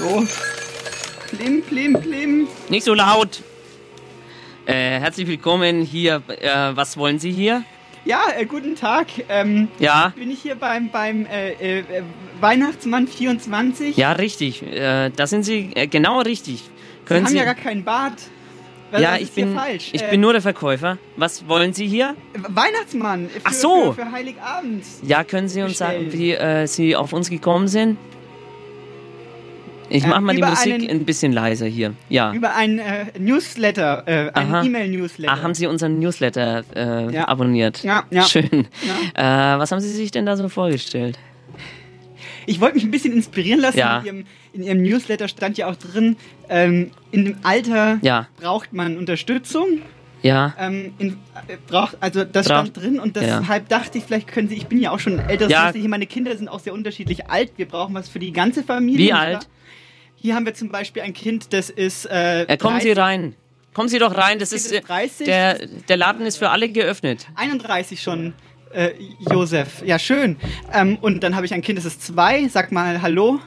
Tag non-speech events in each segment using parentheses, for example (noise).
So. Plim, plim, plim. Nicht so laut. Äh, herzlich willkommen hier. Äh, was wollen Sie hier? Ja, äh, guten Tag. Ähm, Ja, bin ich hier beim, beim äh, äh, Weihnachtsmann 24? ja, richtig. Äh, da sind Sie genau richtig. Sie Können haben Sie? ja gar keinen Bart. Was ja, ich bin, falsch? ich Äh, bin nur der Verkäufer. Was wollen Sie hier? Weihnachtsmann. Für, Ach so. Für, für Heiligabend. Ja, können Sie uns sagen, Bestellen. wie äh, Sie auf uns gekommen sind? Ich Äh, mach mal die Musik einen- ein bisschen leiser hier. Ja. Über ein äh, Newsletter, äh, ein Aha. E-Mail-Newsletter. Ah, haben Sie unseren Newsletter äh, Ja. abonniert? Ja, ja. Schön. Äh, was haben Sie sich denn da so vorgestellt? Ich wollte mich ein bisschen inspirieren lassen. Ja. In, ihrem, in Ihrem Newsletter stand ja auch drin, ähm, in dem Alter Ja. braucht man Unterstützung. Ja. Ähm, in, äh, braucht, also das Braucht- stand drin und ja. deshalb dachte ich, vielleicht können Sie, ich bin ja auch schon älter, Ja. ja. hier meine Kinder sind auch sehr unterschiedlich alt. Wir brauchen was für die ganze Familie. Wie alt? wahr? Hier haben wir zum Beispiel ein Kind, das ist. Äh, Äh, kommen Sie 30, rein. Kommen Sie doch rein. Das Kind ist, ist äh, 30. der, der Laden ist für alle geöffnet. 31 schon, äh, Josef. Ja, schön. Ähm, und dann habe ich ein Kind, das ist zwei. Sag mal Hallo.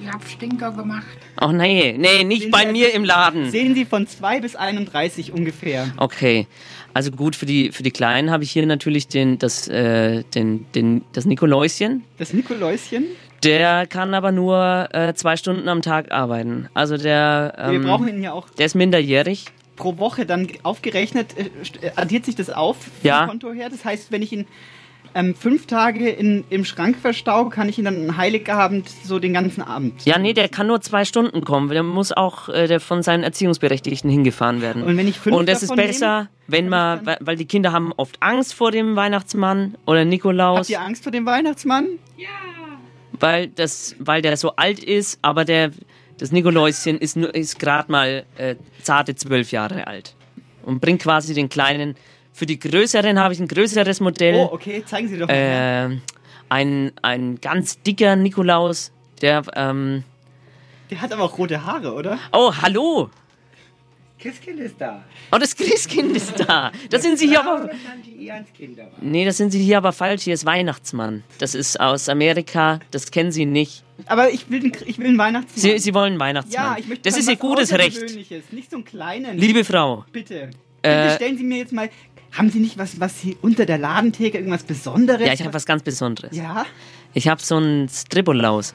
Ich hab Stinker gemacht. Oh nee, nee, nicht Sehen bei Sie- mir im Laden. Sehen Sie von 2 bis 31 ungefähr. Okay. Also gut, für die, für die Kleinen habe ich hier natürlich den, das, äh, den, den, das Nikoläuschen. Das Nikoläuschen. Der kann aber nur äh, zwei Stunden am Tag arbeiten. Also der, Wir ähm, brauchen ihn ja auch der ist minderjährig. pro Woche dann aufgerechnet. Äh, äh, addiert sich das auf vom Ja. Konto her? Das heißt, wenn ich ihn ähm, fünf Tage in, im Schrank verstaue, kann ich ihn dann an Heiligabend so den ganzen Abend. Ja, nee, der kann nur zwei Stunden kommen. Der muss auch äh, der von seinen Erziehungsberechtigten hingefahren werden. Und wenn ich fünf Und es ist besser, nehme, wenn man, weil weil die Kinder haben oft Angst vor dem Weihnachtsmann oder Nikolaus, Habt ihr Angst vor dem Weihnachtsmann? Weil das, weil der so alt ist, aber der, das Nikoläuschen ist nur, ist gerade mal äh, zarte zwölf Jahre alt und bringt quasi den kleinen. Für die größeren habe ich ein größeres Modell. Oh, okay, zeigen Sie doch mal. äh, ein, ein ganz dicker Nikolaus, der, ähm, Der hat aber auch rote Haare, oder? oh, hallo! Christkind ist da. Oh, das Christkind ist da. Das sind Sie hier aber. Nee, das sind Sie hier aber falsch. Hier ist Weihnachtsmann. Das ist aus Amerika. Das kennen Sie nicht. Aber ich will, den, ich will einen Weihnachtsmann. Sie, Sie wollen Weihnachtsmann. ja, ich möchte das ist Ihr gutes Recht. Nicht so einen kleinen. Liebe Frau, Bitte. Äh, Bitte stellen Sie mir jetzt mal. Haben Sie nicht was, was Sie unter der Ladentheke, irgendwas Besonderes? ja, ich habe was ganz Besonderes. Ja, Ich habe so einen Stribolaus.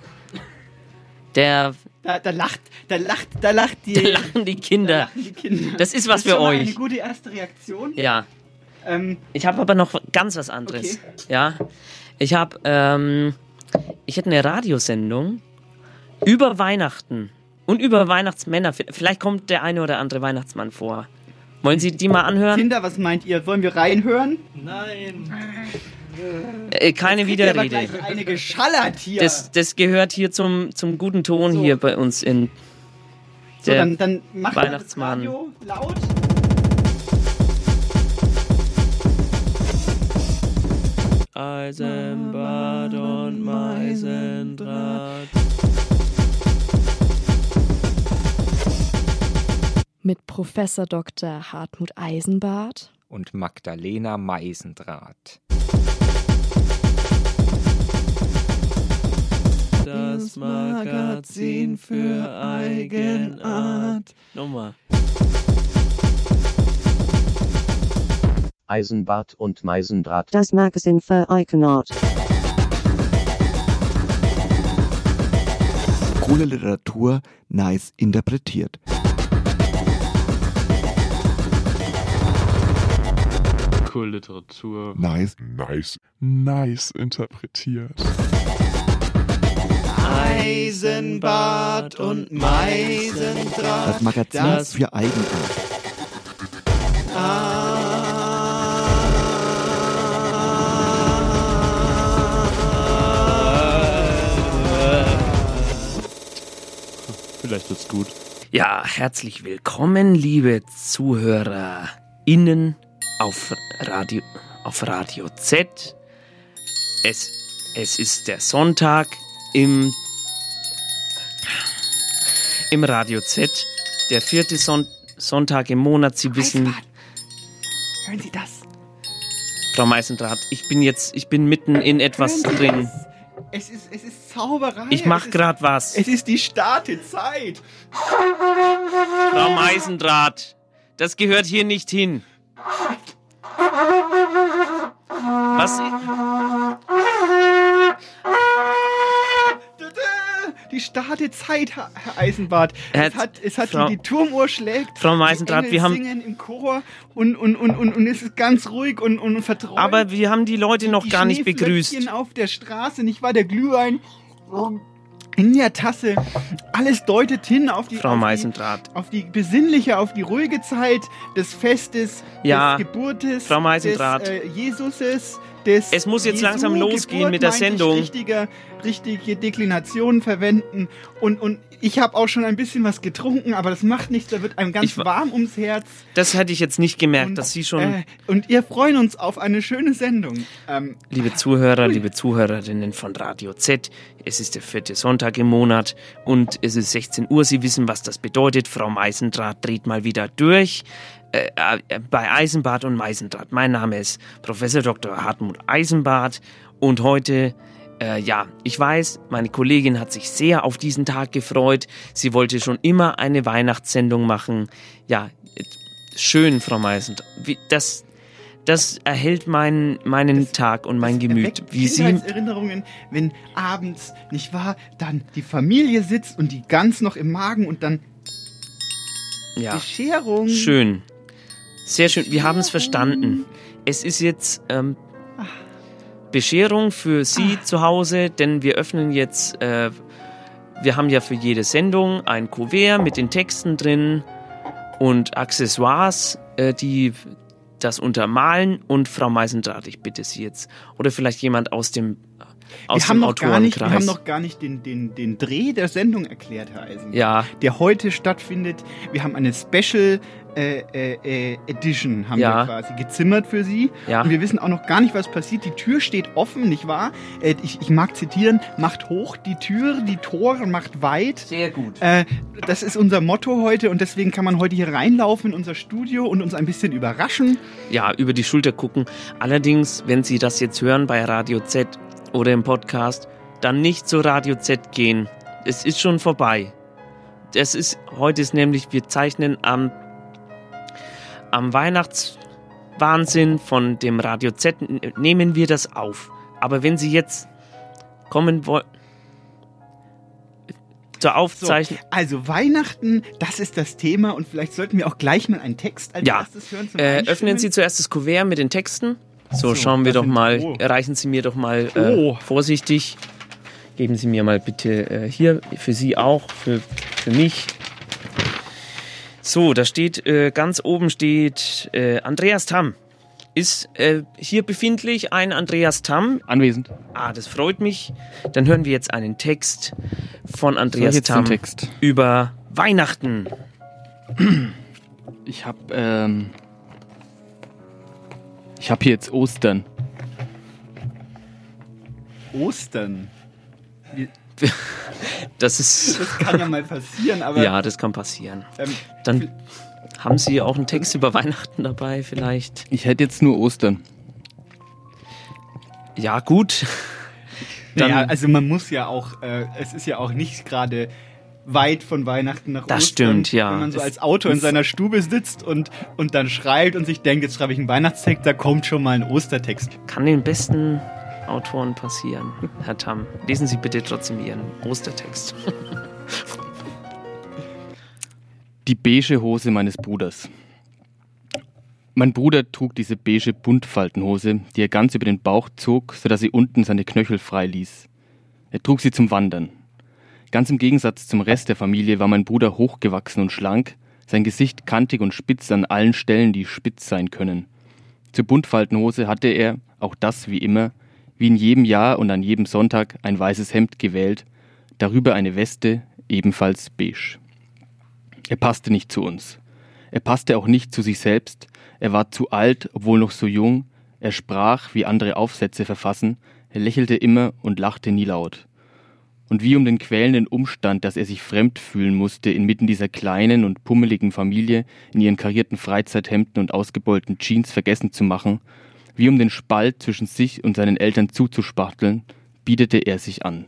Der, da, da lacht, da lacht, da lacht die, da lachen die da Kinder. lachen die Kinder. Das ist was das für schon mal euch. Eine gute erste Reaktion. Ja. Ähm, Ich habe aber noch ganz was anderes. Okay. Ja. Ich habe, ähm, ich hätte eine Radiosendung über Weihnachten und über Weihnachtsmänner. Vielleicht kommt der eine oder andere Weihnachtsmann vor. Wollen Sie die mal anhören? Kinder, was meint ihr? Wollen wir reinhören? Äh, keine Widerrede. eine geschallert hier. Das, das gehört hier zum, zum guten Ton So. hier bei uns in so, der dann, dann macht mal das Weihnachtsmann. Radio laut. Eisenbad und Meisendraht. mit Professor Dr. Hartmut Eisenbart und Magdalena Meisendraht. Das Magazin für Eigenart. Nochmal. Eisenbart und Meisendraht. Das Magazin für Eigenart. Coole Literatur, nice interpretiert. Cool Literatur. Nice. Nice. Nice interpretiert. Eisenbad und Meisendraht. Das Magazin Das- für Eigenart. Vielleicht wird's gut. Ja, herzlich willkommen, liebe ZuhörerInnen auf Radio, auf Radio Z. Es, es ist der Sonntag im, im Radio Z, der vierte Son Sonntag im Monat. Sie wissen, Eisbad. Hören Sie das? Frau Meisendraht, ich bin jetzt, ich bin mitten in etwas drin. Es ist, es ist Zauberei. Ich mach grad was. Es ist die Startezeit. Frau Meisendraht, das gehört hier nicht hin. Was? Die Startezeit, Herr Herr Eisenbart. Es hat, es hat Frau- die, Turmuhr schlägt. Frau Meisendraht, die wir haben- singen im Chor und, und, und, und, und es ist ganz ruhig und, und verträumt. Aber wir haben die Leute noch die gar nicht begrüßt. Auf der Straße, nicht wahr? Der Glühwein in der Tasse. Alles deutet hin auf die, Frau auf Meisendraht. auf die besinnliche, auf die ruhige Zeit des Festes, Ja, des Geburtes, Frau Meisendraht. des äh, Jesuses, des Es muss jetzt Jesu langsam losgehen Geburt, mit der meinte ich, Sendung. Richtiger, richtige Deklinationen verwenden und, und ich habe auch schon ein bisschen was getrunken, aber das macht nichts, da wird einem ganz Ich wa- warm ums Herz. Das hätte ich jetzt nicht gemerkt, Und, dass Sie schon, Äh, und wir freuen uns auf eine schöne Sendung. Ähm, liebe Zuhörer, liebe Zuhörerinnen von Radio Z, es ist der vierte Sonntag im Monat und es ist 16 Uhr. Sie wissen, was das bedeutet. Frau Meisendraht dreht mal wieder durch. Äh, äh, bei Eisenbart und Meisendraht. Mein Name ist Professor Dr. Hartmut Eisenbart und heute äh, ja, ich weiß, meine Kollegin hat sich sehr auf diesen Tag gefreut. Sie wollte schon immer eine Weihnachtssendung machen. Ja, schön, Frau Meisendraht. Das, das erhält meinen, meinen Tag und mein das Gemüt. Wie Sie, Kindheitserinnerungen, wenn abends, nicht wahr, dann die Familie sitzt und die Gans noch im Magen und dann ja, Bescherung. schön. Sehr schön. Wir haben es verstanden. Es ist jetzt ähm, Bescherung für Sie zu Hause, denn wir öffnen jetzt, äh, wir haben ja für jede Sendung ein Kuvert mit den Texten drin und Accessoires, äh, die das untermalen. Und Frau Meisendraht, ich bitte Sie jetzt, oder vielleicht jemand aus dem, aus wir haben, dem noch gar nicht, wir haben noch gar nicht den, den, den Dreh der Sendung erklärt, Herr Eisen. ja, Der heute stattfindet. Wir haben eine Special äh, äh, äh, Edition haben Ja. wir quasi gezimmert für Sie. Ja. Und wir wissen auch noch gar nicht, was passiert. Die Tür steht offen, nicht wahr? Äh, ich, ich mag zitieren, macht hoch die Tür, die Tore macht weit. sehr gut. Äh, das ist unser Motto heute und deswegen kann man heute hier reinlaufen in unser Studio und uns ein bisschen überraschen. ja, über die Schulter gucken. Allerdings, wenn Sie das jetzt hören bei Radio Z oder im Podcast, dann nicht zu Radio Z gehen. Es ist schon vorbei. Es ist, heute ist nämlich, wir zeichnen am, am Weihnachtswahnsinn von dem Radio Z, nehmen wir das auf. Aber wenn Sie jetzt kommen wollen, zur So, Aufzeichnung, also Weihnachten, das ist das Thema und vielleicht sollten wir auch gleich mal einen Text als Ja. erstes hören. Zum Äh, öffnen Sie zuerst das Kuvert mit den Texten. So, So, schauen wir doch mal, oh. reichen Sie mir doch mal äh, Oh. vorsichtig. Geben Sie mir mal bitte äh, hier, für Sie auch, für, für mich. So, da steht, äh, ganz oben steht äh, Andreas Tamm. Ist äh, hier befindlich ein Andreas Tamm? Anwesend. Ah, das freut mich. Dann hören wir jetzt einen Text von Andreas den Tamm Text? über Weihnachten. Ich hab, ähm. Ich hab hier jetzt Ostern. Ostern. (laughs) Das ist, Das kann ja mal passieren, aber ja, das kann passieren. ähm, Dann haben Sie auch einen Text über Weihnachten dabei vielleicht? Ich hätte jetzt nur Ostern. Ja, gut. Dann, naja, also man muss ja auch, äh, es ist ja auch nicht gerade weit von Weihnachten nach Das Ostern. stimmt, ja. Wenn man so als Autor in seiner Stube sitzt und, und dann schreibt und sich denkt, jetzt schreibe ich einen Weihnachtstext, da kommt schon mal ein Ostertext. kann den besten Autoren passieren, Herr Tamm. Lesen Sie bitte trotzdem Ihren Ostertext. (laughs) Die beige Hose meines Bruders. Mein Bruder trug diese beige Buntfaltenhose, die er ganz über den Bauch zog, sodass sie unten seine Knöchel frei ließ. Er trug sie zum Wandern. Ganz im Gegensatz zum Rest der Familie war mein Bruder hochgewachsen und schlank, sein Gesicht kantig und spitz an allen Stellen, die spitz sein können. Zur Buntfaltenhose hatte er, auch das wie immer, wie in jedem Jahr und an jedem Sonntag ein weißes Hemd gewählt, darüber eine Weste, ebenfalls beige. Er passte nicht zu uns. Er passte auch nicht zu sich selbst. Er war zu alt, obwohl noch so jung. Er sprach, wie andere Aufsätze verfassen. Er lächelte immer und lachte nie laut. Und wie um den quälenden Umstand, dass er sich fremd fühlen musste, inmitten dieser kleinen und pummeligen Familie in ihren karierten Freizeithemden und ausgebeulten Jeans vergessen zu machen, wie um den Spalt zwischen sich und seinen Eltern zuzuspachteln, bietete er sich an.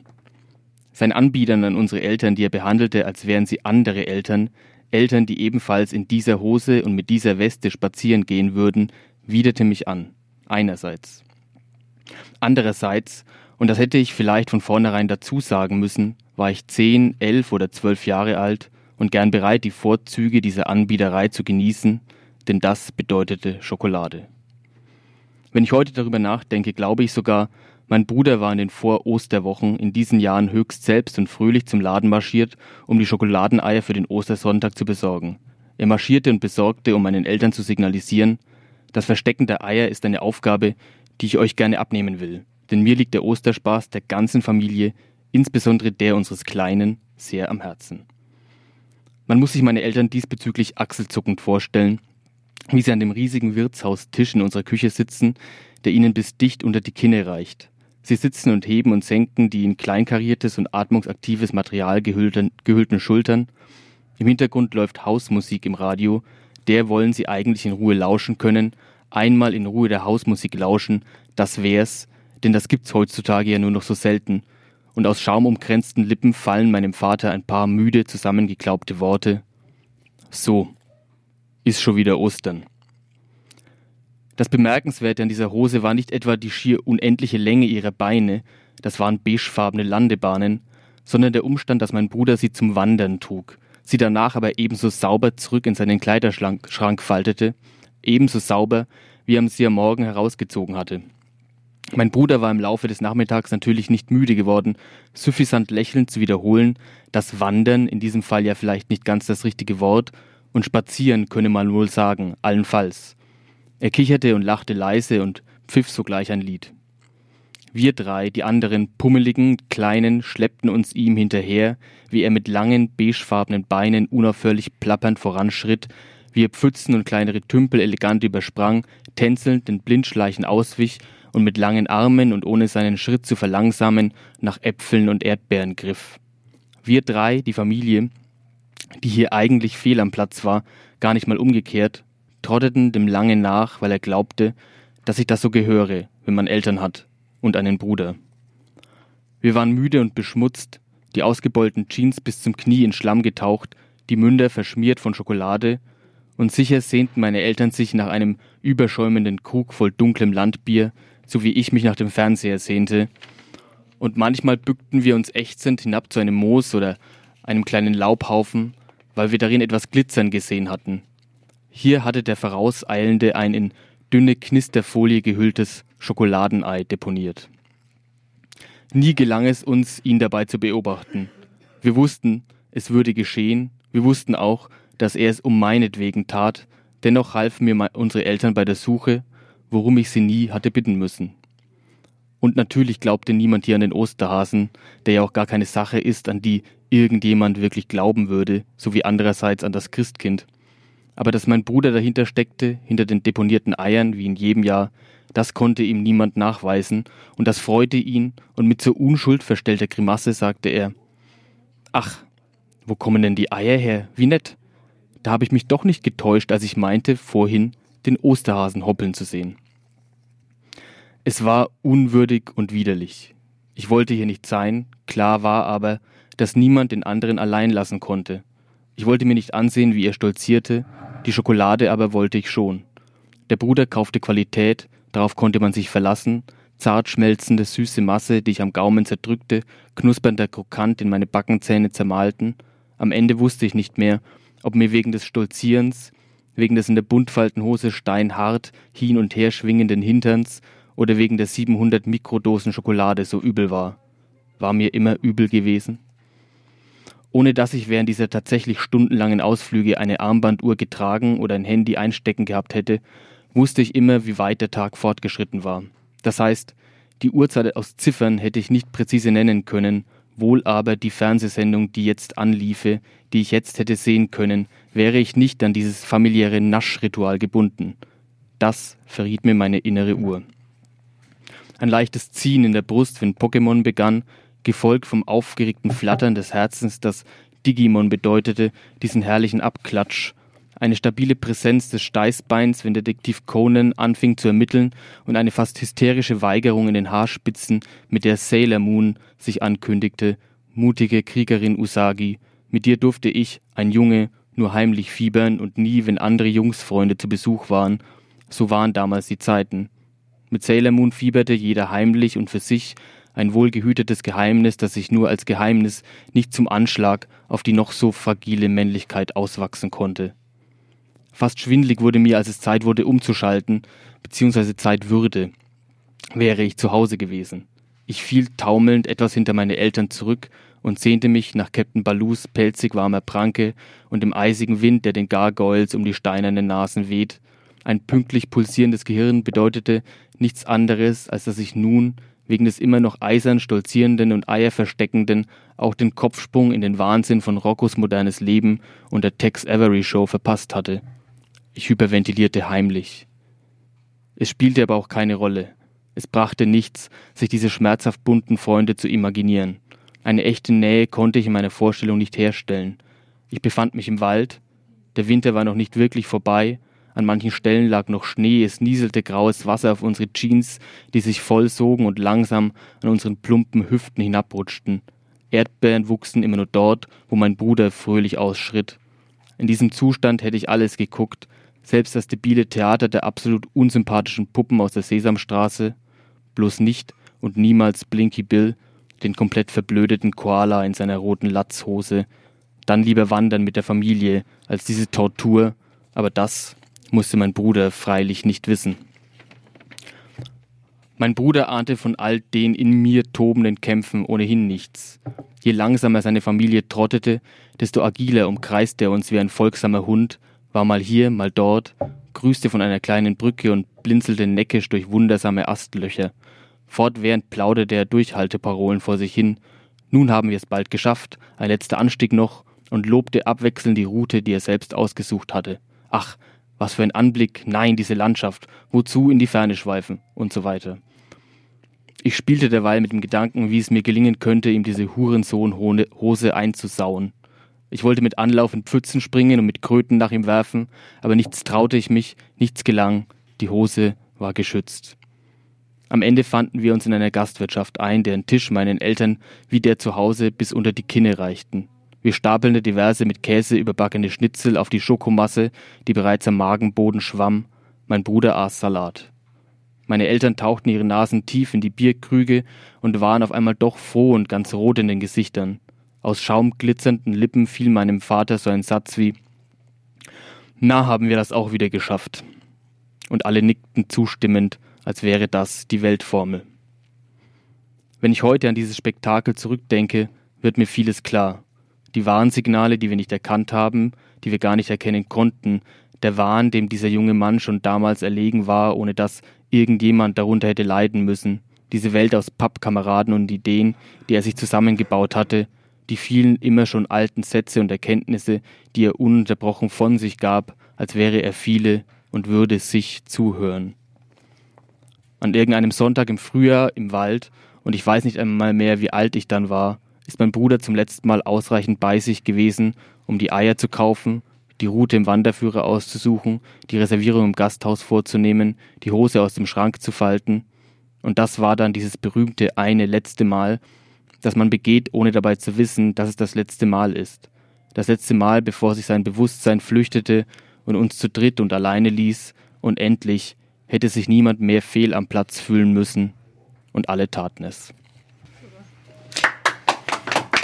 Sein Anbiedern an unsere Eltern, die er behandelte, als wären sie andere Eltern, Eltern, die ebenfalls in dieser Hose und mit dieser Weste spazieren gehen würden, widerte mich an. Einerseits. Andererseits, und das hätte ich vielleicht von vornherein dazu sagen müssen, war ich zehn, elf oder zwölf Jahre alt und gern bereit, die Vorzüge dieser Anbiederei zu genießen, denn das bedeutete Schokolade. Wenn ich heute darüber nachdenke, glaube ich sogar, mein Bruder war in den Vor-Osterwochen in diesen Jahren höchst selbst und fröhlich zum Laden marschiert, um die Schokoladeneier für den Ostersonntag zu besorgen. Er marschierte und besorgte, um meinen Eltern zu signalisieren, das Verstecken der Eier ist eine Aufgabe, die ich euch gerne abnehmen will, denn mir liegt der Osterspaß der ganzen Familie, insbesondere der unseres Kleinen, sehr am Herzen. Man muss sich meine Eltern diesbezüglich achselzuckend vorstellen, wie sie an dem riesigen Wirtshaustisch in unserer Küche sitzen, der ihnen bis dicht unter die Kinne reicht. Sie sitzen und heben und senken die in kleinkariertes und atmungsaktives Material gehüllten, gehüllten Schultern. Im Hintergrund läuft Hausmusik im Radio, der wollen sie eigentlich in Ruhe lauschen können, einmal in Ruhe der Hausmusik lauschen, das wär's, denn das gibt's heutzutage ja nur noch so selten. Und aus schaumumkränzten Lippen fallen meinem Vater ein paar müde zusammengeglaubte Worte. So, ist schon wieder Ostern. Das Bemerkenswerte an dieser Hose war nicht etwa die schier unendliche Länge ihrer Beine, das waren beigefarbene Landebahnen, sondern der Umstand, dass mein Bruder sie zum Wandern trug, sie danach aber ebenso sauber zurück in seinen Kleiderschrank faltete, ebenso sauber, wie er sie am Morgen herausgezogen hatte. Mein Bruder war im Laufe des Nachmittags natürlich nicht müde geworden, suffisant lächelnd zu wiederholen, dass Wandern in diesem Fall ja vielleicht nicht ganz das richtige Wort und spazieren könne man wohl sagen, allenfalls. Er kicherte und lachte leise und pfiff sogleich ein Lied. Wir drei, die anderen pummeligen, kleinen, schleppten uns ihm hinterher, wie er mit langen, beigefarbenen Beinen unaufhörlich plappernd voranschritt, wie er Pfützen und kleinere Tümpel elegant übersprang, tänzelnd den Blindschleichen auswich und mit langen Armen und ohne seinen Schritt zu verlangsamen nach Äpfeln und Erdbeeren griff. Wir drei, die Familie, die hier eigentlich fehl am Platz war, gar nicht mal umgekehrt, trotteten dem Lange nach, weil er glaubte, dass sich das so gehöre, wenn man Eltern hat und einen Bruder. Wir waren müde und beschmutzt, die ausgebeulten Jeans bis zum Knie in Schlamm getaucht, die Münder verschmiert von Schokolade, und sicher sehnten meine Eltern sich nach einem überschäumenden Krug voll dunklem Landbier, so wie ich mich nach dem Fernseher sehnte, und manchmal bückten wir uns ächzend hinab zu einem Moos oder einem kleinen Laubhaufen, weil wir darin etwas glitzern gesehen hatten. Hier hatte der Vorauseilende ein in dünne Knisterfolie gehülltes Schokoladenei deponiert. Nie gelang es uns, ihn dabei zu beobachten. Wir wussten, es würde geschehen, wir wussten auch, dass er es um meinetwegen tat, dennoch halfen mir unsere Eltern bei der Suche, worum ich sie nie hatte bitten müssen. Und natürlich glaubte niemand hier an den Osterhasen, der ja auch gar keine Sache ist, an die irgendjemand wirklich glauben würde, sowie andererseits an das Christkind. Aber dass mein Bruder dahinter steckte, hinter den deponierten Eiern, wie in jedem Jahr, das konnte ihm niemand nachweisen, und das freute ihn, und mit so unschuldverstellter Grimasse sagte er Ach, wo kommen denn die Eier her? Wie nett. Da habe ich mich doch nicht getäuscht, als ich meinte, vorhin den Osterhasen hoppeln zu sehen. Es war unwürdig und widerlich. Ich wollte hier nicht sein, klar war aber, dass niemand den anderen allein lassen konnte. Ich wollte mir nicht ansehen, wie er stolzierte, die Schokolade aber wollte ich schon. Der Bruder kaufte Qualität, darauf konnte man sich verlassen, zart schmelzende süße Masse, die ich am Gaumen zerdrückte, knuspernder Krokant in meine Backenzähne zermalten. Am Ende wusste ich nicht mehr, ob mir wegen des Stolzierens, wegen des in der Buntfaltenhose steinhart hin und her schwingenden Hinterns oder wegen der 700 Mikrodosen Schokolade so übel war. War mir immer übel gewesen? Ohne dass ich während dieser tatsächlich stundenlangen Ausflüge eine Armbanduhr getragen oder ein Handy einstecken gehabt hätte, wusste ich immer, wie weit der Tag fortgeschritten war. Das heißt, die Uhrzeit aus Ziffern hätte ich nicht präzise nennen können, wohl aber die Fernsehsendung, die jetzt anliefe, die ich jetzt hätte sehen können, wäre ich nicht an dieses familiäre Naschritual gebunden. Das verriet mir meine innere Uhr. Ein leichtes Ziehen in der Brust, wenn Pokémon begann, gefolgt vom aufgeregten Flattern des Herzens, das Digimon bedeutete, diesen herrlichen Abklatsch, Eine stabile Präsenz des Steißbeins, wenn Detektiv Conan anfing zu ermitteln und eine fast hysterische Weigerung in den Haarspitzen, mit der Sailor Moon sich ankündigte, mutige Kriegerin Usagi, mit dir durfte ich, ein Junge, nur heimlich fiebern und nie, wenn andere Jungsfreunde zu Besuch waren. So waren damals die Zeiten. Mit Sailor Moon fieberte jeder heimlich und für sich, ein wohlgehütetes Geheimnis, das sich nur als Geheimnis nicht zum Anschlag auf die noch so fragile Männlichkeit auswachsen konnte. Fast schwindlig wurde mir, als es Zeit wurde, umzuschalten, beziehungsweise Zeit würde, wäre ich zu Hause gewesen. Ich fiel taumelnd etwas hinter meine Eltern zurück und sehnte mich nach Captain Balus pelzig warmer Pranke und dem eisigen Wind, der den Gargoyles um die steinernen Nasen weht. Ein pünktlich pulsierendes Gehirn bedeutete nichts anderes, als dass ich nun, wegen des immer noch eisern stolzierenden und eierversteckenden, auch den Kopfsprung in den Wahnsinn von Roccos modernes Leben und der Tex Avery Show verpasst hatte. Ich hyperventilierte heimlich. Es spielte aber auch keine Rolle. Es brachte nichts, sich diese schmerzhaft bunten Freunde zu imaginieren. Eine echte Nähe konnte ich in meiner Vorstellung nicht herstellen. Ich befand mich im Wald. Der Winter war noch nicht wirklich vorbei. An manchen Stellen lag noch Schnee, es nieselte graues Wasser auf unsere Jeans, die sich vollsogen und langsam an unseren plumpen Hüften hinabrutschten. Erdbeeren wuchsen immer nur dort, wo mein Bruder fröhlich ausschritt. In diesem Zustand hätte ich alles geguckt, selbst das debile Theater der absolut unsympathischen Puppen aus der Sesamstraße, bloß nicht und niemals Blinky Bill, den komplett verblödeten Koala in seiner roten Latzhose, dann lieber wandern mit der Familie als diese Tortur, aber das musste mein Bruder freilich nicht wissen. Mein Bruder ahnte von all den in mir tobenden Kämpfen ohnehin nichts. Je langsamer seine Familie trottete, desto agiler umkreiste er uns wie ein folgsamer Hund, war mal hier, mal dort, grüßte von einer kleinen Brücke und blinzelte neckisch durch wundersame Astlöcher. Fortwährend plauderte er Durchhalteparolen vor sich hin. Nun haben wir es bald geschafft, ein letzter Anstieg noch, und lobte abwechselnd die Route, die er selbst ausgesucht hatte. Ach, was für ein Anblick, nein, diese Landschaft, wozu in die Ferne schweifen und so weiter. Ich spielte derweil mit dem Gedanken, wie es mir gelingen könnte, ihm diese Hurensohn-Hose einzusauen. Ich wollte mit Anlauf in Pfützen springen und mit Kröten nach ihm werfen, aber nichts traute ich mich, nichts gelang, die Hose war geschützt. Am Ende fanden wir uns in einer Gastwirtschaft ein, deren Tisch meinen Eltern wie der zu Hause bis unter die Kinne reichten. Wir stapelten diverse mit Käse überbackene Schnitzel auf die Schokomasse, die bereits am Magenboden schwamm. Mein Bruder aß Salat. Meine Eltern tauchten ihre Nasen tief in die Bierkrüge und waren auf einmal doch froh und ganz rot in den Gesichtern. Aus schaumglitzernden Lippen fiel meinem Vater so ein Satz wie Na, haben wir das auch wieder geschafft. Und alle nickten zustimmend, als wäre das die Weltformel. Wenn ich heute an dieses Spektakel zurückdenke, wird mir vieles klar. Die Warnsignale, die wir nicht erkannt haben, die wir gar nicht erkennen konnten, der Wahn, dem dieser junge Mann schon damals erlegen war, ohne dass irgendjemand darunter hätte leiden müssen, diese Welt aus Pappkameraden und Ideen, die er sich zusammengebaut hatte, die vielen immer schon alten Sätze und Erkenntnisse, die er ununterbrochen von sich gab, als wäre er viele und würde sich zuhören. An irgendeinem Sonntag im Frühjahr im Wald, und ich weiß nicht einmal mehr, wie alt ich dann war, ist mein Bruder zum letzten Mal ausreichend bei sich gewesen, um die Eier zu kaufen, die Route im Wanderführer auszusuchen, die Reservierung im Gasthaus vorzunehmen, die Hose aus dem Schrank zu falten. Und das war dann dieses berühmte eine letzte Mal, das man begeht, ohne dabei zu wissen, dass es das letzte Mal ist. Das letzte Mal, bevor sich sein Bewusstsein flüchtete und uns zu dritt und alleine ließ, und endlich hätte sich niemand mehr fehl am Platz fühlen müssen, und alle taten es.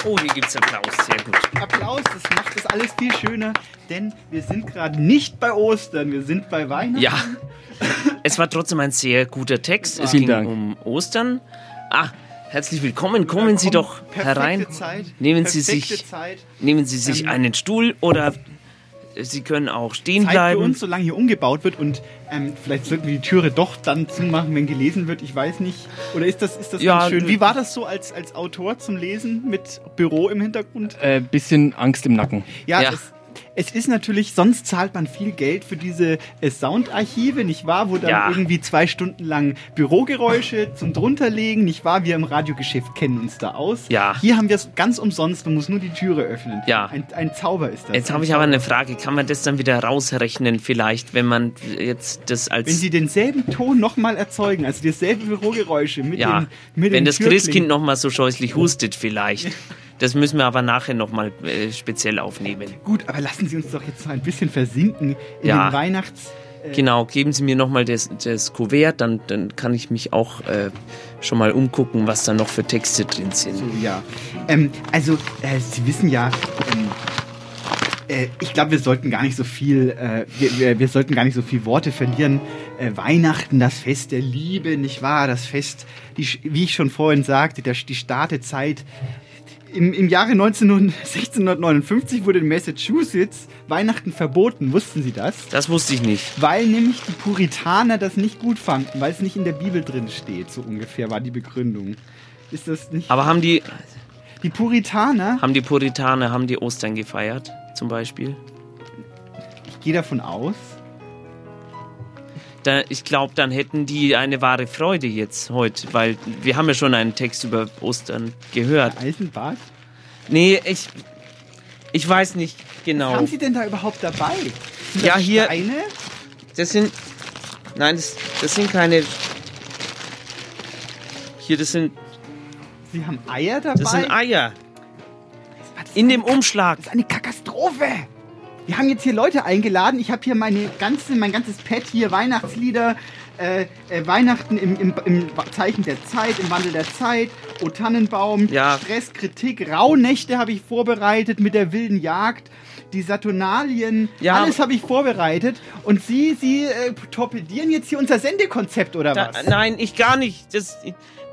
Oh, hier gibt's Applaus, sehr gut. Applaus, das macht das alles viel schöner, denn wir sind gerade nicht bei Ostern, wir sind bei Weihnachten. Ja, (laughs) es war trotzdem ein sehr guter Text. Es Vielen ging Dank. um Ostern. Ah, herzlich willkommen. Kommen Sie doch Perfekte herein. Zeit, Nehmen Sie sich, Zeit. nehmen Sie sich Ähm, einen Stuhl oder Sie können auch stehen Zeit für bleiben. uns, solange hier umgebaut wird und ähm, vielleicht sollten wir die Türe doch dann zumachen, wenn gelesen wird. Ich weiß nicht. Oder ist das, ist das Ja, ganz schön? Wie war das so als, als Autor zum Lesen mit Büro im Hintergrund? Äh, bisschen Angst im Nacken. Ja, Ja. Es, es ist natürlich, sonst zahlt man viel Geld für diese äh, Soundarchive, nicht wahr? Wo dann Ja. irgendwie zwei Stunden lang Bürogeräusche zum drunterlegen, nicht wahr? Wir im Radiogeschäft kennen uns da aus. Ja. Hier haben wir es ganz umsonst, man muss nur die Türe öffnen. Ja. Ein, ein Zauber ist das. Jetzt habe ich aber eine Frage. Kann man das dann wieder rausrechnen, vielleicht, wenn man jetzt das als. Wenn Sie denselben Ton nochmal erzeugen, also dieselbe Bürogeräusche mit ja, den mit wenn das. Christkind nochmal so scheußlich hustet, vielleicht. (laughs) Das müssen wir aber nachher nochmal äh, speziell aufnehmen. Gut, aber lassen Sie uns doch jetzt mal ein bisschen versinken in Ja. den Weihnachts... Äh, Genau, geben Sie mir nochmal das, das Kuvert, dann, dann kann ich mich auch äh, schon mal umgucken, was da noch für Texte drin sind. So, ja. Ähm, also, äh, Sie wissen ja, ähm, äh, ich glaube, wir sollten gar nicht so viel, äh, wir, wir, wir sollten gar nicht so viel Worte verlieren. Äh, Weihnachten, das Fest der Liebe, nicht wahr? Das Fest, die, wie ich schon vorhin sagte, der, die Startezeit. Im, Im Jahre 19, 1659 wurde in Massachusetts Weihnachten verboten. Wussten Sie das? Das wusste ich nicht. Weil nämlich die Puritaner das nicht gut fanden, weil es nicht in der Bibel drin steht, so ungefähr war die Begründung. Ist das nicht? Aber haben die, Die Puritaner, haben die Puritaner, haben die Ostern gefeiert, zum Beispiel? ich gehe davon aus, Da, ich glaube, dann hätten die eine wahre Freude jetzt heute, weil wir haben ja schon einen Text über Ostern gehört. Eisenbart. Nee, ich, ich weiß nicht Was genau. haben Sie denn da überhaupt dabei? Sind Ja, das hier- Steine? Das sind, nein, das, das sind keine, hier, das sind, Sie haben Eier dabei? das sind Eier. Was In dem Umschlag. Das ist eine Katastrophe. Wir haben jetzt hier Leute eingeladen. Ich habe hier meine ganze, mein ganzes Pad hier, Weihnachtslieder, äh, äh, Weihnachten im, im, im Zeichen der Zeit, im Wandel der Zeit, O Tannenbaum, Ja. Stress, Kritik, Rauhnächte habe ich vorbereitet mit der wilden Jagd, die Saturnalien, Ja. alles habe ich vorbereitet. Und Sie, Sie äh, torpedieren jetzt hier unser Sendekonzept oder Da, was? nein, ich gar nicht. Das,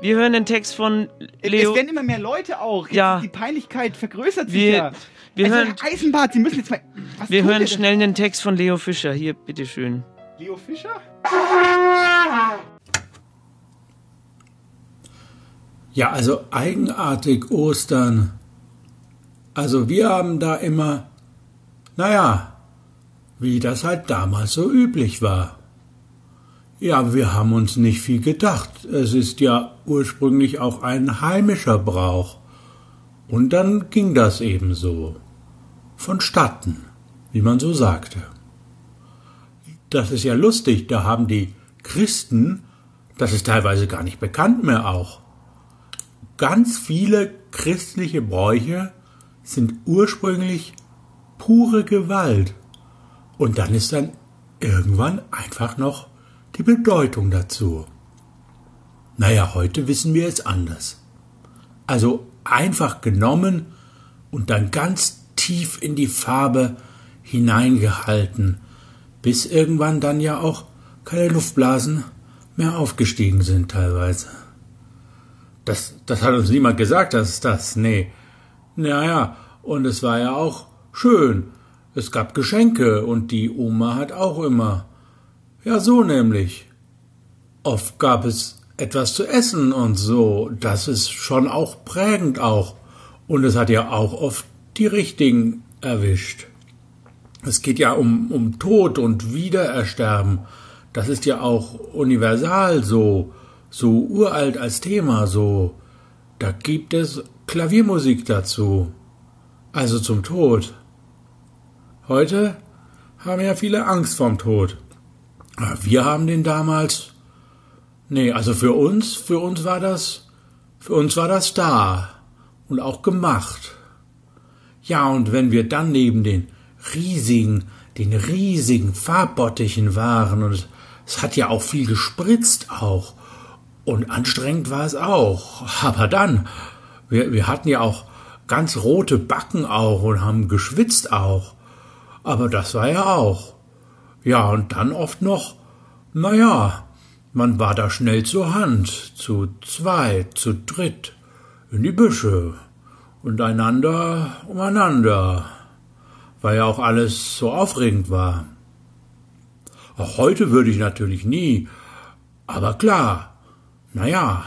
wir hören den Text von Leo. Es werden immer mehr Leute auch. Jetzt Ja. Die Peinlichkeit vergrößert sich Wir- ja. Wir also, hören- Eisenbart, Sie müssen jetzt mal. Was Wir hören denn? schnell den Text von Leo Fischer. Hier, bitteschön. Leo Fischer? Ja, also eigenartig Ostern. Also wir haben da immer, naja, wie das halt damals so üblich war. Ja, wir haben uns nicht viel gedacht. Es ist ja ursprünglich auch ein heimischer Brauch. Und dann ging das eben so. Vonstatten, wie man so sagte. Das ist ja lustig, da haben die Christen, das ist teilweise gar nicht bekannt mehr auch, ganz viele christliche Bräuche sind ursprünglich pure Gewalt. Und dann ist dann irgendwann einfach noch die Bedeutung dazu. Naja, heute wissen wir es anders. Also einfach genommen und dann ganz tief in die Farbe hineingehalten, bis irgendwann dann ja auch keine Luftblasen mehr aufgestiegen sind teilweise. Das, das hat uns niemand gesagt, dass es das, nee. Naja, und es war ja auch schön. Es gab Geschenke und die Oma hat auch immer. Ja, so nämlich. Oft gab es etwas zu essen und so. Das ist schon auch prägend auch. Und es hat ja auch oft die Richtigen erwischt. Es geht ja um, um Tod und Wiederersterben. Das ist ja auch universal so, so uralt als Thema so. Da gibt es Klaviermusik dazu. Also zum Tod. Heute haben ja viele Angst vorm Tod. Aber Wir haben den damals. Nee, also für uns, für uns war das, für uns war das da und auch gemacht. Ja, und wenn wir dann neben den riesigen, den riesigen Farbbottichen waren und es hat ja auch viel gespritzt auch und anstrengend war es auch. Aber dann, wir, wir hatten ja auch ganz rote Backen auch und haben geschwitzt auch. Aber das war ja auch. Ja, und dann oft noch, na ja, man war da schnell zur Hand, zu zweit, zu dritt, in die Büsche und einander umeinander, weil ja auch alles so aufregend war. Auch heute würde ich natürlich nie, aber klar, na ja,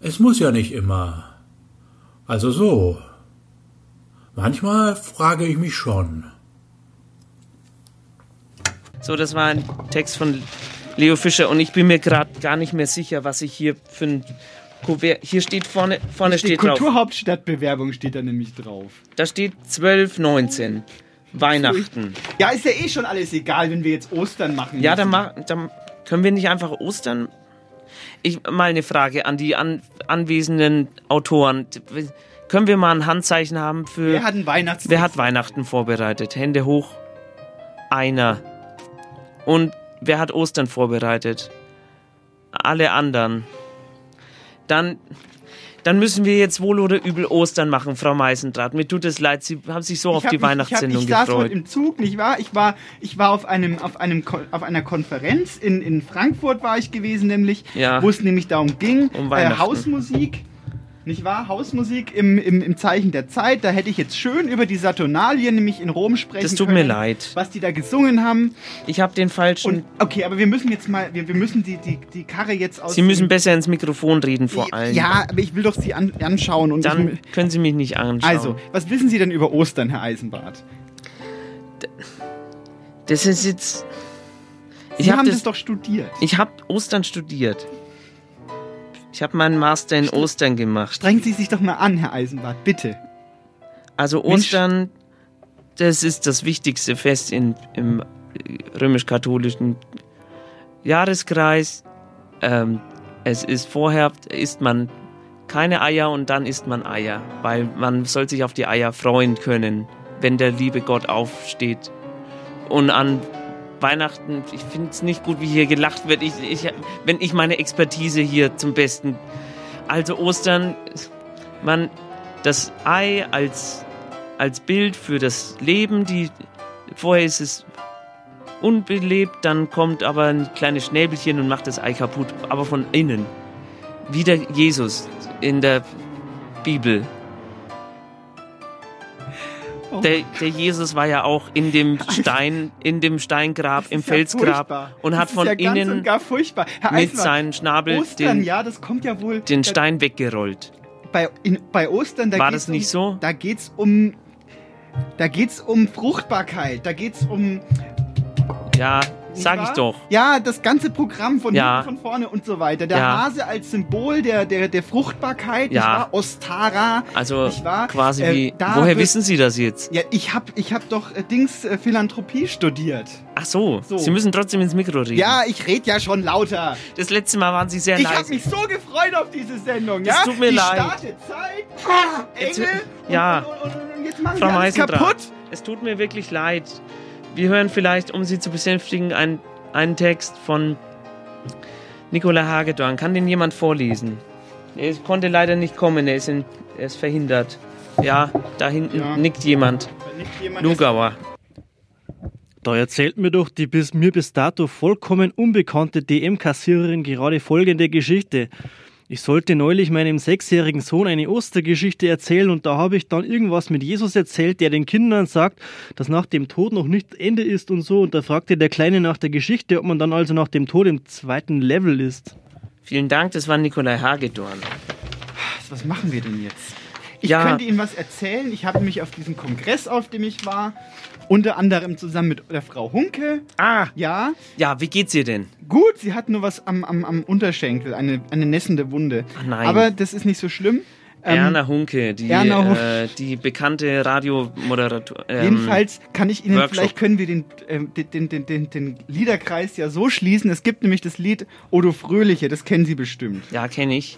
es muss ja nicht immer. Also so. Manchmal frage ich mich schon, So, das war ein Text von Leo Fischer und ich bin mir gerade gar nicht mehr sicher, was ich hier für ein Kuvert. Hier steht vorne, vorne Die steht drauf. Kulturhauptstadtbewerbung steht da nämlich drauf. Da steht 1219. Weihnachten. Ja, ist ja eh schon alles egal, wenn wir jetzt Ostern machen. Ja, dann, mach, dann können wir nicht einfach Ostern. Ich mal eine Frage an die an, anwesenden Autoren. Können wir mal ein Handzeichen haben für. Wer hat ein Weihnachts Wer hat Weihnachten vorbereitet? Hände hoch. Einer. Und wer hat Ostern vorbereitet? Alle anderen. Dann, dann müssen wir jetzt wohl oder übel Ostern machen, Frau Meisendraht. Mir tut es leid, Sie haben sich so auf hab die mich- Weihnachtssendung ich, hab, ich saß gefreut. heute im Zug, nicht wahr? Ich war, ich war auf einem, auf einem, auf einer Konferenz in, in Frankfurt war ich gewesen, nämlich, Ja. wo es nämlich darum ging, Um äh. Hausmusik. Nicht wahr? Hausmusik im, im, im Zeichen der Zeit. Da hätte ich jetzt schön über die Saturnalien, nämlich in Rom sprechen Das tut können, mir leid. Was die da gesungen haben. Ich habe den falschen. Und, okay, aber wir müssen jetzt mal, wir, wir müssen die, die, die Karre jetzt aus Sie müssen besser ins Mikrofon reden vor allem. Ja, aber ich will doch Sie an, anschauen. Und Dann ich, können Sie mich nicht anschauen. also, was wissen Sie denn über Ostern, Herr Eisenbart? das ist jetzt. Sie Ich habe haben das, das doch studiert. Ich habe Ostern studiert. Ich habe meinen Master in Ostern gemacht. Strengen Sie sich doch mal an, Herr Eisenbart, bitte. Also Mensch. Ostern, das ist das wichtigste Fest in, im äh, römisch-katholischen Jahreskreis. Ähm, es ist vorher, isst man keine Eier und dann isst man Eier, weil man soll sich auf die Eier freuen können, wenn der liebe Gott aufsteht. Und an Weihnachten, ich finde es nicht gut, wie hier gelacht wird, ich, ich, wenn ich meine Expertise hier zum Besten. Also Ostern, man das Ei als, als Bild für das Leben, die vorher ist es unbelebt, dann kommt aber ein kleines Schnäbelchen und macht das Ei kaputt, aber von innen. Wie der Jesus in der Bibel. Oh. Der, der Jesus war ja auch in dem (laughs) Stein, in dem Steingrab, im ja Felsgrab furchtbar. und hat von ja innen mit seinem Schnabel Ostern, den, ja, ja wohl. den Stein weggerollt. Bei, in, bei Ostern, da War das nicht um, so? Da geht's um. Da geht's um Fruchtbarkeit. Da geht's um. Ja, sag ich doch. Ja, das ganze Programm von Ja. hinten, von vorne und so weiter. Der Ja. Hase als Symbol der, der, der Fruchtbarkeit, Ja. nicht wahr? Ostara. Also nicht wahr? quasi Äh, wie. Woher wissen Sie das jetzt? Ja, ich hab, ich hab doch äh, Dings äh, Philanthropie studiert. Ach so, So. Sie müssen trotzdem ins Mikro reden. Ja, ich red ja schon lauter. Das letzte Mal waren Sie sehr Ich leise. hab mich so gefreut auf diese Sendung, Das ja? tut mir Die leid. startet Zeit, Jetzt- Engel ja. und, und, und, jetzt machen Frau sie alles kaputt. es tut mir wirklich leid. Wir hören vielleicht, um Sie zu besänftigen, einen, einen Text von Nicola Hagedorn. Kann den jemand vorlesen? Er konnte leider nicht kommen, er ist, in, er ist verhindert. Ja, da hinten Ja. nickt jemand. Jemand, Lugauer. Da erzählt mir doch die bis mir bis dato vollkommen unbekannte DM-Kassiererin gerade folgende Geschichte. Ich sollte neulich meinem sechsjährigen Sohn eine Ostergeschichte erzählen und da habe ich dann irgendwas mit Jesus erzählt, der den Kindern sagt, dass nach dem Tod noch nicht Ende ist und so. Und da fragte der Kleine nach der Geschichte, ob man dann also nach dem Tod im zweiten Level ist. Vielen Dank, das war Nikolai Hagedorn. Was machen wir denn jetzt? Ich Ja. könnte Ihnen was erzählen. Ich habe mich auf diesem Kongress, auf dem ich war, unter anderem zusammen mit der Frau Hunke. Ah, Ja, ja, wie geht's ihr denn? gut, sie hat nur was am, am, am Unterschenkel, eine, eine nässende Wunde. Ach nein. Aber das ist nicht so schlimm. Ähm, Erna Hunke, die, Erna Hun- äh, die bekannte Radiomoderator. Ähm, Jedenfalls kann ich Ihnen, Workshop. vielleicht können wir den, den, den, den, den, den Liederkreis ja so schließen. Es gibt nämlich das Lied Odo Fröhliche, das kennen Sie bestimmt. Ja, kenne ich.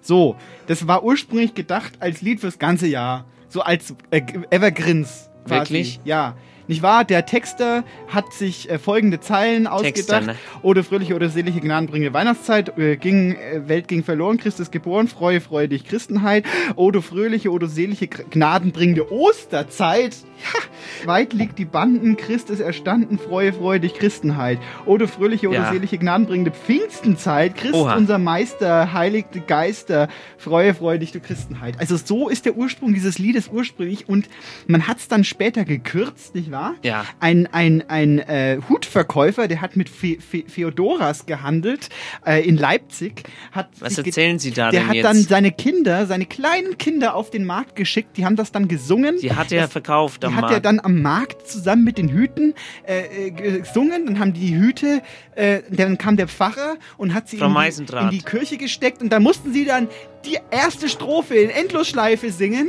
So, das war ursprünglich gedacht als Lied fürs ganze Jahr. So als äh, Evergreens. Quasi. Wirklich? Ja. Nicht wahr? Der Texter hat sich äh, folgende Zeilen ausgedacht. ne? Oder fröhliche oder selige gnadenbringende Weihnachtszeit, äh, ging, äh, Welt ging verloren, Christus geboren, freue, freue dich, Christenheit. Oder fröhliche oder selige gnadenbringende Osterzeit. Ja, weit liegt die Banden, Christus erstanden, freue, freue dich, Christenheit. Oder fröhliche oder Ja. selige gnadenbringende Pfingstenzeit, Christ Oha. unser Meister, heiligte Geister, freue, freue dich, du Christenheit. Also so ist der Ursprung dieses Liedes ursprünglich und man hat es dann später gekürzt, nicht wahr? Wahr? Ja. Ein, ein, ein äh, Hutverkäufer, der hat mit Fe Fe Feodoras gehandelt äh, in Leipzig. Hat Was erzählen Sie da Der denn hat jetzt? dann seine Kinder, seine kleinen Kinder auf den Markt geschickt. Die haben das dann gesungen. Die hat er verkauft Die am hat er Markt. dann am Markt zusammen mit den Hüten äh, äh, gesungen. Dann haben die Hüte, äh, dann kam der Pfarrer und hat sie in die, in die Kirche gesteckt. Und da mussten sie dann die erste Strophe in Endlosschleife singen,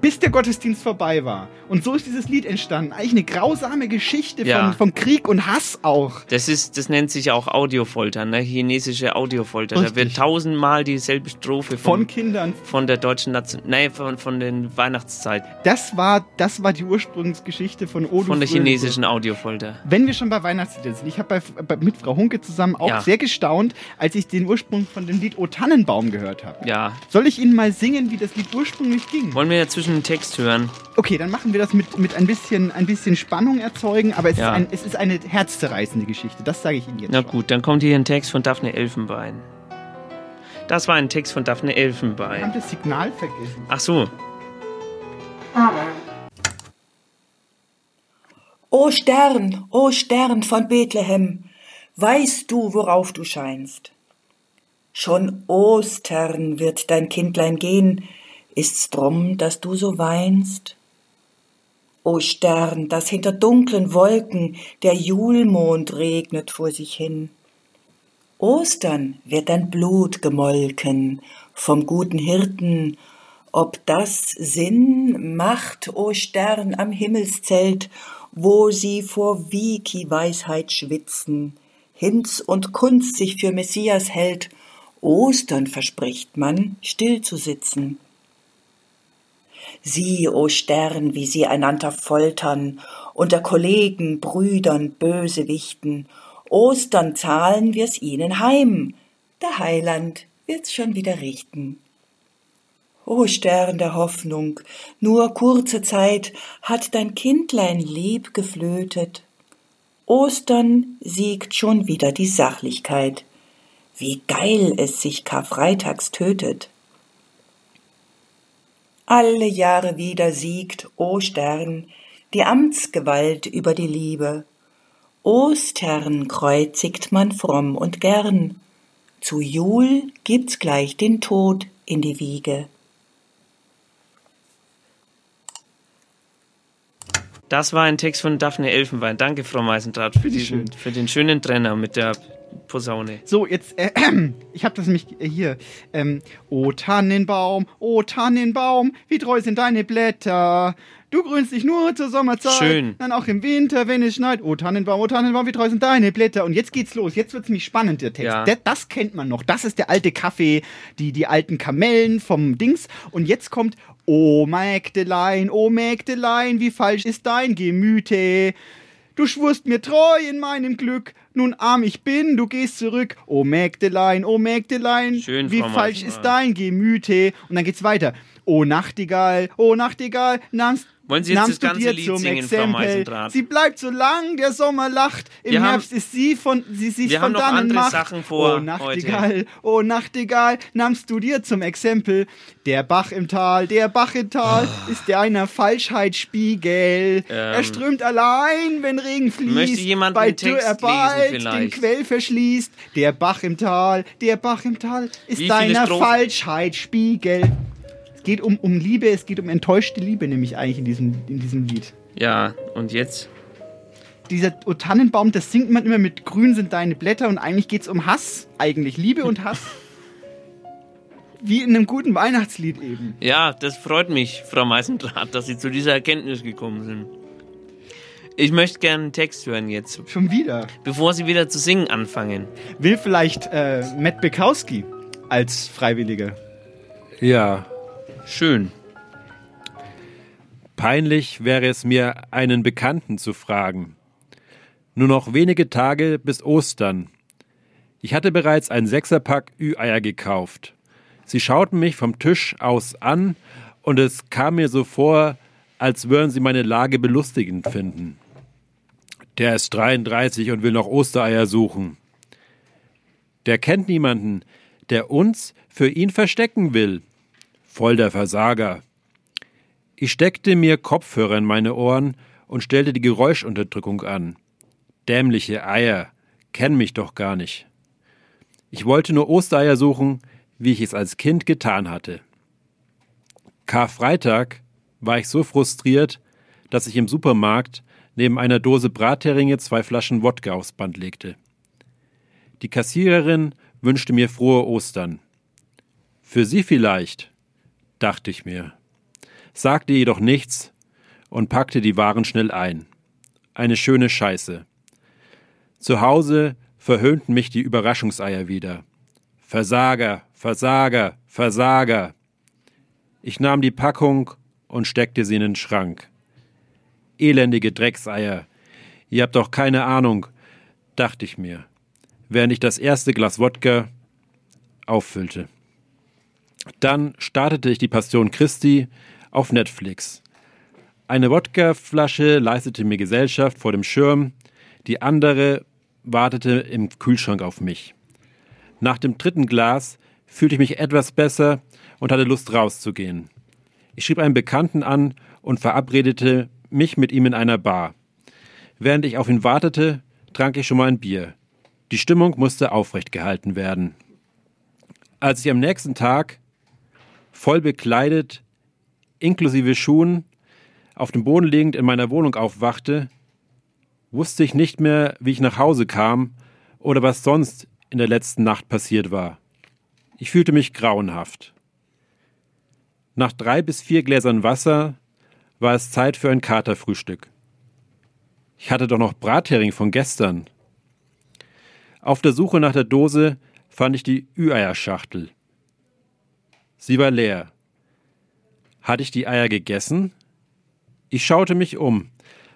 bis der Gottesdienst vorbei war. Und so ist dieses Lied entstanden. Eigentlich eine grausame Geschichte Ja. von, von Krieg und Hass auch. Das ist, das nennt sich auch Audiofolter, ne? Chinesische Audiofolter. Da Richtig. wird tausendmal dieselbe Strophe Von von, Kindern. von der deutschen Nation, nein, von, von den Weihnachtszeit, Das war, das war die Ursprungsgeschichte von Odu von der Fröhliche. chinesischen Audiofolter. Wenn wir schon bei Weihnachtsliedern sind, ich habe mit Frau Hunke zusammen auch Ja. sehr gestaunt, als ich den Ursprung von dem Lied O Tannenbaum gehört habe. Ja. Soll ich Ihnen mal singen, wie das Lied ursprünglich ging? Wollen wir dazwischen den Text hören? Okay, dann machen wir das mit, mit ein, bisschen, ein bisschen Spannung erzeugen, aber es, Ja. ist, ein, es ist eine herzzerreißende Geschichte, das sage ich Ihnen jetzt. Na gut, dann kommt hier ein Text von Daphne Elfenbein. Das war ein Text von Daphne Wir haben Elfenbein. das Signal vergessen. Ach so, O Stern, o Stern von Bethlehem, weißt du, worauf du scheinst? Schon Ostern wird dein Kindlein gehen, ist's drum, dass du so weinst? O Stern, dass hinter dunklen Wolken der Julmond regnet vor sich hin. Ostern wird dein Blut gemolken vom guten Hirten, ob das Sinn macht, o Stern am Himmelszelt, wo sie vor Wiki-Weisheit schwitzen, Hinz und Kunst sich für Messias hält, Ostern verspricht man, still zu sitzen. Sieh, o Stern, wie sie einander foltern, unter Kollegen, Brüdern, Bösewichten. Ostern zahlen wir's ihnen heim, der Heiland wird's schon wieder richten. O Stern der Hoffnung, nur kurze Zeit hat dein Kindlein lieb geflötet. Ostern siegt schon wieder die Sachlichkeit. Wie geil es sich Karfreitags tötet. Alle Jahre wieder siegt, o Stern, die Amtsgewalt über die Liebe. Ostern kreuzigt man fromm und gern. Zu Jul gibt's gleich den Tod in die Wiege. das war ein Text von Daphne Elfenbein. Danke, Frau Meisendrath, für, diesen, für den schönen Trenner mit der Posaune. So, jetzt, äh, (clears throat) ich habe das nämlich hier. Ähm, o Tannenbaum, o Tannenbaum, wie treu sind deine Blätter. Du grünst dich nur zur Sommerzeit. Schön. Dann auch im Winter, wenn es schneit. O Tannenbaum, o Tannenbaum, wie treu sind deine Blätter. Und jetzt geht's los. Jetzt wird's nämlich spannend, der Text. Ja. Der, das kennt man noch. Das ist der alte Kaffee, die, die alten Kamellen vom Dings. Und jetzt kommt O Mägdelein, o Mägdelein, wie falsch ist dein Gemüte. Du schwurst mir treu in meinem Glück, nun arm ich bin, du gehst zurück. O Mägdelein, o Mägdelein, Schön, wie Frau falsch Meisendrath. ist dein Gemüte. Und dann geht's weiter. O Nachtigall, o Nachtigall, nahmst Wollen Sie jetzt nahmst das du ganze dir Lied zum singen, Frau Exempel. Meisendrath? Sie bleibt so lang, der Sommer lacht. Im Wir haben- Herbst ist sie von sie sich wir von haben noch dannen andere macht. Sachen vor O Nachtigall, o Nachtigall, nahmst du dir zum Exempel. Der Bach im Tal, der Bach im Tal ist der einer Falschheitsspiegel. er Ähm. strömt allein, wenn Regen fließt. Möchte jemand bei Dürr er bald lesen den? Quell verschließt. Der Bach im Tal, der Bach im Tal ist Wie deiner Strophen? Falschheitsspiegel. Es geht um, um Liebe, es geht um enttäuschte Liebe, nämlich eigentlich in diesem, in diesem Lied Ja, und jetzt? dieser O Tannenbaum, das singt man immer mit Grün sind deine Blätter und eigentlich geht's um Hass, eigentlich Liebe und Hass. (laughs) Wie in einem guten Weihnachtslied eben. Ja, das freut mich, Frau Meisendrath, dass Sie zu dieser Erkenntnis gekommen sind. Ich möchte gerne einen Text hören jetzt. Schon wieder. Bevor Sie wieder zu singen anfangen. Will vielleicht äh, Matt Bekowski als Freiwilliger. Ja. Schön. Peinlich wäre es mir, einen Bekannten zu fragen. Nur noch wenige Tage bis Ostern. Ich hatte bereits ein Sechserpack Ü-Eier gekauft. Sie schauten mich vom Tisch aus an und es kam mir so vor, als würden sie meine Lage belustigend finden. Der ist 33 und will noch Ostereier suchen. Der kennt niemanden, der uns für ihn verstecken will. Voll der Versager. Ich steckte mir Kopfhörer in meine Ohren und stellte die Geräuschunterdrückung an. Dämliche Eier, kennen mich doch gar nicht. Ich wollte nur Ostereier suchen, wie ich es als Kind getan hatte. Karfreitag war ich so frustriert, dass ich im Supermarkt neben einer Dose Bratheringe zwei Flaschen Wodka aufs Band legte. Die Kassiererin wünschte mir frohe Ostern. Für sie vielleicht, dachte ich mir, sagte jedoch nichts und packte die Waren schnell ein. Eine schöne Scheiße. Zu Hause verhöhnten mich die Überraschungseier wieder. Versager, Versager, Versager. Ich nahm die Packung und steckte sie in den Schrank. Elendige Dreckseier. Ihr habt doch keine Ahnung, dachte ich mir, während ich das erste Glas Wodka auffüllte. Dann startete ich die Passion Christi auf Netflix. Eine Wodkaflasche leistete mir Gesellschaft vor dem Schirm, die andere wartete im Kühlschrank auf mich. Nach dem dritten Glas fühlte ich mich etwas besser und hatte Lust rauszugehen. Ich schrieb einen Bekannten an und verabredete mich mit ihm in einer Bar. Während ich auf ihn wartete, trank ich schon mal ein Bier. Die Stimmung musste aufrecht gehalten werden. Als ich am nächsten Tag, voll bekleidet, inklusive Schuhen, auf dem Boden liegend in meiner Wohnung aufwachte, wusste ich nicht mehr, wie ich nach Hause kam oder was sonst in der letzten Nacht passiert war. Ich fühlte mich grauenhaft. Nach drei bis vier Gläsern Wasser war es Zeit für ein Katerfrühstück. Ich hatte doch noch Brathering von gestern. Auf der Suche nach der Dose fand ich die Ü-Eierschachtel. Sie war leer. Hatte ich die Eier gegessen? Ich schaute mich um,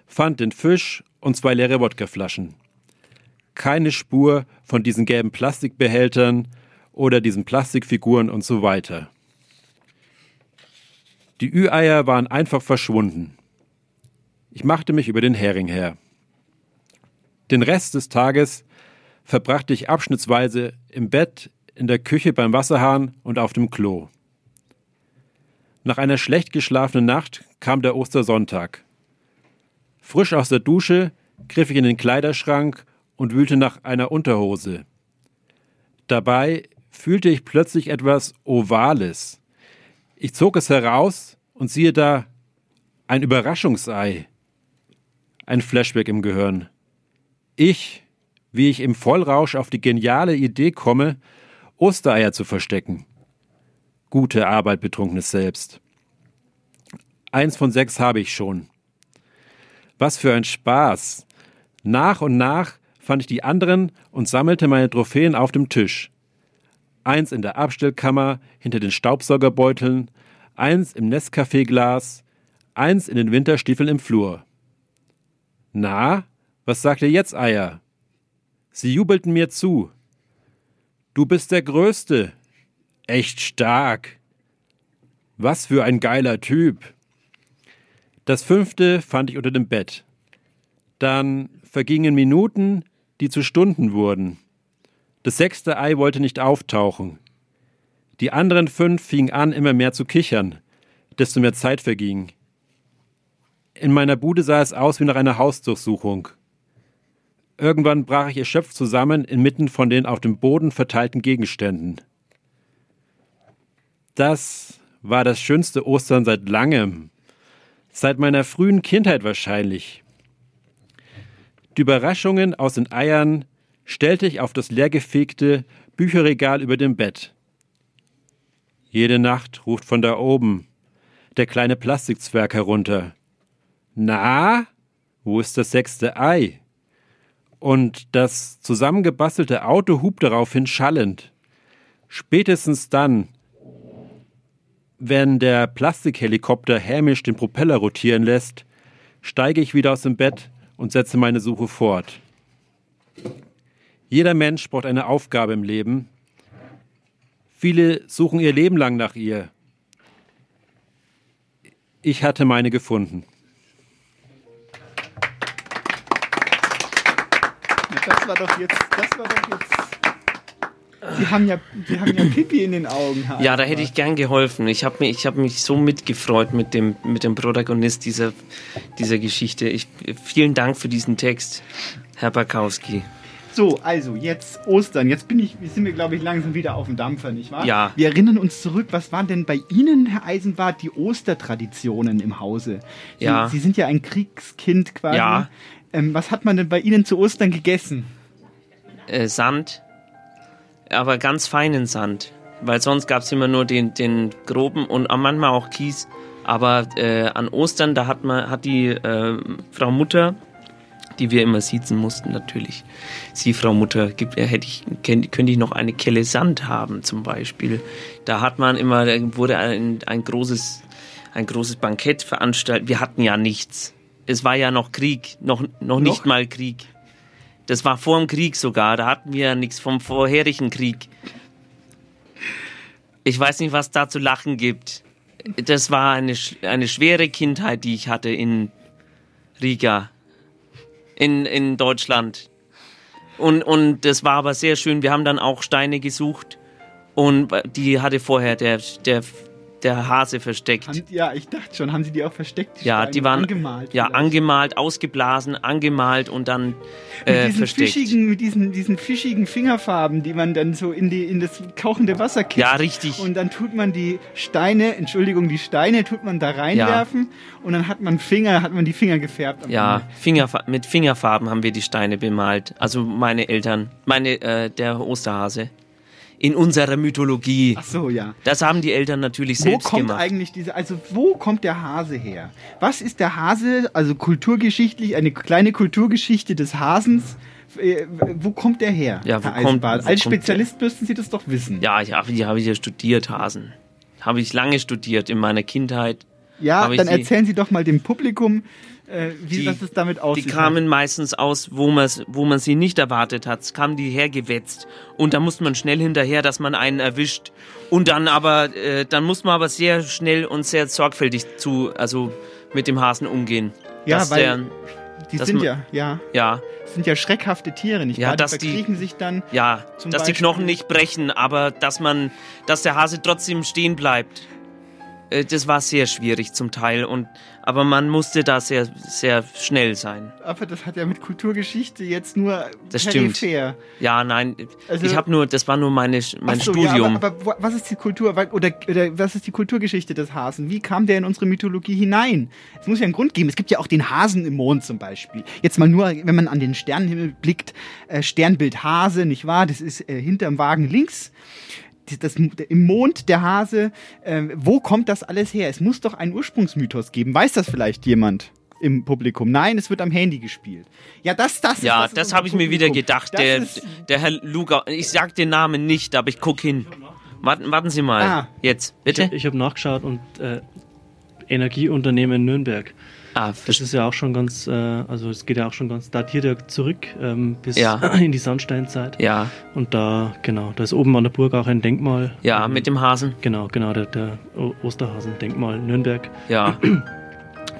fand den Fisch und zwei leere Wodkaflaschen. Keine Spur von diesen gelben Plastikbehältern oder diesen Plastikfiguren und so weiter. Die Ü-Eier waren einfach verschwunden. Ich machte mich über den Hering her. Den Rest des Tages verbrachte ich abschnittsweise im Bett, in der Küche beim Wasserhahn und auf dem Klo. Nach einer schlecht geschlafenen Nacht kam der Ostersonntag. Frisch aus der Dusche griff ich in den Kleiderschrank und wühlte nach einer Unterhose. Dabei fühlte ich plötzlich etwas Ovales. Ich zog es heraus und siehe da ein Überraschungsei. Ein Flashback im Gehirn. Ich, wie ich im Vollrausch auf die geniale Idee komme, Ostereier zu verstecken. Gute Arbeit, betrunkenes Selbst. Eins von sechs habe ich schon. Was für ein Spaß. Nach und nach fand ich die anderen und sammelte meine Trophäen auf dem Tisch. Eins in der Abstellkammer hinter den Staubsaugerbeuteln, eins im Nescafé-Glas, eins in den Winterstiefeln im Flur. Na, was sagt ihr jetzt, Eier? Sie jubelten mir zu. Du bist der Größte. Echt stark. Was für ein geiler Typ. Das fünfte fand ich unter dem Bett. Dann vergingen Minuten, die zu Stunden wurden. Das sechste Ei wollte nicht auftauchen. Die anderen fünf fingen an, immer mehr zu kichern, desto mehr Zeit verging. In meiner Bude sah es aus wie nach einer Hausdurchsuchung. Irgendwann brach ich erschöpft zusammen inmitten von den auf dem Boden verteilten Gegenständen. Das war das schönste Ostern seit langem. Seit meiner frühen Kindheit wahrscheinlich. Die Überraschungen aus den Eiern stellte ich auf das leergefegte Bücherregal über dem Bett. Jede Nacht ruft von da oben der kleine Plastikzwerg herunter. Na, wo ist das sechste Ei? Und das zusammengebastelte Auto hupt daraufhin schallend. Spätestens dann, wenn der Plastikhelikopter hämisch den Propeller rotieren lässt, steige ich wieder aus dem Bett und setze meine Suche fort. Jeder Mensch braucht eine Aufgabe im Leben. Viele suchen ihr Leben lang nach ihr. Ich hatte meine gefunden. Das war doch jetzt, das war doch jetzt Die haben ja, die haben ja Pipi in den Augen. Herr Ja, da hätte ich gern geholfen. Ich habe mich, ich hab mich so mitgefreut mit dem, mit dem Protagonist dieser, dieser Geschichte. Ich, vielen Dank für diesen Text, Herr Bakowski. So, also jetzt Ostern. Jetzt bin ich, sind wir, glaube ich, langsam wieder auf dem Dampfer, nicht wahr? Ja. Wir erinnern uns zurück, was waren denn bei Ihnen, Herr Eisenbart, die Ostertraditionen im Hause? Sie, Ja. Sie sind ja ein Kriegskind quasi. Ja. Ähm, was hat man denn bei Ihnen zu Ostern gegessen? Äh, Sand, aber ganz feinen Sand. Weil sonst gab es immer nur den, den groben und manchmal auch Kies. Aber äh, an Ostern, da hat man, hat die äh, Frau Mutter, die wir immer siezen mussten natürlich, sie Frau Mutter, gibt, äh, hätte ich, könnte ich noch eine Kelle Sand haben zum Beispiel. Da hat man immer, da wurde ein, ein großes, ein großes Bankett veranstaltet. Wir hatten ja nichts. Es war ja noch Krieg, noch, noch nicht mal Krieg. Das war vor dem Krieg sogar. Da hatten wir ja nichts vom vorherigen Krieg. Ich weiß nicht, was da zu lachen gibt. Das war eine, eine schwere Kindheit, die ich hatte in Riga, in, in Deutschland. Und, und das war aber sehr schön. Wir haben dann auch Steine gesucht und die hatte vorher der, der, der Hase versteckt. Haben, ja, ich dachte schon, haben Sie die auch versteckt? Ja, Steine die waren angemalt. ja vielleicht? angemalt, ausgeblasen, angemalt und dann mit äh, diesen versteckt. fischigen, mit diesen, diesen fischigen Fingerfarben, die man dann so in die in das kochende Wasser kippt. Ja, richtig. Und dann tut man die Steine, Entschuldigung, die Steine tut man da reinwerfen und dann hat man Finger, hat man die Finger gefärbt. Ja, Ende. Fingerfa mit Fingerfarben haben wir die Steine bemalt. Also meine Eltern, meine äh, der Osterhase. In unserer Mythologie. Ach so, ja. Das haben die Eltern natürlich Wo selbst kommt gemacht. eigentlich diese, also wo kommt der Hase her? Was ist der Hase, also kulturgeschichtlich, eine kleine Kulturgeschichte des Hasens? Äh, Wo kommt der her? Ja, wo Herr kommt- wo Als kommt Spezialist müssten Sie das doch wissen. Ja, ich habe habe ich ja studiert, Hasen. Habe ich lange studiert in meiner Kindheit. Ja, dann erzählen Sie doch mal dem Publikum, äh, wie Die- das es damit Die aussieht. kamen meistens aus, wo, wo man sie nicht erwartet hat. Es kamen die hergewetzt. Und da musste man schnell hinterher, dass man einen erwischt. Und dann aber, äh, dann muss man aber sehr schnell und sehr sorgfältig zu, also mit dem Hasen umgehen. Ja, weil der, die sind man- ja, ja, ja, sind ja schreckhafte Tiere, nicht Ja, wahr? dass die die- verkriechen sich dann. ja, dass die Beispiel- Knochen nicht brechen, aber dass man, dass der Hase trotzdem stehen bleibt. Äh, Das war sehr schwierig zum Teil und, aber man musste da sehr, sehr schnell sein. Aber das hat ja mit Kulturgeschichte jetzt nur Das stimmt. peripher. Ja, nein, Also- ich habe nur, das war nur meine, mein so, Studium. Ja, aber, aber was ist die Kultur oder, oder was ist die Kulturgeschichte des Hasen? Wie kam der in unsere Mythologie hinein? Es muss ja einen Grund geben. Es gibt ja auch den Hasen im Mond zum Beispiel. Jetzt mal nur, wenn man an den Sternenhimmel blickt, äh, Sternbild Hase, nicht wahr? Das ist äh, hinterm Wagen links. Das, Im Mond der Hase. Äh, wo kommt das alles her? Es muss doch einen Ursprungsmythos geben. Weiß das vielleicht jemand? Im Publikum. Nein, es wird am Handy gespielt. Ja, das, das ist ja, ist das unser habe ich mir wieder gedacht. Das Der, der Herr Luger, ich sag den Namen nicht, aber ich guck hin. Warten, warten Sie mal. Ah. Jetzt, Ich, bitte. ich habe nachgeschaut und äh, Energieunternehmen Nürnberg. Ah, das ist ja auch schon ganz, äh, also es geht ja auch schon ganz datiert ja zurück ähm, bis Ja. (clears throat) in die Sandsteinzeit. Ja. Und da, genau, da ist oben an der Burg auch ein Denkmal. Ja, mit dem Hasen. Genau, genau, der, der Osterhasen-Denkmal Nürnberg. Ja. (clears throat)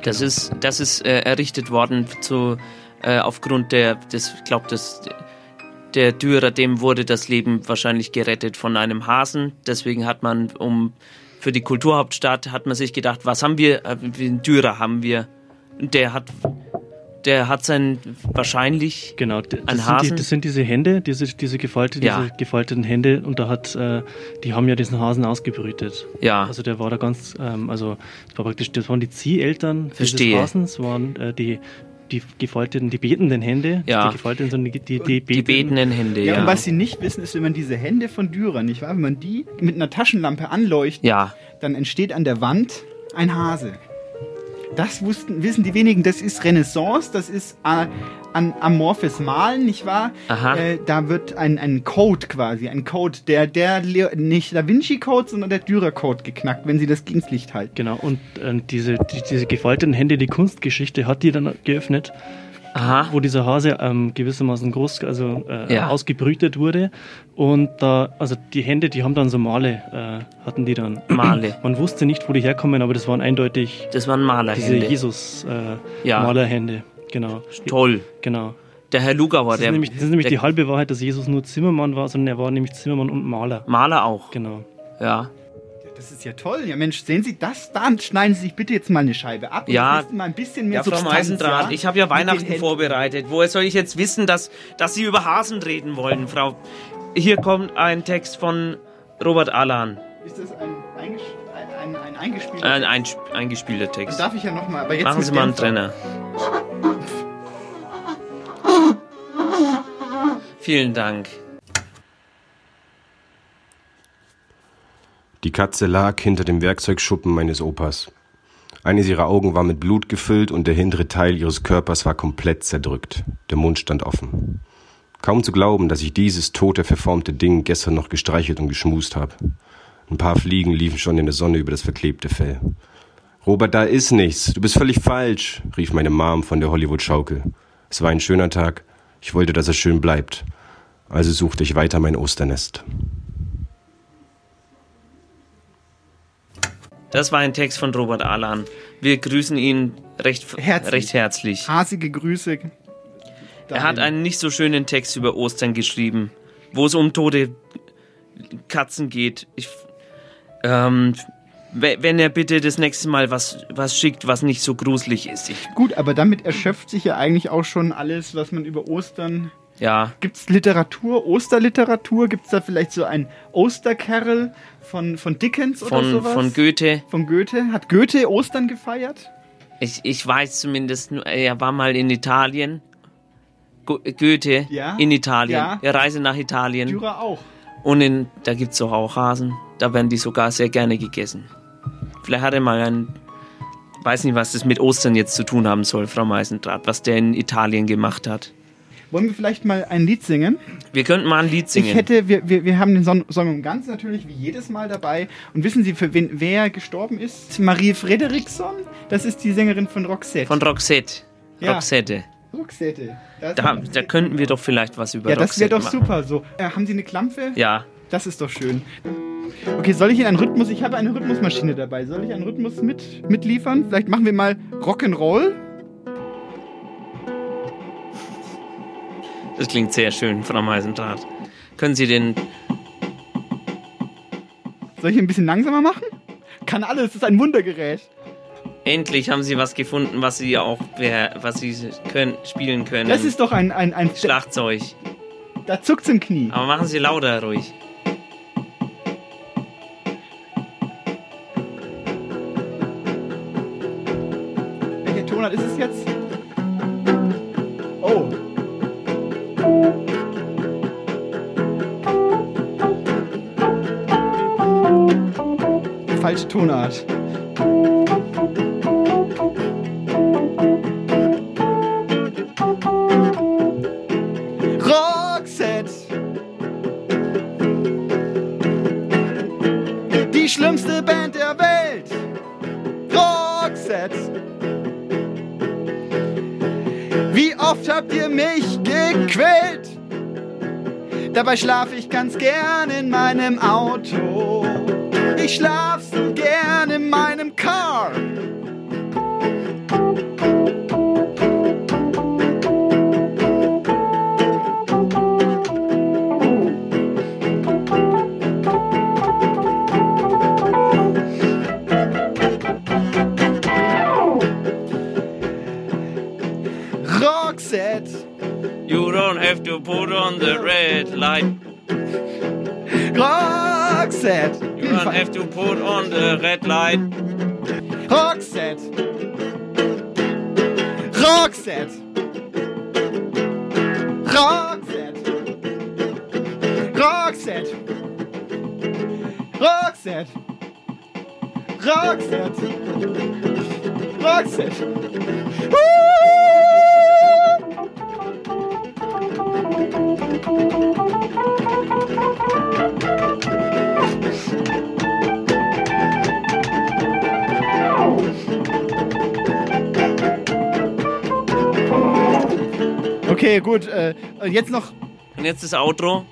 Das ist, das ist äh, errichtet worden zu, äh, aufgrund der, des, ich glaube, der Dürer, dem wurde das Leben wahrscheinlich gerettet von einem Hasen. Deswegen hat man, um für die Kulturhauptstadt, hat man sich gedacht, was haben wir, äh, einen Dürer haben wir. Der hat, der hat sein, wahrscheinlich, Genau, d- ein das, sind die, Hasen. das sind diese Hände, diese, diese, gefalteten, Ja. diese gefalteten Hände und da hat, äh, die haben ja diesen Hasen ausgebrütet. Ja. Also der war da ganz, ähm, also das war praktisch, das waren die Zieheltern Verstehe. dieses Hasens, waren äh, die, die gefalteten, die betenden Hände, Ja. die gefalteten, sondern die, die, die, die betenden Hände, Ja, ja. und was sie nicht wissen, ist, wenn man diese Hände von Dürer, nicht wahr? Wenn man die mit einer Taschenlampe anleuchtet, Ja. dann entsteht an der Wand ein Hase. Das wussten, wissen die wenigen. Das ist Renaissance, das ist an amorphes Malen, nicht wahr? Aha. Äh, da wird ein, ein Code quasi, ein Code, der, der Leo- nicht Da Vinci Code, sondern der Dürer Code geknackt, wenn sie das gegens Licht halten. Genau, und äh, diese, die, diese gefalteten Hände, die Kunstgeschichte hat die dann geöffnet. Aha. Wo dieser Hase ähm, gewissermaßen groß, also äh, Ja. ausgebrütet wurde. Und da, also die Hände, die haben dann so Male, äh, hatten die dann. Male. Man wusste nicht, wo die herkommen, aber das waren eindeutig Das waren Malerhände. diese Jesus äh, Ja. Genau. Toll. Genau. Der Herr Lugauer, Das ist der. nämlich, das ist nämlich der die halbe Wahrheit, dass Jesus nur Zimmermann war, sondern er war nämlich Zimmermann und Maler. Maler auch. Genau. Ja. Das ist ja toll. Ja, Mensch, sehen Sie das? Dann schneiden Sie sich bitte jetzt mal eine Scheibe ab. Ja. Mal ein bisschen mehr Ja, Frau Substanz, Meisendraht, ja? ich habe ja Weihnachten vorbereitet. Woher soll ich jetzt wissen, dass, dass Sie über Hasen reden wollen, Frau? Hier kommt ein Text von Robert Alan. Ist das ein, eingesch ein, ein, ein eingespielter Ein einsp- eingespielter Dann Text. darf ich ja nochmal, aber jetzt Machen Sie mal einen. Trenner. (laughs) Vielen Dank. Die Katze lag hinter dem Werkzeugschuppen meines Opas. Eines ihrer Augen war mit Blut gefüllt und der hintere Teil ihres Körpers war komplett zerdrückt. Der Mund stand offen. Kaum zu glauben, dass ich dieses tote, verformte Ding gestern noch gestreichelt und geschmust habe. Ein paar Fliegen liefen schon in der Sonne über das verklebte Fell. Robert, da ist nichts. Du bist völlig falsch, rief meine Mom von der Hollywood-Schaukel. Es war ein schöner Tag. Ich wollte, dass er schön bleibt. Also suchte ich weiter mein Osternest. Das war ein Text von Robert Alan. Wir grüßen ihn recht, Herzlich. recht herzlich. Hasige Grüße. Er hat einen nicht so schönen Text über Ostern geschrieben, wo es um tote Katzen geht. Ich, ähm, we- wenn er bitte das nächste Mal was, was schickt, was nicht so gruselig ist. Ich, Gut, aber damit erschöpft sich ja eigentlich auch schon alles, was man über Ostern. Ja, Gibt es Literatur, Osterliteratur? Gibt es da vielleicht so ein Ostercarol von, von Dickens oder von, sowas? von Goethe. Von Goethe? Hat Goethe Ostern gefeiert? Ich, ich weiß zumindest, nur, er war mal in Italien. Go Goethe Ja? in Italien. Ja. Er reise nach Italien. Dürer auch. Und in, da gibt es auch Hasen. Da werden die sogar sehr gerne gegessen. Vielleicht hat er mal ein. Weiß nicht, was das mit Ostern jetzt zu tun haben soll, Frau Meisendraht, was der in Italien gemacht hat. Wollen wir vielleicht mal ein Lied singen? Wir könnten mal ein Lied singen. Ich hätte, wir, wir, wir haben den Son Song und Ganz natürlich wie jedes Mal dabei. Und wissen Sie, für wen, wer gestorben ist? Marie Frederiksson. Das ist die Sängerin von Roxette. Von Roxette. Ja. Roxette. Roxette. Da, da könnten wir doch vielleicht was über ja, das wäre Roxette doch machen. super. So, äh, haben Sie eine Klampfe? Ja. Das ist doch schön. Okay, soll ich Ihnen einen Rhythmus? Ich habe eine Rhythmusmaschine dabei. Soll ich einen Rhythmus mit, mitliefern? Vielleicht machen wir mal Rock'n'Roll. Das klingt sehr schön, Frau Meisendraht. Können Sie den. Soll ich ein bisschen langsamer machen? Kann alles, das ist ein Wundergerät. Endlich haben Sie was gefunden, was Sie auch, was Sie können, spielen können. Das ist doch ein, ein, ein Schlagzeug. Da zuckt's im Knie. Aber machen Sie lauter ruhig. Welcher Tonart ist es jetzt? Falsche Tonart. Roxette. Die schlimmste Band der Welt. Roxette. Wie oft habt ihr mich gequält? Dabei schlaf ich ganz gern in meinem Auto. Ich schlaf so gern in meinem Car. To put on the red light. Okay, gut. Äh, jetzt noch. Und jetzt das Outro.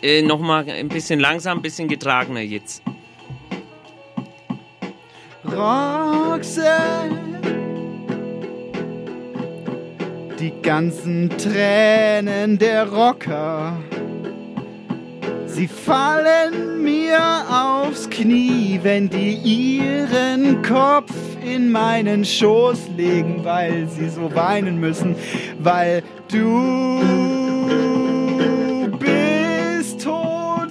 Äh, Nochmal ein bisschen langsam, ein bisschen getragener jetzt. Roxette. die ganzen Tränen der Rocker. Sie fallen mir aufs Knie, wenn die ihren Kopf in meinen Schoß legen, weil sie so weinen müssen, weil du bist tot.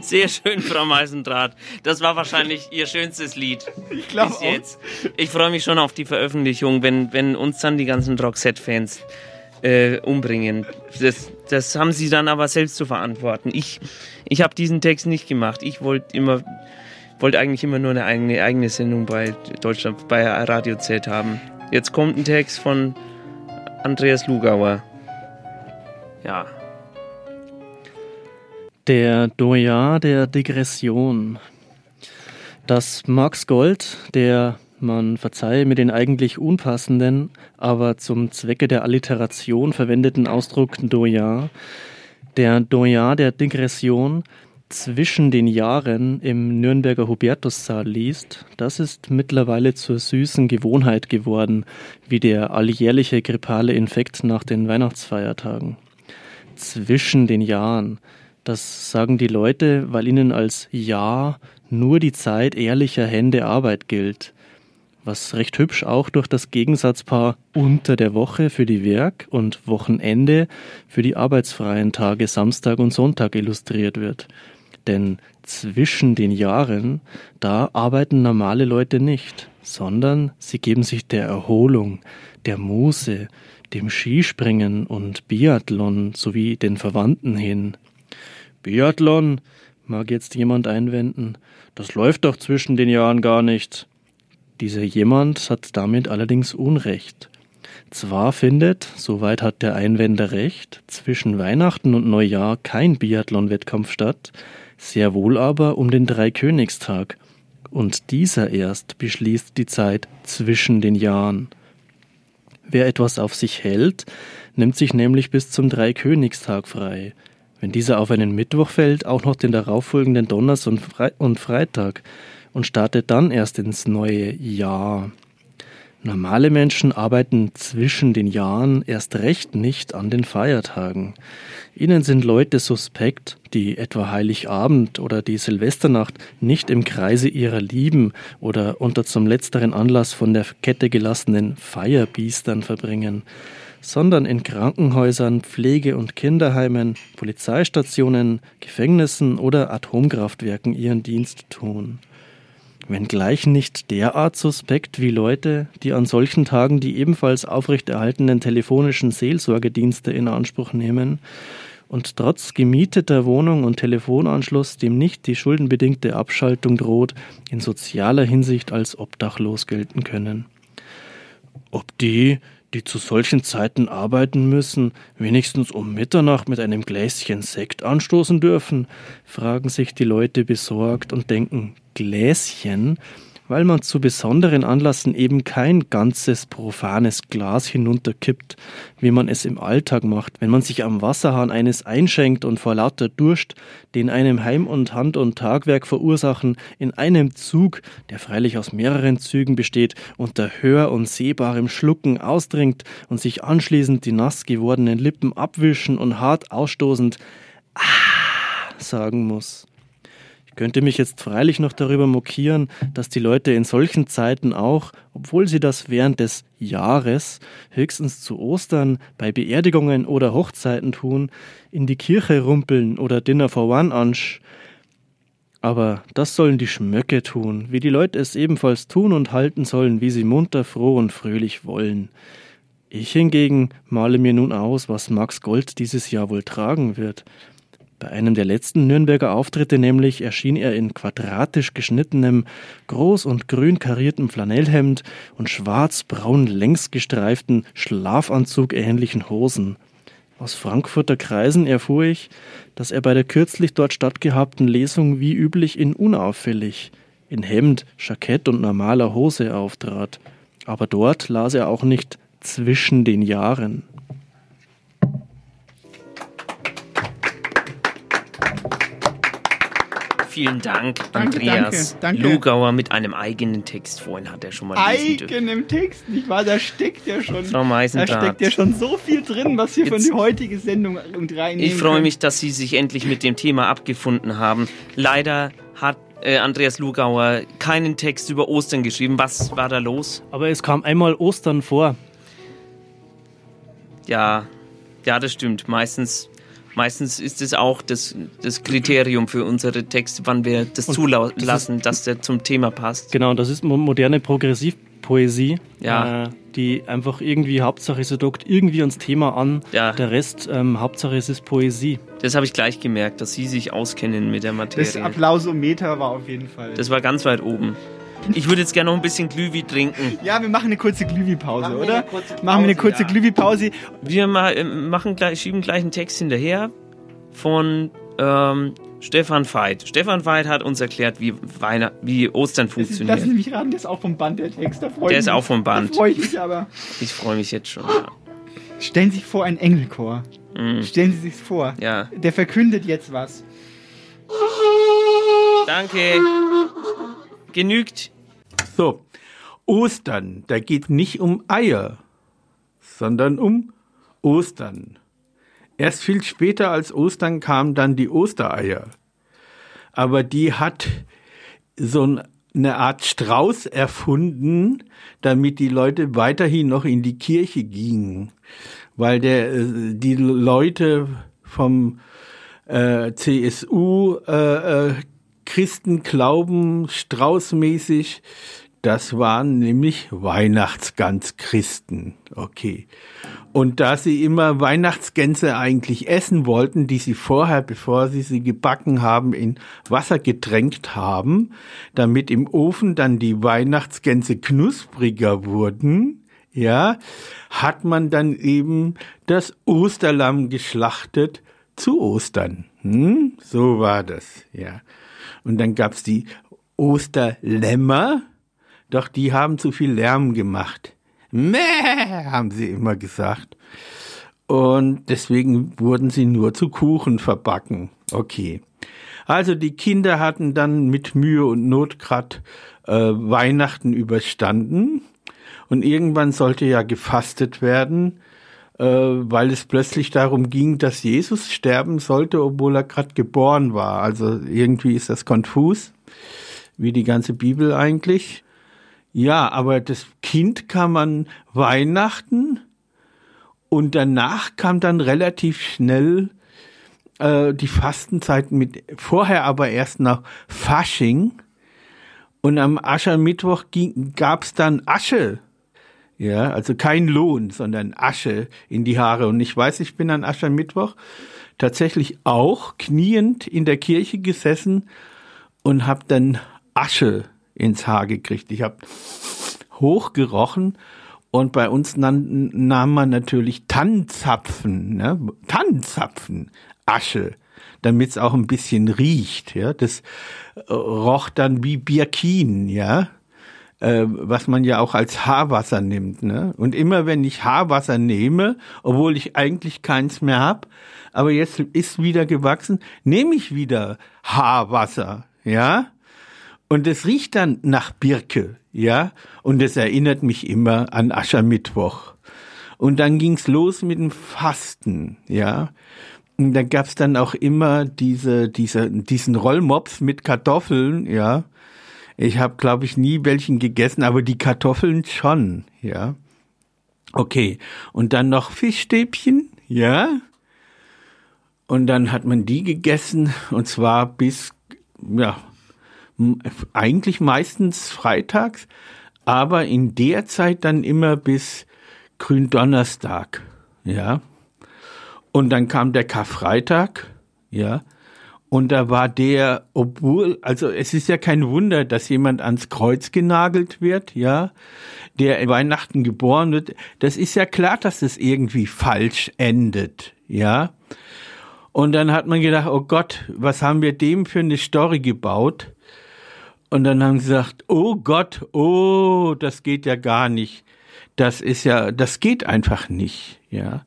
Sehr schön, Frau Meisendraht. Das war wahrscheinlich Ihr schönstes Lied. Ich glaube Bis jetzt. Ich freue mich schon auf die Veröffentlichung, wenn, wenn uns dann die ganzen Roxette-Fans äh, umbringen. Das, das haben sie dann aber selbst zu verantworten. Ich, ich habe diesen Text nicht gemacht. Ich wollte immer, wollte eigentlich immer nur eine eigene, eigene Sendung bei Deutschland, bei Radio Z haben. Jetzt kommt ein Text von Andreas Lugauer. Ja. Der Doyen der Digression. Dass Max Gold, der man verzeihe mir den eigentlich unpassenden, aber zum Zwecke der Alliteration verwendeten Ausdruck Doyen, der Doyen der Digression zwischen den Jahren im Nürnberger Hubertussaal liest, das ist mittlerweile zur süßen Gewohnheit geworden, wie der alljährliche grippale Infekt nach den Weihnachtsfeiertagen. Zwischen den Jahren, das sagen die Leute, weil ihnen als Jahr nur die Zeit ehrlicher Hände Arbeit gilt was recht hübsch auch durch das Gegensatzpaar unter der Woche für die Werk- und Wochenende für die arbeitsfreien Tage Samstag und Sonntag illustriert wird. Denn zwischen den Jahren, da arbeiten normale Leute nicht, sondern sie geben sich der Erholung, der Muße, dem Skispringen und Biathlon sowie den Verwandten hin. Biathlon, mag jetzt jemand einwenden, das läuft doch zwischen den Jahren gar nicht. Dieser jemand hat damit allerdings Unrecht. Zwar findet, soweit hat der Einwender recht, zwischen Weihnachten und Neujahr kein Biathlon-Wettkampf statt, sehr wohl aber um den Dreikönigstag. Und dieser erst beschließt die Zeit zwischen den Jahren. Wer etwas auf sich hält, nimmt sich nämlich bis zum Dreikönigstag frei. Wenn dieser auf einen Mittwoch fällt, auch noch den darauffolgenden Donners und, Fre und Freitag und startet dann erst ins neue Jahr. Normale Menschen arbeiten zwischen den Jahren erst recht nicht an den Feiertagen. Ihnen sind Leute suspekt, die etwa Heiligabend oder die Silvesternacht nicht im Kreise ihrer Lieben oder unter zum letzteren Anlass von der Kette gelassenen Feierbiestern verbringen, sondern in Krankenhäusern, Pflege- und Kinderheimen, Polizeistationen, Gefängnissen oder Atomkraftwerken ihren Dienst tun wenngleich nicht derart suspekt wie Leute, die an solchen Tagen die ebenfalls aufrechterhaltenen telefonischen Seelsorgedienste in Anspruch nehmen und trotz gemieteter Wohnung und Telefonanschluss dem nicht die schuldenbedingte Abschaltung droht, in sozialer Hinsicht als obdachlos gelten können. Ob die, die zu solchen Zeiten arbeiten müssen, wenigstens um Mitternacht mit einem Gläschen Sekt anstoßen dürfen, fragen sich die Leute besorgt und denken, Gläschen, weil man zu besonderen Anlassen eben kein ganzes profanes Glas hinunterkippt, wie man es im Alltag macht, wenn man sich am Wasserhahn eines einschenkt und vor lauter Durst, den einem Heim- und Hand- und Tagwerk verursachen, in einem Zug, der freilich aus mehreren Zügen besteht, unter hör- und sehbarem Schlucken ausdringt und sich anschließend die nass gewordenen Lippen abwischen und hart ausstoßend Ah sagen muss. Könnte mich jetzt freilich noch darüber mokieren, dass die Leute in solchen Zeiten auch, obwohl sie das während des Jahres höchstens zu Ostern, bei Beerdigungen oder Hochzeiten tun, in die Kirche rumpeln oder Dinner for One ansch. Aber das sollen die Schmöcke tun, wie die Leute es ebenfalls tun und halten sollen, wie sie munter, froh und fröhlich wollen. Ich hingegen male mir nun aus, was Max Gold dieses Jahr wohl tragen wird. Bei einem der letzten Nürnberger Auftritte nämlich erschien er in quadratisch geschnittenem, groß und grün kariertem Flanellhemd und schwarz-braun längsgestreiften Schlafanzug ähnlichen Hosen. Aus Frankfurter Kreisen erfuhr ich, dass er bei der kürzlich dort stattgehabten Lesung wie üblich in unauffällig, in Hemd, Jackett und normaler Hose auftrat. Aber dort las er auch nicht zwischen den Jahren. Vielen Dank, Danke, Andreas. danke, danke. Lugauer mit einem eigenen Text. Vorhin hat er schon mal. Eigenem Text, nicht wahr? Da steckt ja schon, Frau da steckt ja schon so viel drin, was wir von Jetzt- die heutige Sendung und reinnehmen Ich freue können. mich, dass Sie sich endlich mit dem Thema abgefunden haben. Leider hat äh, Andreas Lugauer keinen Text über Ostern geschrieben. Was war da los? Aber es kam einmal Ostern vor. Ja, ja, das stimmt. Meistens, meistens ist es auch das, das Kriterium für unsere Texte, wann wir das Und zulassen, dass der zum Thema passt. Genau, das ist mo- moderne Progressivpoesie, Ja. äh, die einfach irgendwie, Hauptsache sie dockt irgendwie ans Thema an, Ja. der Rest, ähm, Hauptsache es ist Poesie. Das habe ich gleich gemerkt, dass Sie sich auskennen mit der Materie. Das Applausometer war auf jeden Fall. Das war ganz weit oben. Ich würde jetzt gerne noch ein bisschen Glühwein trinken. ja, wir machen eine kurze Glühwein-Pause, oder? machen wir eine Pause, kurze ja. Glühwein-Pause. Wir äh, machen gleich, schieben gleich einen Text hinterher von ähm, Stefan Veit. Stefan Veit hat uns erklärt, wie, Weihnacht, wie Ostern ist, funktioniert. das ist nämlich raten, der ist auch vom Band, der Text. Da freu ich Der ist mich. auch vom Band. Da freue ich mich aber. Ich freue mich jetzt schon. Ja. Stellen Sie sich vor, ein Engelchor. Mhm. Stellen Sie sich vor. Ja. Der verkündet jetzt was. Danke. Genügt. So, Ostern, da geht nicht um Eier, sondern um Ostern. Erst viel später als Ostern kamen dann die Ostereier. Aber die hat so ein- eine Art Strauß erfunden, damit die Leute weiterhin noch in die Kirche gingen. Weil der, äh, die Leute vom äh, CSU äh, äh, Christenglauben straußmäßig, das waren nämlich Weihnachtsgans-Christen. Okay. Und da sie immer Weihnachtsgänse eigentlich essen wollten, die sie vorher, bevor sie sie gebacken haben, in Wasser getränkt haben, damit im Ofen dann die Weihnachtsgänse knuspriger wurden, ja, hat man dann eben das Osterlamm geschlachtet zu Ostern. Hm? So war das, ja. Und dann gab's die Osterlämmer, doch die haben zu viel Lärm gemacht. Mäh, haben sie immer gesagt. Und deswegen wurden sie nur zu Kuchen verbacken. Okay. Also die Kinder hatten dann mit Mühe und Not grad äh, Weihnachten überstanden. Und irgendwann sollte ja gefastet werden, äh, weil es plötzlich darum ging, dass Jesus sterben sollte, obwohl er gerade geboren war. Also irgendwie ist das konfus, wie die ganze Bibel eigentlich. Ja, aber das Kind kam an Weihnachten und danach kam dann relativ schnell äh, die Fastenzeit mit, vorher aber erst nach Fasching und am Aschermittwoch gab es dann Asche. Ja, also kein Lohn, sondern Asche in die Haare. Und ich weiß, ich bin an Aschermittwoch tatsächlich auch kniend in der Kirche gesessen und habe dann Asche ins Haar gekriegt. Ich habe hochgerochen und bei uns nannten, nahm man natürlich Tannenzapfen, ne? Tannenzapfen, Asche, damit es auch ein bisschen riecht. Ja? Das äh, roch dann wie Birkin, ja, äh, was man ja auch als Haarwasser nimmt. Ne? Und immer wenn ich Haarwasser nehme, obwohl ich eigentlich keins mehr hab, aber jetzt ist wieder gewachsen, nehme ich wieder Haarwasser, ja. Und es riecht dann nach Birke, ja. Und es erinnert mich immer an Aschermittwoch. Und dann ging's los mit dem Fasten, ja. Und da gab's dann auch immer diese, diese, diesen Rollmops mit Kartoffeln, ja. Ich habe, glaube ich, nie welchen gegessen, aber die Kartoffeln schon, ja. Okay. Und dann noch Fischstäbchen, ja. Und dann hat man die gegessen und zwar bis, ja, eigentlich meistens freitags, aber in der Zeit dann immer bis Gründonnerstag, ja. Und dann kam der Karfreitag, ja. Und da war der, obwohl, also es ist ja kein Wunder, dass jemand ans Kreuz genagelt wird, ja, der Weihnachten geboren wird. Das ist ja klar, dass es irgendwie falsch endet, ja. Und dann hat man gedacht, oh Gott, was haben wir dem für eine Story gebaut? Und dann haben sie gesagt, oh Gott, oh, das geht ja gar nicht. Das ist ja, das geht einfach nicht, ja.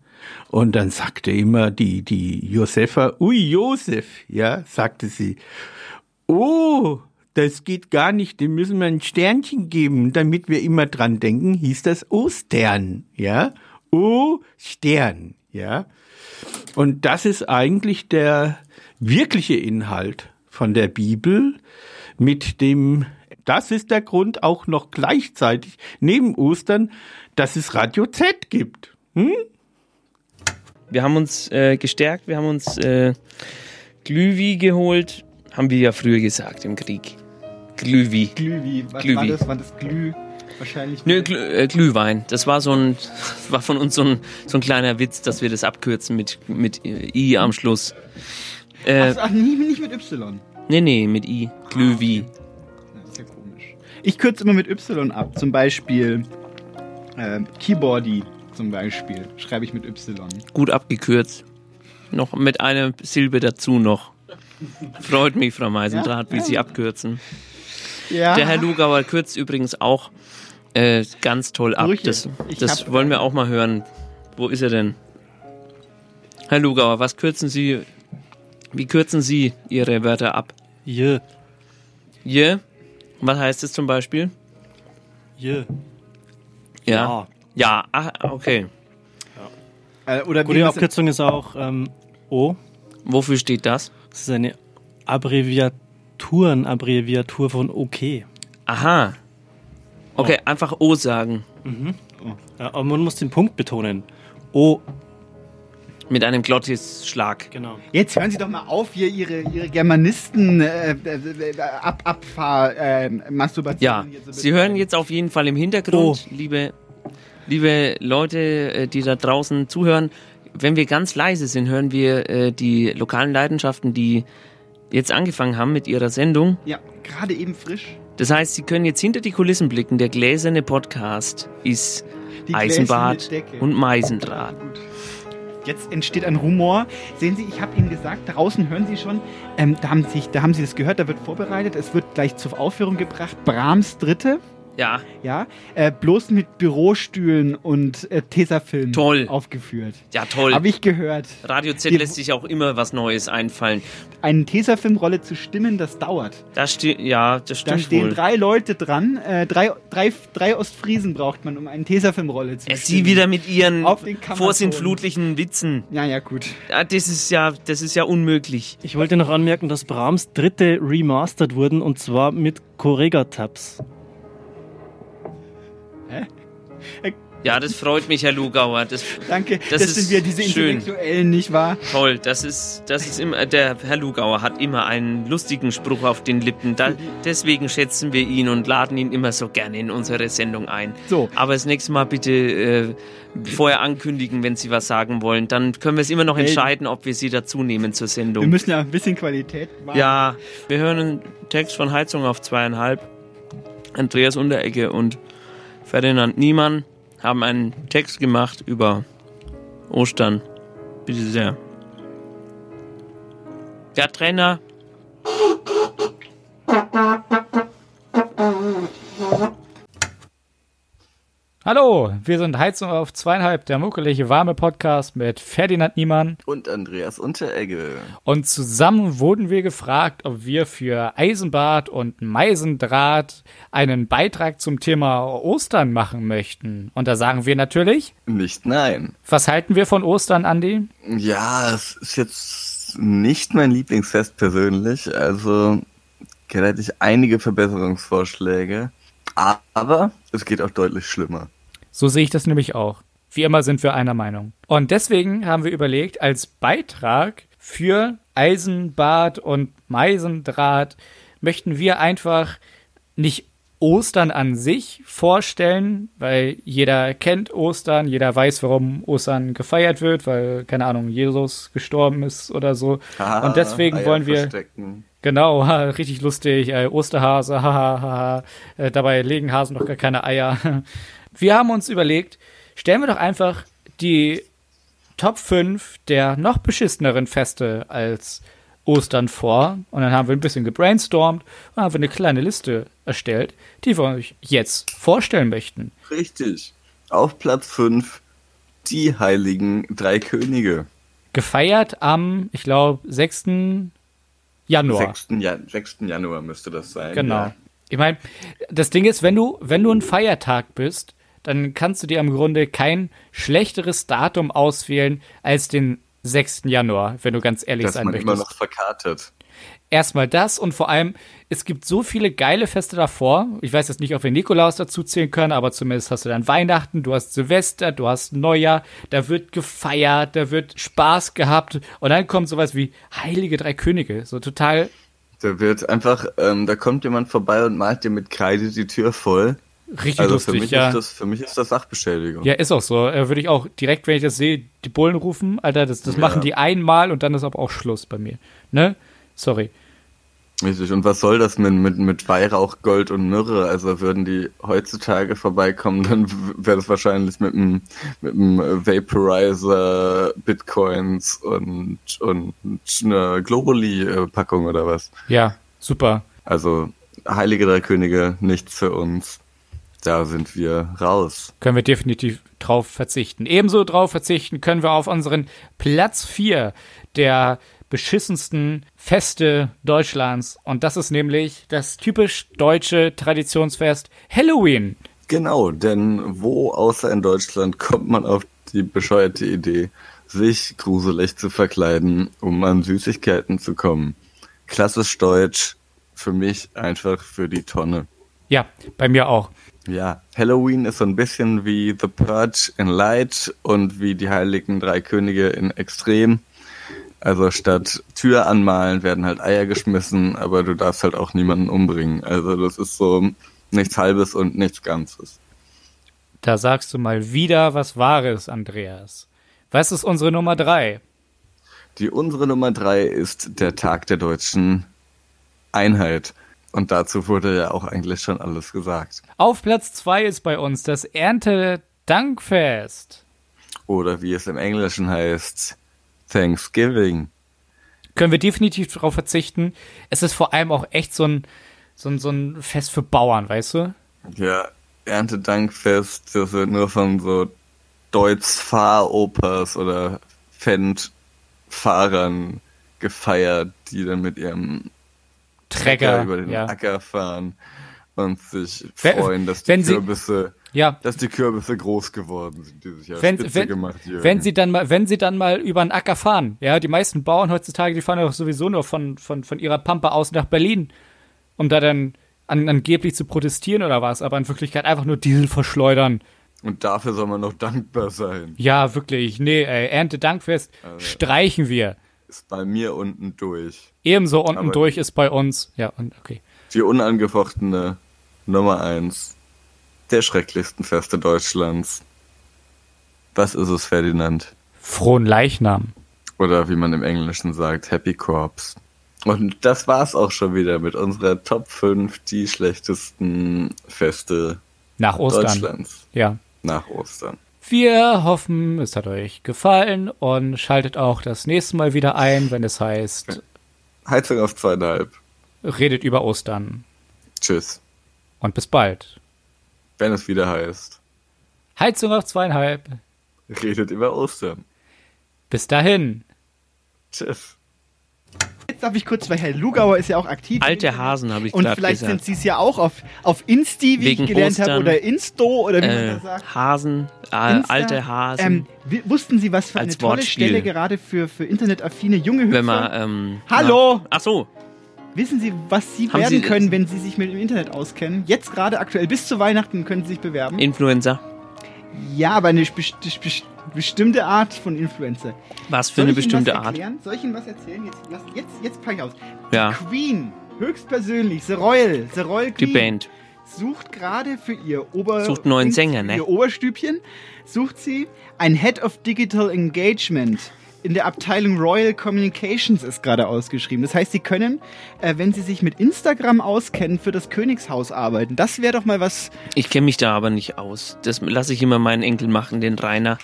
Und dann sagte immer die, die Josefa, ui Josef, ja, sagte sie. oh, das geht gar nicht, dem müssen wir ein Sternchen geben, damit wir immer dran denken, hieß das Ostern, ja? O Stern, ja? Und das ist eigentlich der wirkliche Inhalt von der Bibel mit dem, das ist der Grund auch noch gleichzeitig neben Ostern, dass es Radio Z gibt. Hm? Wir haben uns äh, gestärkt, wir haben uns äh, Glühwi geholt, haben wir ja früher gesagt im Krieg. Glühwi. Glühwi. Was Glühwi. war das? War das Glüh? Wahrscheinlich. Nö, Glüh, äh, Glühwein. Das war so ein, (laughs) war von uns so ein, so ein kleiner Witz, dass wir das abkürzen mit, mit äh, I am Schluss. Äh, Ach, ach, nie, nicht mit Y. nee, nee, mit I. Glühwi. Das ist ja komisch. Ich kürze immer mit Y ab. Zum Beispiel ähm, Keyboardy zum Beispiel. Schreibe ich mit Y. Gut abgekürzt. Noch mit einer Silbe dazu noch. Freut mich, Frau Meisendraht, wie Sie abkürzen. Ja. Der Herr Lugauer kürzt übrigens auch äh, ganz toll ab. Brüche. Das, das wollen wir auch mal hören. Wo ist er denn? Herr Lugauer, was kürzen Sie, wie kürzen Sie Ihre Wörter ab? Je. Je? Was heißt es zum Beispiel? Je. Ja. Ja, ach, okay. Äh, oder wie Gute Abkürzung ist auch ähm, O. Wofür steht das? Das ist eine Abbreviaturen, Abbreviatur von OK. Aha. Okay, einfach O sagen. Mhm. Ja, aber man muss den Punkt betonen. O. Mit einem Glottisschlag. Genau. Jetzt hören Sie doch mal auf, hier Ihre, Ihre Germanisten äh, äh, äh, ab, Abfahr, Masturbation. Ja, hier zu Sie hören jetzt auf jeden Fall im Hintergrund, liebe, liebe Leute, äh, die da draußen zuhören. Wenn wir ganz leise sind, hören wir äh, die lokalen Leidenschaften, die jetzt angefangen haben mit ihrer Sendung. Ja, gerade eben frisch. Das heißt, Sie können jetzt hinter die Kulissen blicken. Der gläserne Podcast ist Die Eisenbad und Meisendraht. Jetzt entsteht ein Rumor. Sehen Sie, ich habe Ihnen gesagt, draußen hören Sie schon, ähm, da, haben sich, da haben Sie das gehört, da wird vorbereitet, es wird gleich zur Aufführung gebracht. Brahms Dritte. Ja. Ja, äh, bloß mit Bürostühlen und äh, Tesafilm Toll. aufgeführt. Ja, toll. Habe ich gehört. Radio Z Die- lässt sich auch immer was Neues einfallen. Eine Tesafilmrolle zu stimmen, das dauert. Da ja, das Da stimmt stehen wohl. drei Leute dran. Äh, drei, drei, drei Ostfriesen braucht man, um eine Tesafilmrolle zu Ja, stimmen. Sie wieder mit Ihren vorsintflutlichen Witzen. Ja, ja, gut. Ja, das ist ja, das ist ja unmöglich. Ich wollte noch anmerken, dass Brahms dritte remastered wurden und zwar mit Correga-Tabs. Ja, das freut mich, Herr Lugauer. Das, Danke, das, das, ist sind wir, diese schön. Intellektuellen, nicht wahr? Toll, das ist, das ist immer, der Herr Lugauer hat immer einen lustigen Spruch auf den Lippen. Da, deswegen schätzen wir ihn und laden ihn immer so gerne in unsere Sendung ein. So. Aber das nächste Mal bitte äh, vorher ankündigen, wenn Sie was sagen wollen. Dann können wir es immer noch entscheiden, ob wir Sie dazu nehmen zur Wir Sendung. müssen ja ein bisschen Qualität wahren. Ja, wir hören einen Text von Heizung auf zweieinhalb. Andreas Unterecke und Ferdinand Niemann haben einen Text gemacht über Ostern. Bitte sehr. Der Trainer. Hallo, wir sind Heizung auf zweieinhalb, der muckelige warme Podcast mit Ferdinand Niemann. Und Andreas Unteregge. Und zusammen wurden wir gefragt, ob wir für Eisenbad und Meisendraht einen Beitrag zum Thema Ostern machen möchten. Und da sagen wir natürlich, Nicht nein. was halten wir von Ostern, Andi? Ja, es ist jetzt nicht mein Lieblingsfest persönlich. Also da hätte ich einige Verbesserungsvorschläge. Aber es geht auch deutlich schlimmer. So sehe ich das nämlich auch. Wie immer sind wir einer Meinung. Und deswegen haben wir überlegt, als Beitrag für Eisenbad und Meisendraht möchten wir einfach nicht Ostern an sich vorstellen, weil jeder kennt Ostern, jeder weiß, warum Ostern gefeiert wird, weil, keine Ahnung, Jesus gestorben ist oder so. Haha, und deswegen Eier wollen wir. verstecken. Genau, (laughs) richtig lustig, äh, Osterhase, haha, haha. Äh, dabei legen Hasen noch gar keine Eier. Wir haben uns überlegt, stellen wir doch einfach die Top 5 der noch beschisseneren Feste als Ostern vor. Und dann haben wir ein bisschen gebrainstormt und haben wir eine kleine Liste erstellt, die wir euch jetzt vorstellen möchten. Richtig. Auf Platz 5 die heiligen drei Könige. Gefeiert am, ich glaube, 6. Januar. 6. Ja 6. Januar müsste das sein. Genau. Ja. Ich meine, das Ding ist, wenn du, wenn du ein Feiertag bist, dann kannst du dir im Grunde kein schlechteres Datum auswählen als den 6. Januar, wenn du ganz ehrlich Dass sein man möchtest. immer noch verkartet. Erstmal das und vor allem, es gibt so viele geile Feste davor. Ich weiß jetzt nicht, ob wir Nikolaus dazu zählen können, aber zumindest hast du dann Weihnachten, du hast Silvester, du hast Neujahr, da wird gefeiert, da wird Spaß gehabt und dann kommt sowas wie Heilige Drei Könige. So total Da wird einfach, ähm, da kommt jemand vorbei und malt dir mit Kreide die Tür voll. Richtig also lustig, für mich ja. Ist das, für mich ist das Sachbeschädigung. Ja, ist auch so. Äh, Würde ich auch direkt, wenn ich das sehe, die Bullen rufen. Alter, das, das Ja. machen die einmal und dann ist aber auch Schluss bei mir. Ne? Sorry. Richtig. Und was soll das mit, mit, mit Weihrauch, Gold und Myrrhe? Also würden die heutzutage vorbeikommen, dann wäre das wahrscheinlich mit einem mit einem Vaporizer, Bitcoins und, und eine Globally-Packung oder was. Ja, super. Also Heilige Drei Könige, nichts für uns. Da sind wir raus. Können wir definitiv drauf verzichten. Ebenso drauf verzichten können wir auf unseren Platz 4 der beschissensten Feste Deutschlands. Und das ist nämlich das typisch deutsche Traditionsfest Halloween. Genau, denn wo außer in Deutschland kommt man auf die bescheuerte Idee, sich gruselig zu verkleiden, um an Süßigkeiten zu kommen? Klassisch deutsch, für mich einfach für die Tonne. Ja, bei mir auch. Ja, Halloween ist so ein bisschen wie The Purge in Light und wie die Heiligen Drei Könige in Extrem. Also statt Tür anmalen werden halt Eier geschmissen, aber du darfst halt auch niemanden umbringen. Also das ist so nichts Halbes und nichts Ganzes. Da sagst du mal wieder was Wahres, Andreas. Was ist unsere Nummer 3? Die unsere Nummer drei ist der Tag der deutschen Einheit. Und dazu wurde ja auch eigentlich schon alles gesagt. Auf Platz 2 ist bei uns das Erntedankfest. Oder wie es im Englischen heißt, Thanksgiving. Können wir definitiv darauf verzichten. Es ist vor allem auch echt so ein, so ein, so ein Fest für Bauern, weißt du? Ja, Erntedankfest, das wird nur von so Deutz-Fahropers oder Fendt-Fahrern gefeiert, die dann mit ihrem Trecker, über den ja. Acker fahren und sich Wenn- freuen, dass die wenn sie- Kürbisse, Ja. dass die Kürbisse groß geworden sind, die sich ja Wenn, spitze wenn, gemacht haben. wenn sie dann mal, wenn sie dann mal über den Acker fahren, ja, die meisten Bauern heutzutage, die fahren doch sowieso nur von, von, von ihrer Pampa aus nach Berlin, um da dann an, angeblich zu protestieren oder was, aber in Wirklichkeit einfach nur Diesel verschleudern. Und dafür soll man noch dankbar sein. Ja, wirklich, nee, ey, Erntedankfest streichen wir. Ist bei mir unten durch. Ebenso unten Aber durch ist bei uns, ja, und okay. Die unangefochtene Nummer eins der schrecklichsten Feste Deutschlands. Was ist es, Ferdinand? Frohen Leichnam. Oder wie man im Englischen sagt, Happy Corps. Und das war's auch schon wieder mit unserer Top 5 die schlechtesten Feste Nach Ostern. Deutschlands. Ja. Nach Ostern. Wir hoffen, es hat euch gefallen und schaltet auch das nächste Mal wieder ein, wenn es heißt, Heizung auf zweieinhalb. redet über Ostern. Tschüss. Und bis bald. Wenn es wieder heißt, Heizung auf zweieinhalb. redet über Ostern. Bis dahin. Tschüss. Darf ich kurz, weil Herr Lugauer ist ja auch aktiv. Alte Hasen, habe ich Und vielleicht gesagt. sind Sie es ja auch auf, auf Insti, wie Wegen ich gelernt habe, oder Insto, oder wie man äh, das sagt. Hasen, äh, Insta. alte Hasen. Ähm, wussten Sie, was für eine tolle Wortspiel. Stelle gerade für, für internetaffine junge Hüpfer? wenn man, ähm, Hallo! Na, ach so. Wissen Sie, was Sie Haben werden Sie- können, wenn Sie sich mit dem Internet auskennen? Jetzt gerade aktuell, bis zu Weihnachten können Sie sich bewerben. Influencer. ja, aber eine best best bestimmte Art von Influencer. Was für Soll eine bestimmte Art? Soll ich Ihnen was erzählen? Jetzt, lass, jetzt, jetzt pack ich aus. Ja. Queen, höchstpersönlich, The Royal, The Royal Die Queen, Band. sucht gerade für ihr Ober Sucht neuen Sänger, ne? Ihr Oberstübchen sucht sie ein Head of Digital Engagement. In der Abteilung Royal Communications ist gerade ausgeschrieben. Das heißt, Sie können, äh, wenn Sie sich mit Instagram auskennen, für das Königshaus arbeiten. Das wäre doch mal was. Ich kenne mich da aber nicht aus. Das lasse ich immer meinen Enkel machen, den Rainer.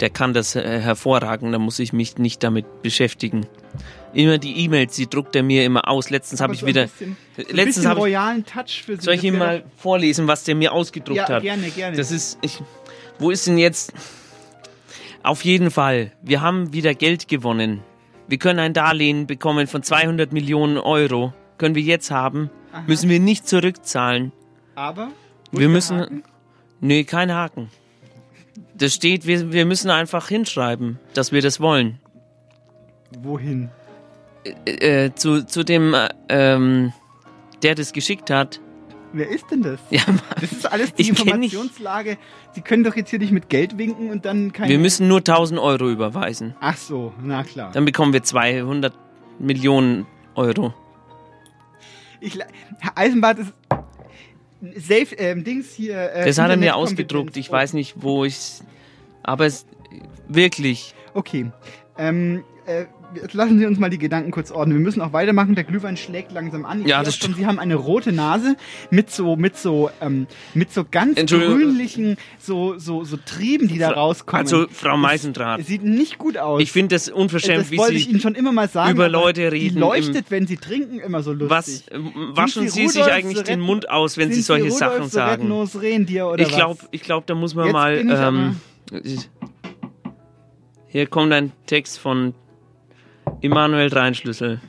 Der kann das äh, hervorragend, da muss ich mich nicht damit beschäftigen. Immer die E-Mails, die druckt er mir immer aus. Letztens habe ich so wieder. bisschen- letztens habe ich. royalen Touch für Sie. Soll ich ihm mal vorlesen, was der mir ausgedruckt Ja, hat? gerne, gerne. Das ist. Ich, wo ist denn jetzt. Auf jeden Fall. Wir haben wieder Geld gewonnen. Wir können ein Darlehen bekommen von 200 Millionen Euro. Können wir jetzt haben. Aha. Müssen wir nicht zurückzahlen. Aber? Wir müssen. Haken? Nee, kein Haken. Das steht, wir, wir müssen einfach hinschreiben, dass wir das wollen. Wohin? Äh, äh, zu, zu dem, äh, ähm, der das geschickt hat. Wer ist denn das? Ja, das ist alles die ich Informationslage. Sie können doch jetzt hier nicht mit Geld winken und dann keine. Wir müssen nur 1000 Euro überweisen. Ach so, na klar. Dann bekommen wir 200 Millionen Euro. Ich, Herr Eisenbart ist. Safe, ähm, Dings hier. Äh, Das hat er mir ausgedruckt. Ich weiß nicht, wo ich. Aber es. Wirklich. Okay. Ähm, äh, jetzt lassen Sie uns mal die Gedanken kurz ordnen. Wir müssen auch weitermachen. Der Glühwein schlägt langsam an. Ich Ja, das schon, Sie haben eine rote Nase mit so, mit so, ähm, mit so ganz grünlichen, so, so, so Trieben, die da rauskommen. also, Frau Meisendraht. Sieht nicht gut aus. Ich finde das unverschämt, das wie wollte Sie ich Ihnen schon immer mal sagen. über Leute reden. Die leuchtet, wenn Sie trinken, immer so lustig. Was äh, waschen Sind Sie, sich eigentlich den Soret- Mund aus, wenn Sie solche Rudolf Sachen sagen? Rentier oder ich glaube, ich glaub, da muss man Jetzt mal. Ähm, hier kommt ein Text von Immanuel Dreinschlüssel.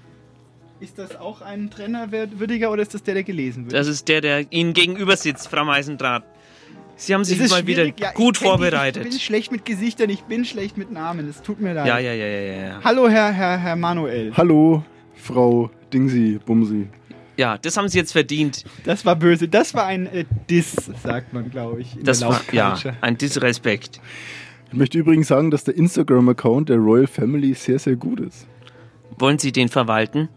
Ist das auch ein Trennerwürdiger oder ist das der, der gelesen wird? Das ist der, der Ihnen gegenüber sitzt, Frau Meisendraht. Sie haben sich mal wieder schwierig, ja, ich gut die- vorbereitet. Ich bin schlecht mit Gesichtern, ich bin schlecht mit Namen. Es tut mir leid. Ja, ja, ja, ja, ja, ja. Hallo, Herr, Herr, Herr Manuel. Hallo, Frau Dingsy, Bumsi. Ja, das haben Sie jetzt verdient. Das war böse. Das war ein äh, Diss, sagt man, glaube ich. In Das der war ja ein Disrespekt. Ich möchte übrigens sagen, dass der Instagram-Account der Royal Family sehr, sehr gut ist. Wollen Sie den verwalten?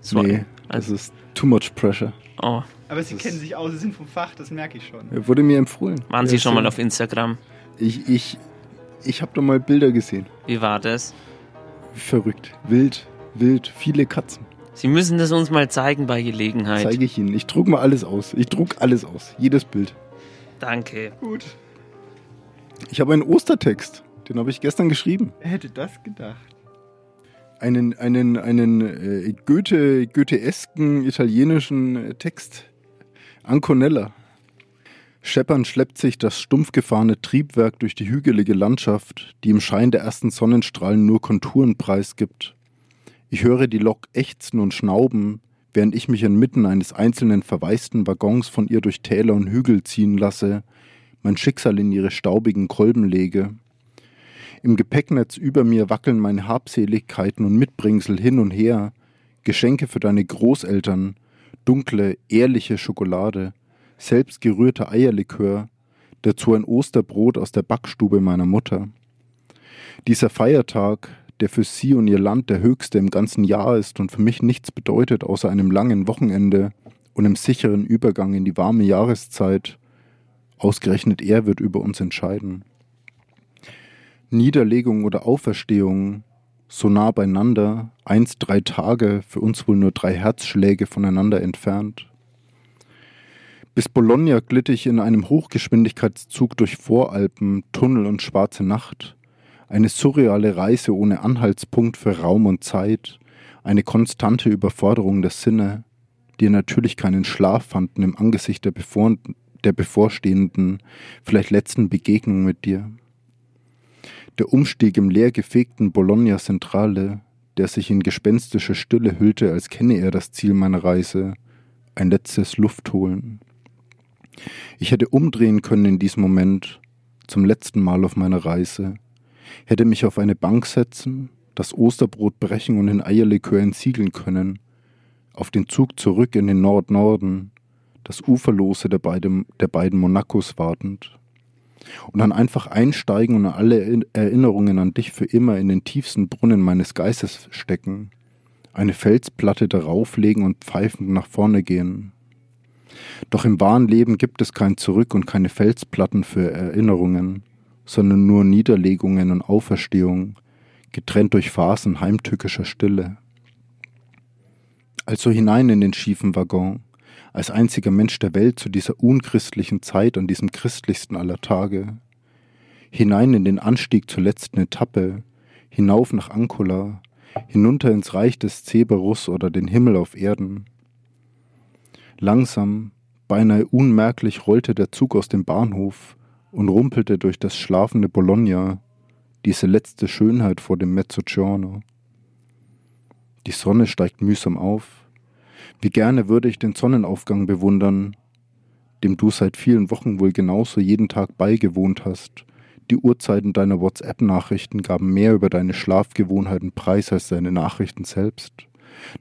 So, nee, das ist too much pressure. Oh, Aber Sie kennen sich aus, Sie sind vom Fach, das merke ich schon. Er wurde mir empfohlen. waren Sie Ja, schon mal auf Instagram? Ich, ich, ich habe da mal Bilder gesehen. Wie war das? Verrückt. Wild, wild, viele Katzen. Sie müssen das uns mal zeigen bei Gelegenheit. Zeige ich Ihnen. Ich druck mal alles aus. Ich druck alles aus. Jedes Bild. Danke. Gut. Ich habe einen Ostertext. Den habe ich gestern geschrieben. Wer hätte das gedacht? Einen, einen, einen äh, Goethe, Goetheesken italienischen Text. Anconella. Scheppernd schleppt sich das stumpf gefahrene Triebwerk durch die hügelige Landschaft, die im Schein der ersten Sonnenstrahlen nur Konturen preisgibt. Ich höre die Lok ächzen und schnauben, während ich mich inmitten eines einzelnen verwaisten Waggons von ihr durch Täler und Hügel ziehen lasse, mein Schicksal in ihre staubigen Kolben lege. Im Gepäcknetz über mir wackeln meine Habseligkeiten und Mitbringsel hin und her, Geschenke für deine Großeltern, dunkle, ehrliche Schokolade, selbstgerührter Eierlikör, dazu ein Osterbrot aus der Backstube meiner Mutter. Dieser Feiertag, der für sie und ihr Land der höchste im ganzen Jahr ist und für mich nichts bedeutet außer einem langen Wochenende und einem sicheren Übergang in die warme Jahreszeit, ausgerechnet er wird über uns entscheiden. Niederlegung oder Auferstehung, so nah beieinander, einst drei Tage, für uns wohl nur drei Herzschläge voneinander entfernt. Bis Bologna glitt ich in einem Hochgeschwindigkeitszug durch Voralpen, Tunnel und schwarze Nacht. Eine surreale Reise ohne Anhaltspunkt für Raum und Zeit, eine konstante Überforderung der Sinne, die natürlich keinen Schlaf fanden im Angesicht der, bevor der bevorstehenden, vielleicht letzten Begegnung mit dir. Der Umstieg im leergefegten Bologna Centrale, der sich in gespenstische Stille hüllte, als kenne er das Ziel meiner Reise, ein letztes Luftholen. Ich hätte umdrehen können in diesem Moment, zum letzten Mal auf meiner Reise, hätte mich auf eine Bank setzen, das Osterbrot brechen und in Eierlikör entsiegeln können, auf den Zug zurück in den Nord-Norden, das Uferlose der beiden, der beiden Monacos wartend. Und dann einfach einsteigen und alle Erinnerungen an dich für immer in den tiefsten Brunnen meines Geistes stecken, eine Felsplatte darauf legen und pfeifend nach vorne gehen. Doch im wahren Leben gibt es kein Zurück und keine Felsplatten für Erinnerungen, sondern nur Niederlegungen und Auferstehung, getrennt durch Phasen heimtückischer Stille. Also hinein in den schiefen Waggon, als einziger Mensch der Welt zu dieser unchristlichen Zeit an diesem christlichsten aller Tage, hinein in den Anstieg zur letzten Etappe, hinauf nach Ancula, hinunter ins Reich des Cerberus oder den Himmel auf Erden. Langsam, beinahe unmerklich rollte der Zug aus dem Bahnhof und rumpelte durch das schlafende Bologna, diese letzte Schönheit vor dem Mezzogiorno. Die Sonne steigt mühsam auf. Wie gerne würde ich den Sonnenaufgang bewundern, dem du seit vielen Wochen wohl genauso jeden Tag beigewohnt hast. Die Uhrzeiten deiner WhatsApp-Nachrichten gaben mehr über deine Schlafgewohnheiten preis als deine Nachrichten selbst.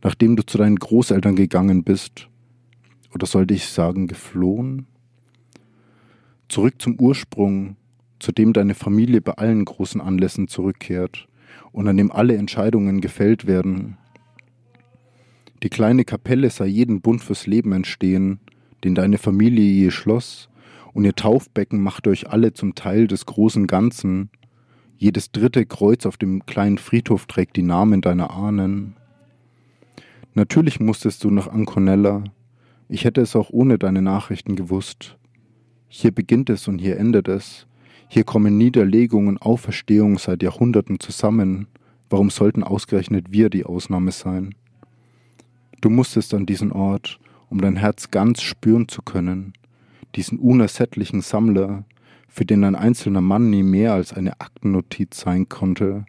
Nachdem du zu deinen Großeltern gegangen bist, oder sollte ich sagen geflohen? Zurück zum Ursprung, zu dem deine Familie bei allen großen Anlässen zurückkehrt und an dem alle Entscheidungen gefällt werden. Die kleine Kapelle sah jeden Bund fürs Leben entstehen, den deine Familie je schloss, und ihr Taufbecken machte euch alle zum Teil des großen Ganzen. Jedes dritte Kreuz auf dem kleinen Friedhof trägt die Namen deiner Ahnen. Natürlich musstest du nach Anconella. Ich hätte es auch ohne deine Nachrichten gewusst. Hier beginnt es und hier endet es. Hier kommen Niederlegung und Auferstehung seit Jahrhunderten zusammen. Warum sollten ausgerechnet wir die Ausnahme sein? Du musstest an diesen Ort, um dein Herz ganz spüren zu können, diesen unersättlichen Sammler, für den ein einzelner Mann nie mehr als eine Aktennotiz sein konnte,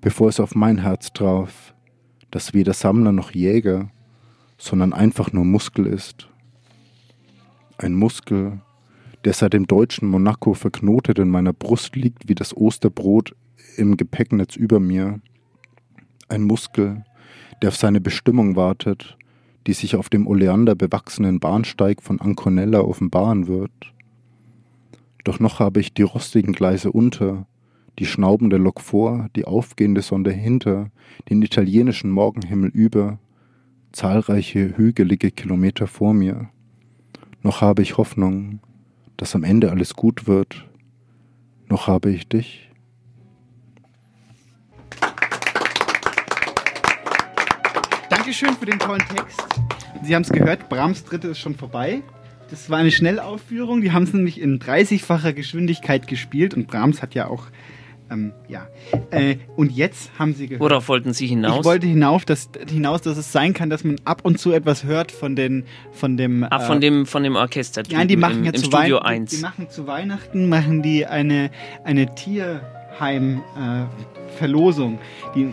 bevor es auf mein Herz traf, das weder Sammler noch Jäger, sondern einfach nur Muskel ist. Ein Muskel, der seit dem deutschen Monaco verknotet in meiner Brust liegt wie das Osterbrot im Gepäcknetz über mir. Ein Muskel, der auf seine Bestimmung wartet, die sich auf dem Oleander bewachsenen Bahnsteig von Anconella offenbaren wird. Doch noch habe ich die rostigen Gleise unter, die schnaubende Lok vor, die aufgehende Sonde hinter, den italienischen Morgenhimmel über, zahlreiche hügelige Kilometer vor mir. Noch habe ich Hoffnung, dass am Ende alles gut wird. Noch habe ich dich. Dankeschön für den tollen Text. Sie haben es gehört, Brahms Dritte ist schon vorbei. Das war eine Schnellaufführung. Die haben es nämlich in 30-facher Geschwindigkeit gespielt und Brahms hat ja auch ähm, ja. Äh, und jetzt haben sie gehört. Worauf wollten Sie hinaus? Ich wollte hinauf, dass, hinaus, dass es sein kann, dass man ab und zu etwas hört von den, von dem. Ah, von dem, von dem Orchester. Ja, die machen im, ja im zu Weihnachten. 1. Die machen zu Weihnachten machen die eine, eine Tierheim-Verlosung. die,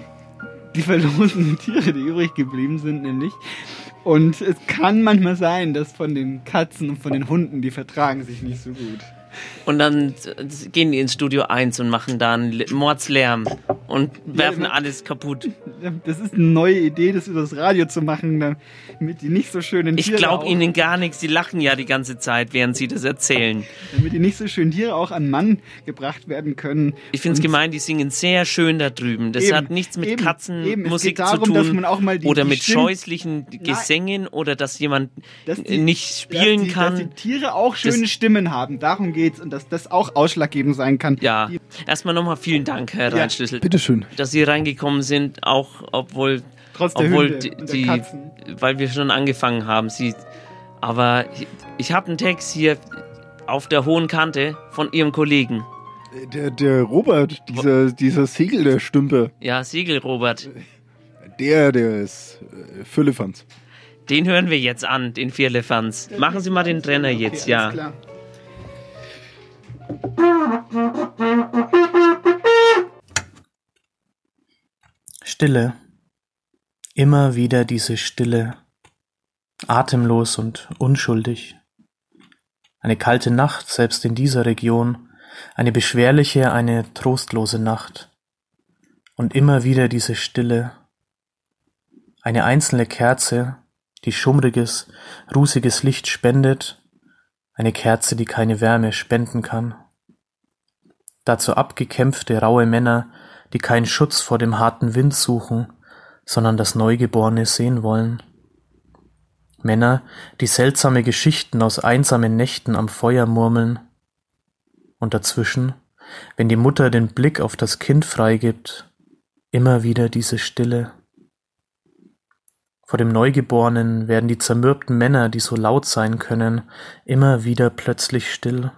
die verlosen (laughs) Tiere, die übrig geblieben sind, nämlich. Und es kann manchmal sein, dass von den Katzen und von den Hunden, die vertragen sich nicht so gut. Und dann gehen die ins Studio 1 und machen da einen Mordslärm und werfen Ja, alles kaputt. Das ist eine neue Idee, das über das Radio zu machen, damit die nicht so schönen Ich Tiere glaube auch- ihnen gar nichts, die lachen ja die ganze Zeit, während sie das erzählen. damit die nicht so schönen Tiere auch an Mann gebracht werden können. Ich finde es gemein, die singen sehr schön da drüben. Das Eben, hat nichts mit Katzenmusik geht darum, zu tun man auch mal die- oder die mit Stimmen- scheußlichen Gesängen oder dass jemand Dass die- nicht spielen dass kann. Dass die Tiere auch schöne Das- Stimmen haben, darum geht's und dass das auch ausschlaggebend sein kann. Ja, erstmal nochmal vielen Dank, Herr Ja, Reinschlüssel. bitteschön. Dass Sie reingekommen sind, auch obwohl, Trotz der obwohl Hunde die, und der die weil wir schon angefangen haben. Sie, aber ich, ich habe einen Text hier auf der hohen Kante von Ihrem Kollegen. Der, der Robert, dieser, dieser Segel, der Stümper, Ja, Siegel Robert. der, der ist äh, Füllefanz. Den hören wir jetzt an, den Vierlefanz. Machen Sie mal den Trenner jetzt, Okay, ja. alles klar. Stille. Immer wieder diese Stille. Atemlos und unschuldig. Eine kalte Nacht, selbst in dieser Region. Eine beschwerliche, eine trostlose Nacht. Und immer wieder diese Stille. Eine einzelne Kerze, die schummriges, rußiges Licht spendet. Eine Kerze, die keine Wärme spenden kann. Dazu abgekämpfte, raue Männer, die keinen Schutz vor dem harten Wind suchen, sondern das Neugeborene sehen wollen. Männer, die seltsame Geschichten aus einsamen Nächten am Feuer murmeln. Und dazwischen, wenn die Mutter den Blick auf das Kind freigibt, immer wieder diese Stille. Vor dem Neugeborenen werden die zermürbten Männer, die so laut sein können, immer wieder plötzlich still.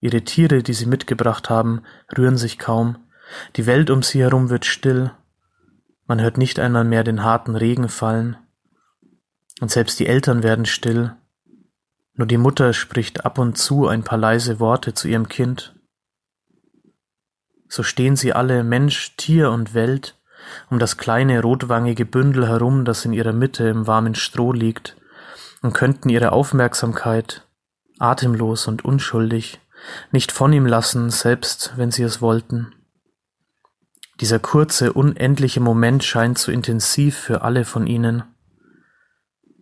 Ihre Tiere, die sie mitgebracht haben, rühren sich kaum. Die Welt um sie herum wird still. Man hört nicht einmal mehr den harten Regen fallen. Und selbst die Eltern werden still. Nur die Mutter spricht ab und zu ein paar leise Worte zu ihrem Kind. So stehen sie alle, Mensch, Tier und Welt, um das kleine rotwangige Bündel herum, das in ihrer Mitte im warmen Stroh liegt, und könnten ihre Aufmerksamkeit, atemlos und unschuldig, nicht von ihm lassen, selbst wenn sie es wollten. Dieser kurze, unendliche Moment scheint so intensiv für alle von ihnen.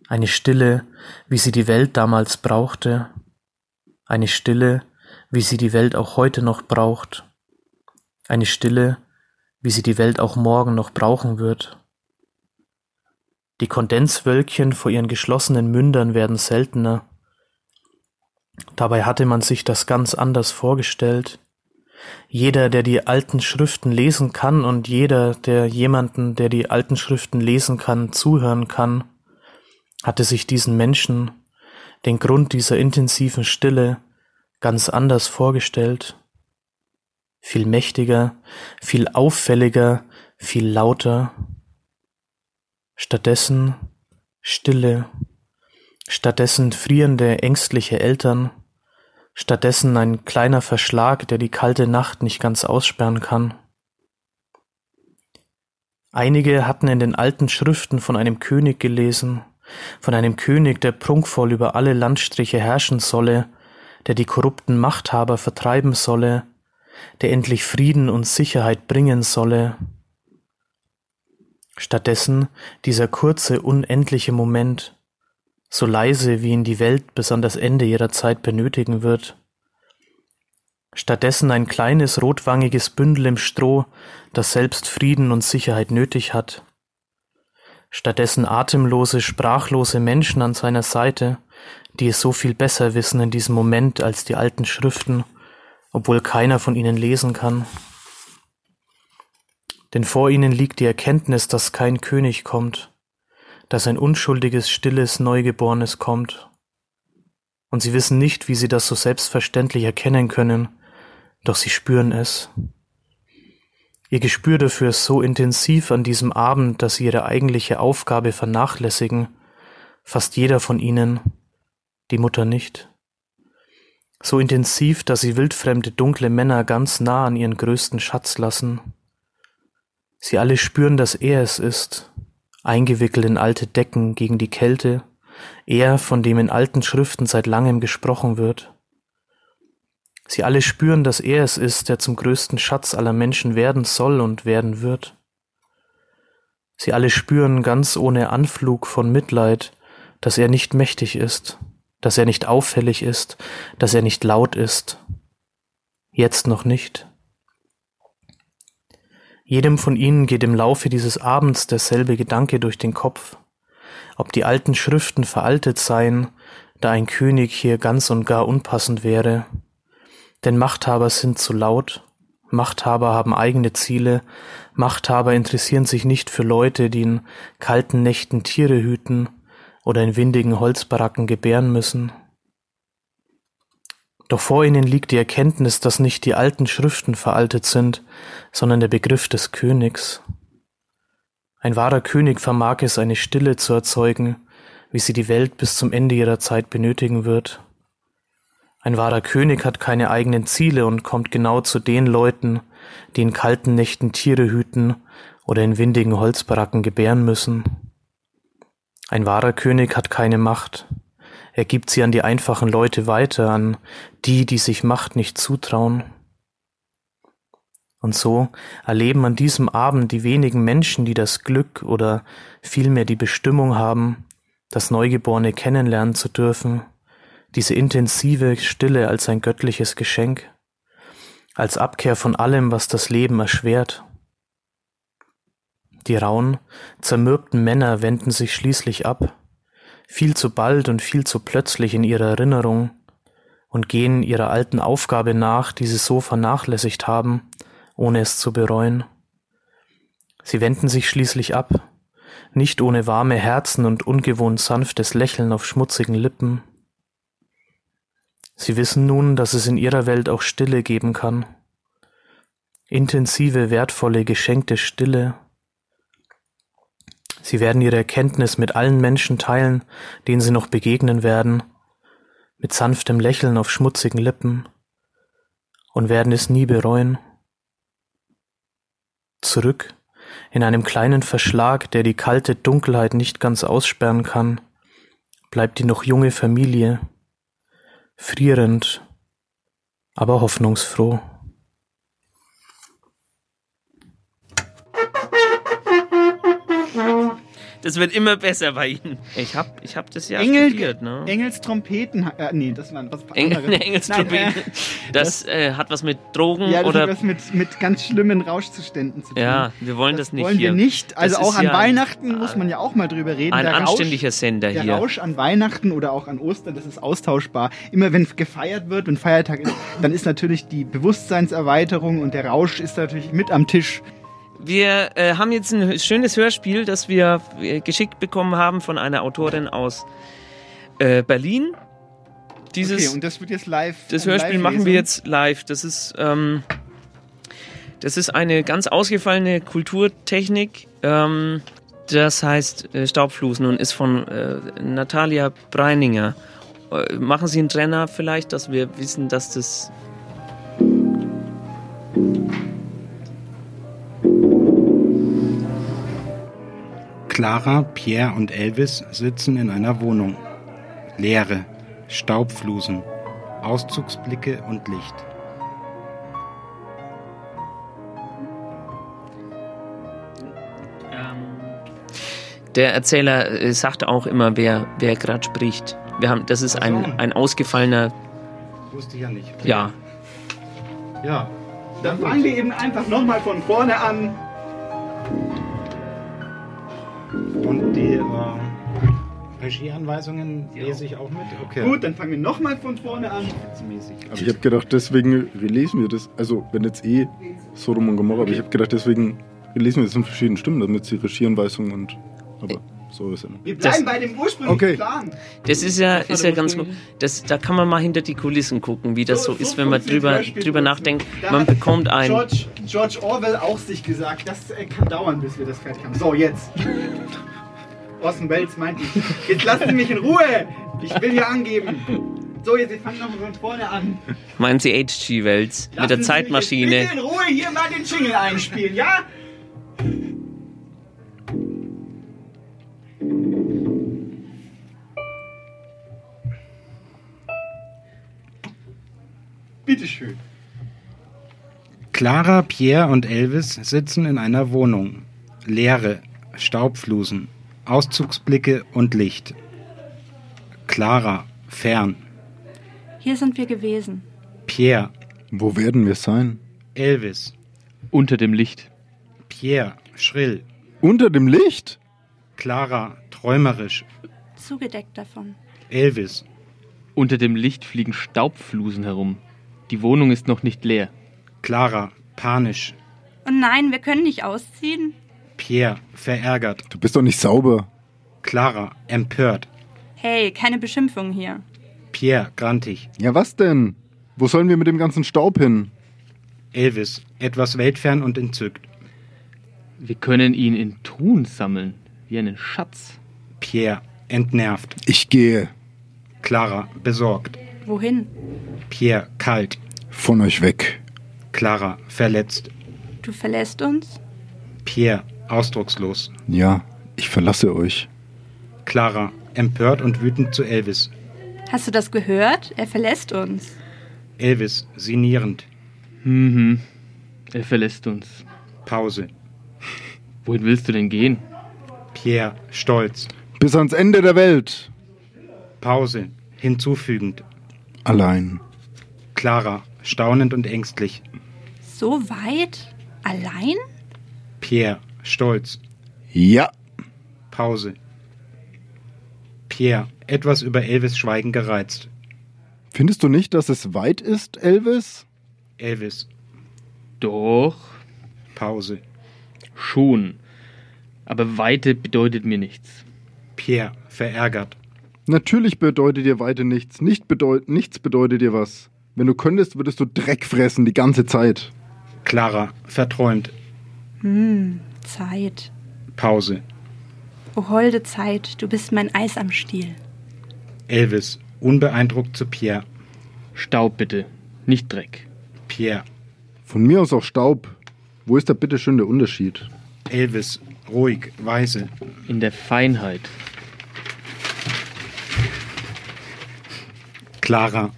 Eine Stille, wie sie die Welt damals brauchte, eine Stille, wie sie die Welt auch heute noch braucht, eine Stille, wie sie die Welt auch morgen noch brauchen wird. Die Kondenswölkchen vor ihren geschlossenen Mündern werden seltener. Dabei hatte man sich das ganz anders vorgestellt. Jeder, der die alten Schriften lesen kann und jeder, der jemanden, der die alten Schriften lesen kann, zuhören kann, hatte sich diesen Menschen, den Grund dieser intensiven Stille, ganz anders vorgestellt. Viel mächtiger, viel auffälliger, viel lauter, Stattdessen Stille, stattdessen frierende, ängstliche Eltern, stattdessen ein kleiner Verschlag, der die kalte Nacht nicht ganz aussperren kann. Einige hatten in den alten Schriften von einem König gelesen, von einem König, der prunkvoll über alle Landstriche herrschen solle, der die korrupten Machthaber vertreiben solle, der endlich Frieden und Sicherheit bringen solle, Stattdessen dieser kurze, unendliche Moment, so leise wie ihn die Welt bis an das Ende ihrer Zeit benötigen wird. Stattdessen ein kleines rotwangiges Bündel im Stroh, das selbst Frieden und Sicherheit nötig hat. Stattdessen atemlose, sprachlose Menschen an seiner Seite, die es so viel besser wissen in diesem Moment als die alten Schriften, obwohl keiner von ihnen lesen kann denn vor ihnen liegt die Erkenntnis, dass kein König kommt, dass ein unschuldiges, stilles, Neugeborenes kommt. Und sie wissen nicht, wie sie das so selbstverständlich erkennen können, doch sie spüren es. Ihr Gespür dafür ist so intensiv an diesem Abend, dass sie ihre eigentliche Aufgabe vernachlässigen, fast jeder von ihnen, die Mutter nicht. So intensiv, dass sie wildfremde dunkle Männer ganz nah an ihren größten Schatz lassen. Sie alle spüren, dass er es ist, eingewickelt in alte Decken gegen die Kälte, er, von dem in alten Schriften seit langem gesprochen wird. Sie alle spüren, dass er es ist, der zum größten Schatz aller Menschen werden soll und werden wird. Sie alle spüren ganz ohne Anflug von Mitleid, dass er nicht mächtig ist, dass er nicht auffällig ist, dass er nicht laut ist. Jetzt noch nicht. Jedem von ihnen geht im Laufe dieses Abends derselbe Gedanke durch den Kopf, ob die alten Schriften veraltet seien, da ein König hier ganz und gar unpassend wäre. Denn Machthaber sind zu laut, Machthaber haben eigene Ziele, Machthaber interessieren sich nicht für Leute, die in kalten Nächten Tiere hüten oder in windigen Holzbaracken gebären müssen. Doch vor ihnen liegt die Erkenntnis, dass nicht die alten Schriften veraltet sind, sondern der Begriff des Königs. Ein wahrer König vermag es, eine Stille zu erzeugen, wie sie die Welt bis zum Ende ihrer Zeit benötigen wird. Ein wahrer König hat keine eigenen Ziele und kommt genau zu den Leuten, die in kalten Nächten Tiere hüten oder in windigen Holzbaracken gebären müssen. Ein wahrer König hat keine Macht, er gibt sie an die einfachen Leute weiter, an die, die sich Macht nicht zutrauen. Und so erleben an diesem Abend die wenigen Menschen, die das Glück oder vielmehr die Bestimmung haben, das Neugeborene kennenlernen zu dürfen, diese intensive Stille als ein göttliches Geschenk, als Abkehr von allem, was das Leben erschwert. Die rauen, zermürbten Männer wenden sich schließlich ab, viel zu bald und viel zu plötzlich in ihrer Erinnerung und gehen ihrer alten Aufgabe nach, die sie so vernachlässigt haben, ohne es zu bereuen. Sie wenden sich schließlich ab, nicht ohne warme Herzen und ungewohnt sanftes Lächeln auf schmutzigen Lippen. Sie wissen nun, dass es in ihrer Welt auch Stille geben kann. Intensive, wertvolle, geschenkte Stille, Sie werden ihre Erkenntnis mit allen Menschen teilen, denen sie noch begegnen werden, mit sanftem Lächeln auf schmutzigen Lippen, und werden es nie bereuen. Zurück In einem kleinen Verschlag, der die kalte Dunkelheit nicht ganz aussperren kann, bleibt die noch junge Familie, frierend, aber hoffnungsfroh. Das wird immer besser bei Ihnen. Ich hab, ich hab das ja Engel, studiert, ne? Engels Trompeten. Äh, nee, das war was Engel, anderes. (laughs) Engels Nein, Trompeten. äh, das äh, hat was mit Drogen ja, das oder. hat was mit, mit ganz schlimmen Rauschzuständen zu tun. Ja, wir wollen das, nicht wollen hier. wir nicht. Also Das auch an ja Weihnachten muss man ja auch mal drüber reden. Ein Der Rausch- anständiger Sender der hier. Rausch an Weihnachten oder auch an Ostern, das ist austauschbar. Immer wenn gefeiert wird, wenn Feiertag ist, dann ist natürlich die Bewusstseinserweiterung und der Rausch ist natürlich mit am Tisch. Wir äh, haben jetzt ein schönes Hörspiel, das wir äh, geschickt bekommen haben von einer Autorin aus äh, Berlin. Dieses, okay, und das wird jetzt live. das eine Hörspiel machen Live-Lesung. wir jetzt live. Das ist, ähm, das ist eine ganz ausgefallene Kulturtechnik. Ähm, das heißt äh, Staubflusen und ist von äh, Natalia Breininger. Äh, machen Sie einen Trenner vielleicht, dass wir wissen, dass das Clara, Pierre und Elvis sitzen in einer Wohnung. Leere, Staubflusen, Auszugsblicke und Licht. Der Erzähler äh, sagt auch immer, wer, wer gerade spricht. Wir haben, das ist ein, ein ausgefallener. Wusste ich ja nicht. Ja. Ja. Dann fangen wir eben einfach nochmal von vorne an. Und die äh, Regieanweisungen lese ich auch mit? Okay. Gut, dann fangen wir nochmal von vorne an. Aber ich habe gedacht, deswegen relesen wir das. Also, wenn jetzt eh Sodom und Gomorra, aber ich habe gedacht, deswegen relesen wir das in verschiedenen Stimmen, damit die Regieanweisungen und. Aber so ist es immer. Wir bleiben bei dem ursprünglichen Okay. Plan. Das ist ja, Das ist ja ganz gut. Das, da kann man mal hinter die Kulissen gucken, wie das so, ist, wenn man drüber, drüber nachdenkt. Da Man bekommt ein. George, George Orwell auch sich gesagt, das äh, kann dauern, bis wir das fertig haben. So, jetzt. (laughs) Orson Welles meint, jetzt lassen Sie mich in Ruhe. Ich will hier angeben. So, jetzt wir fangen nochmal von vorne an. Meinen Sie H.G. Wells mit der Lassen Sie mich Zeitmaschine? jetzt bitte in Ruhe hier mal den Jingle einspielen, ja? Bitteschön. Clara, Pierre und Elvis sitzen in einer Wohnung. Leere, Staubflusen, Auszugsblicke und Licht. Clara, fern. Hier sind wir gewesen. Pierre, Wo werden wir sein? Elvis. Unter dem Licht. Pierre, schrill. Unter dem Licht? Clara, träumerisch. Zugedeckt davon. Elvis. Unter dem Licht fliegen Staubflusen herum. Die Wohnung ist noch nicht leer. Clara, panisch. Und nein, wir können nicht ausziehen. Pierre, verärgert. Du bist doch nicht sauber. Clara, empört. Hey, keine Beschimpfung hier. Pierre, grantig. Ja, was denn? Wo sollen wir mit dem ganzen Staub hin? Elvis, etwas weltfern und entzückt. Wir können ihn in Truhen sammeln, wie einen Schatz. Pierre, entnervt. Ich gehe. Clara, besorgt. Wohin? Pierre, kalt. Von euch weg. Clara, verletzt. Du verlässt uns? Pierre, ausdruckslos. Ja, ich verlasse euch. Clara, empört und wütend zu Elvis. Hast du das gehört? Er verlässt uns. Elvis, sinnierend. Mhm. Er verlässt uns. Pause. Wohin willst du denn gehen? Pierre, stolz. Bis ans Ende der Welt. Pause. Hinzufügend. Allein. Clara, staunend und ängstlich. So weit? Allein? Pierre, stolz. Ja. Pause. Pierre, etwas über Elvis Schweigen gereizt. Findest du nicht, dass es weit ist, Elvis? Elvis, Doch, Pause. schon. Aber Weite bedeutet mir nichts. Pierre, verärgert. Natürlich bedeutet dir Weite nichts. Nicht bedeut nichts bedeutet dir was. Wenn du könntest, würdest du Dreck fressen die ganze Zeit. Clara, verträumt. Hm, Zeit. Pause. O holde Zeit, du bist mein Eis am Stiel. Elvis, unbeeindruckt zu Pierre. Staub bitte, nicht Dreck. Pierre, Von mir aus auch Staub. Wo ist da bitte schön der Unterschied? Elvis, ruhig, weise. In der Feinheit. Clara,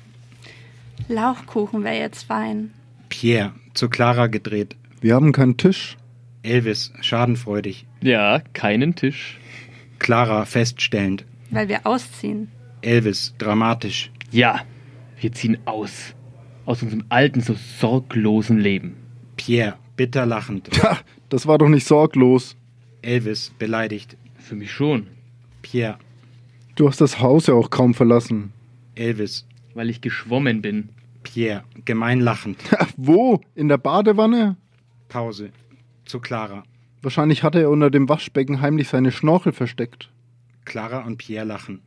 Lauchkuchen wäre jetzt fein. Pierre, zu Clara gedreht. Wir haben keinen Tisch. Elvis, schadenfreudig. Ja, keinen Tisch. Clara, feststellend. Weil wir ausziehen. Elvis, dramatisch. Ja, wir ziehen aus. Aus unserem alten, so sorglosen Leben. Pierre, bitter lachend. Tja, das war doch nicht sorglos. Elvis, beleidigt. Für mich schon. Pierre, Du hast das Haus ja auch kaum verlassen. Elvis, Weil ich geschwommen bin. Pierre, gemein lachend. (laughs) Wo? In der Badewanne? Pause. Zu Clara. Wahrscheinlich hatte er unter dem Waschbecken heimlich seine Schnorchel versteckt. Clara und Pierre lachen.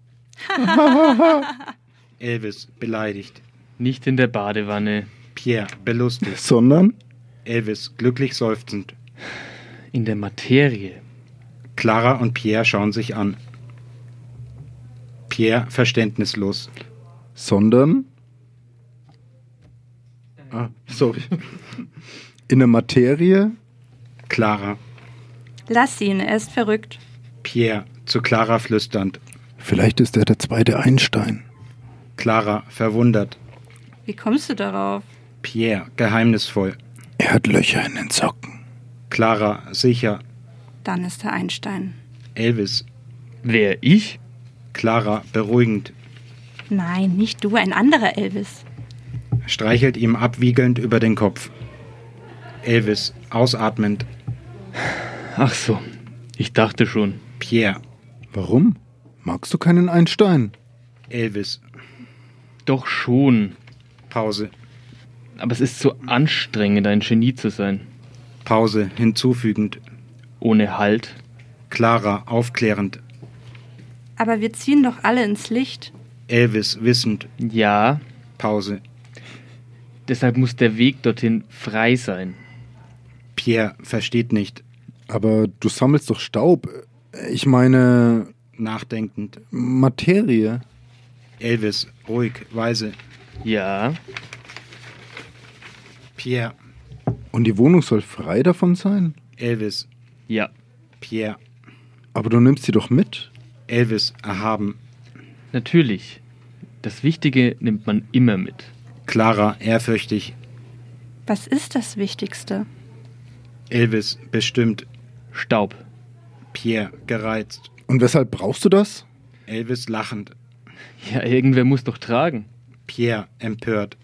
(laughs) Elvis, beleidigt. Nicht in der Badewanne. Pierre, belustigt. (laughs) Sondern? Elvis, glücklich seufzend. In der Materie. Clara und Pierre schauen sich an. Pierre, verständnislos. Sondern? Ah, sorry. (laughs) In der Materie? Clara. Lass ihn, er ist verrückt. Pierre, zu Clara flüsternd. Vielleicht ist er der zweite Einstein. Clara, verwundert. Wie kommst du darauf? Pierre, geheimnisvoll. Er hat Löcher in den Socken. Clara, sicher. Dann ist er Einstein. Elvis. Wer, ich? Clara, beruhigend. Nein, nicht du, ein anderer Elvis. Streichelt ihm abwiegelnd über den Kopf. Elvis, ausatmend. Ach so, ich dachte schon. Pierre. Warum? Magst du keinen Einstein? Elvis. Doch schon. Pause. Aber es ist so anstrengend, ein Genie zu sein. Pause, hinzufügend. Ohne Halt. Clara, aufklärend. Aber wir ziehen doch alle ins Licht. Elvis, wissend. Ja. Pause. Deshalb muss der Weg dorthin frei sein. Pierre versteht nicht. Aber du sammelst doch Staub. Ich meine. Nachdenkend. Materie. Elvis, ruhig, weise. Ja. Pierre. Und die Wohnung soll frei davon sein? Elvis. Ja. Pierre. Aber du nimmst sie doch mit. Elvis, erhaben. Natürlich. Das Wichtige nimmt man immer mit. Clara, ehrfürchtig. Was ist das Wichtigste? Elvis, bestimmt. Staub. Pierre, gereizt. Und weshalb brauchst du das? Elvis, lachend. Ja, irgendwer muss doch tragen. Pierre, empört.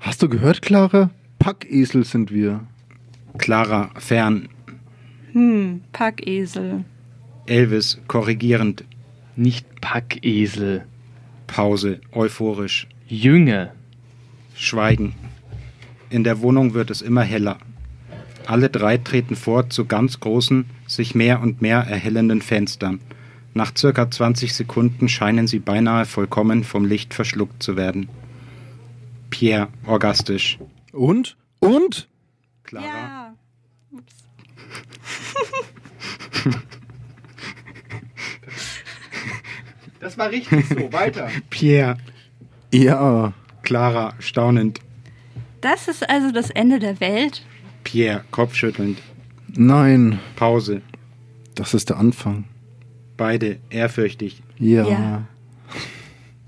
Hast du gehört, Clara? Packesel sind wir. Clara, fern. Hm, Packesel. Elvis, korrigierend. Nicht Packesel. Pause, euphorisch. Jünger. Schweigen. In der Wohnung wird es immer heller. Alle drei treten vor zu ganz großen, sich mehr und mehr erhellenden Fenstern. Nach circa 20 Sekunden scheinen sie beinahe vollkommen vom Licht verschluckt zu werden. Pierre, orgastisch. Und? Und? Clara. Ja. Das war richtig so. Weiter. (laughs) Pierre. Ja. Clara, staunend. Das ist also das Ende der Welt? Pierre, kopfschüttelnd. Nein. Pause. Das ist der Anfang. Beide ehrfürchtig. Ja. Ja.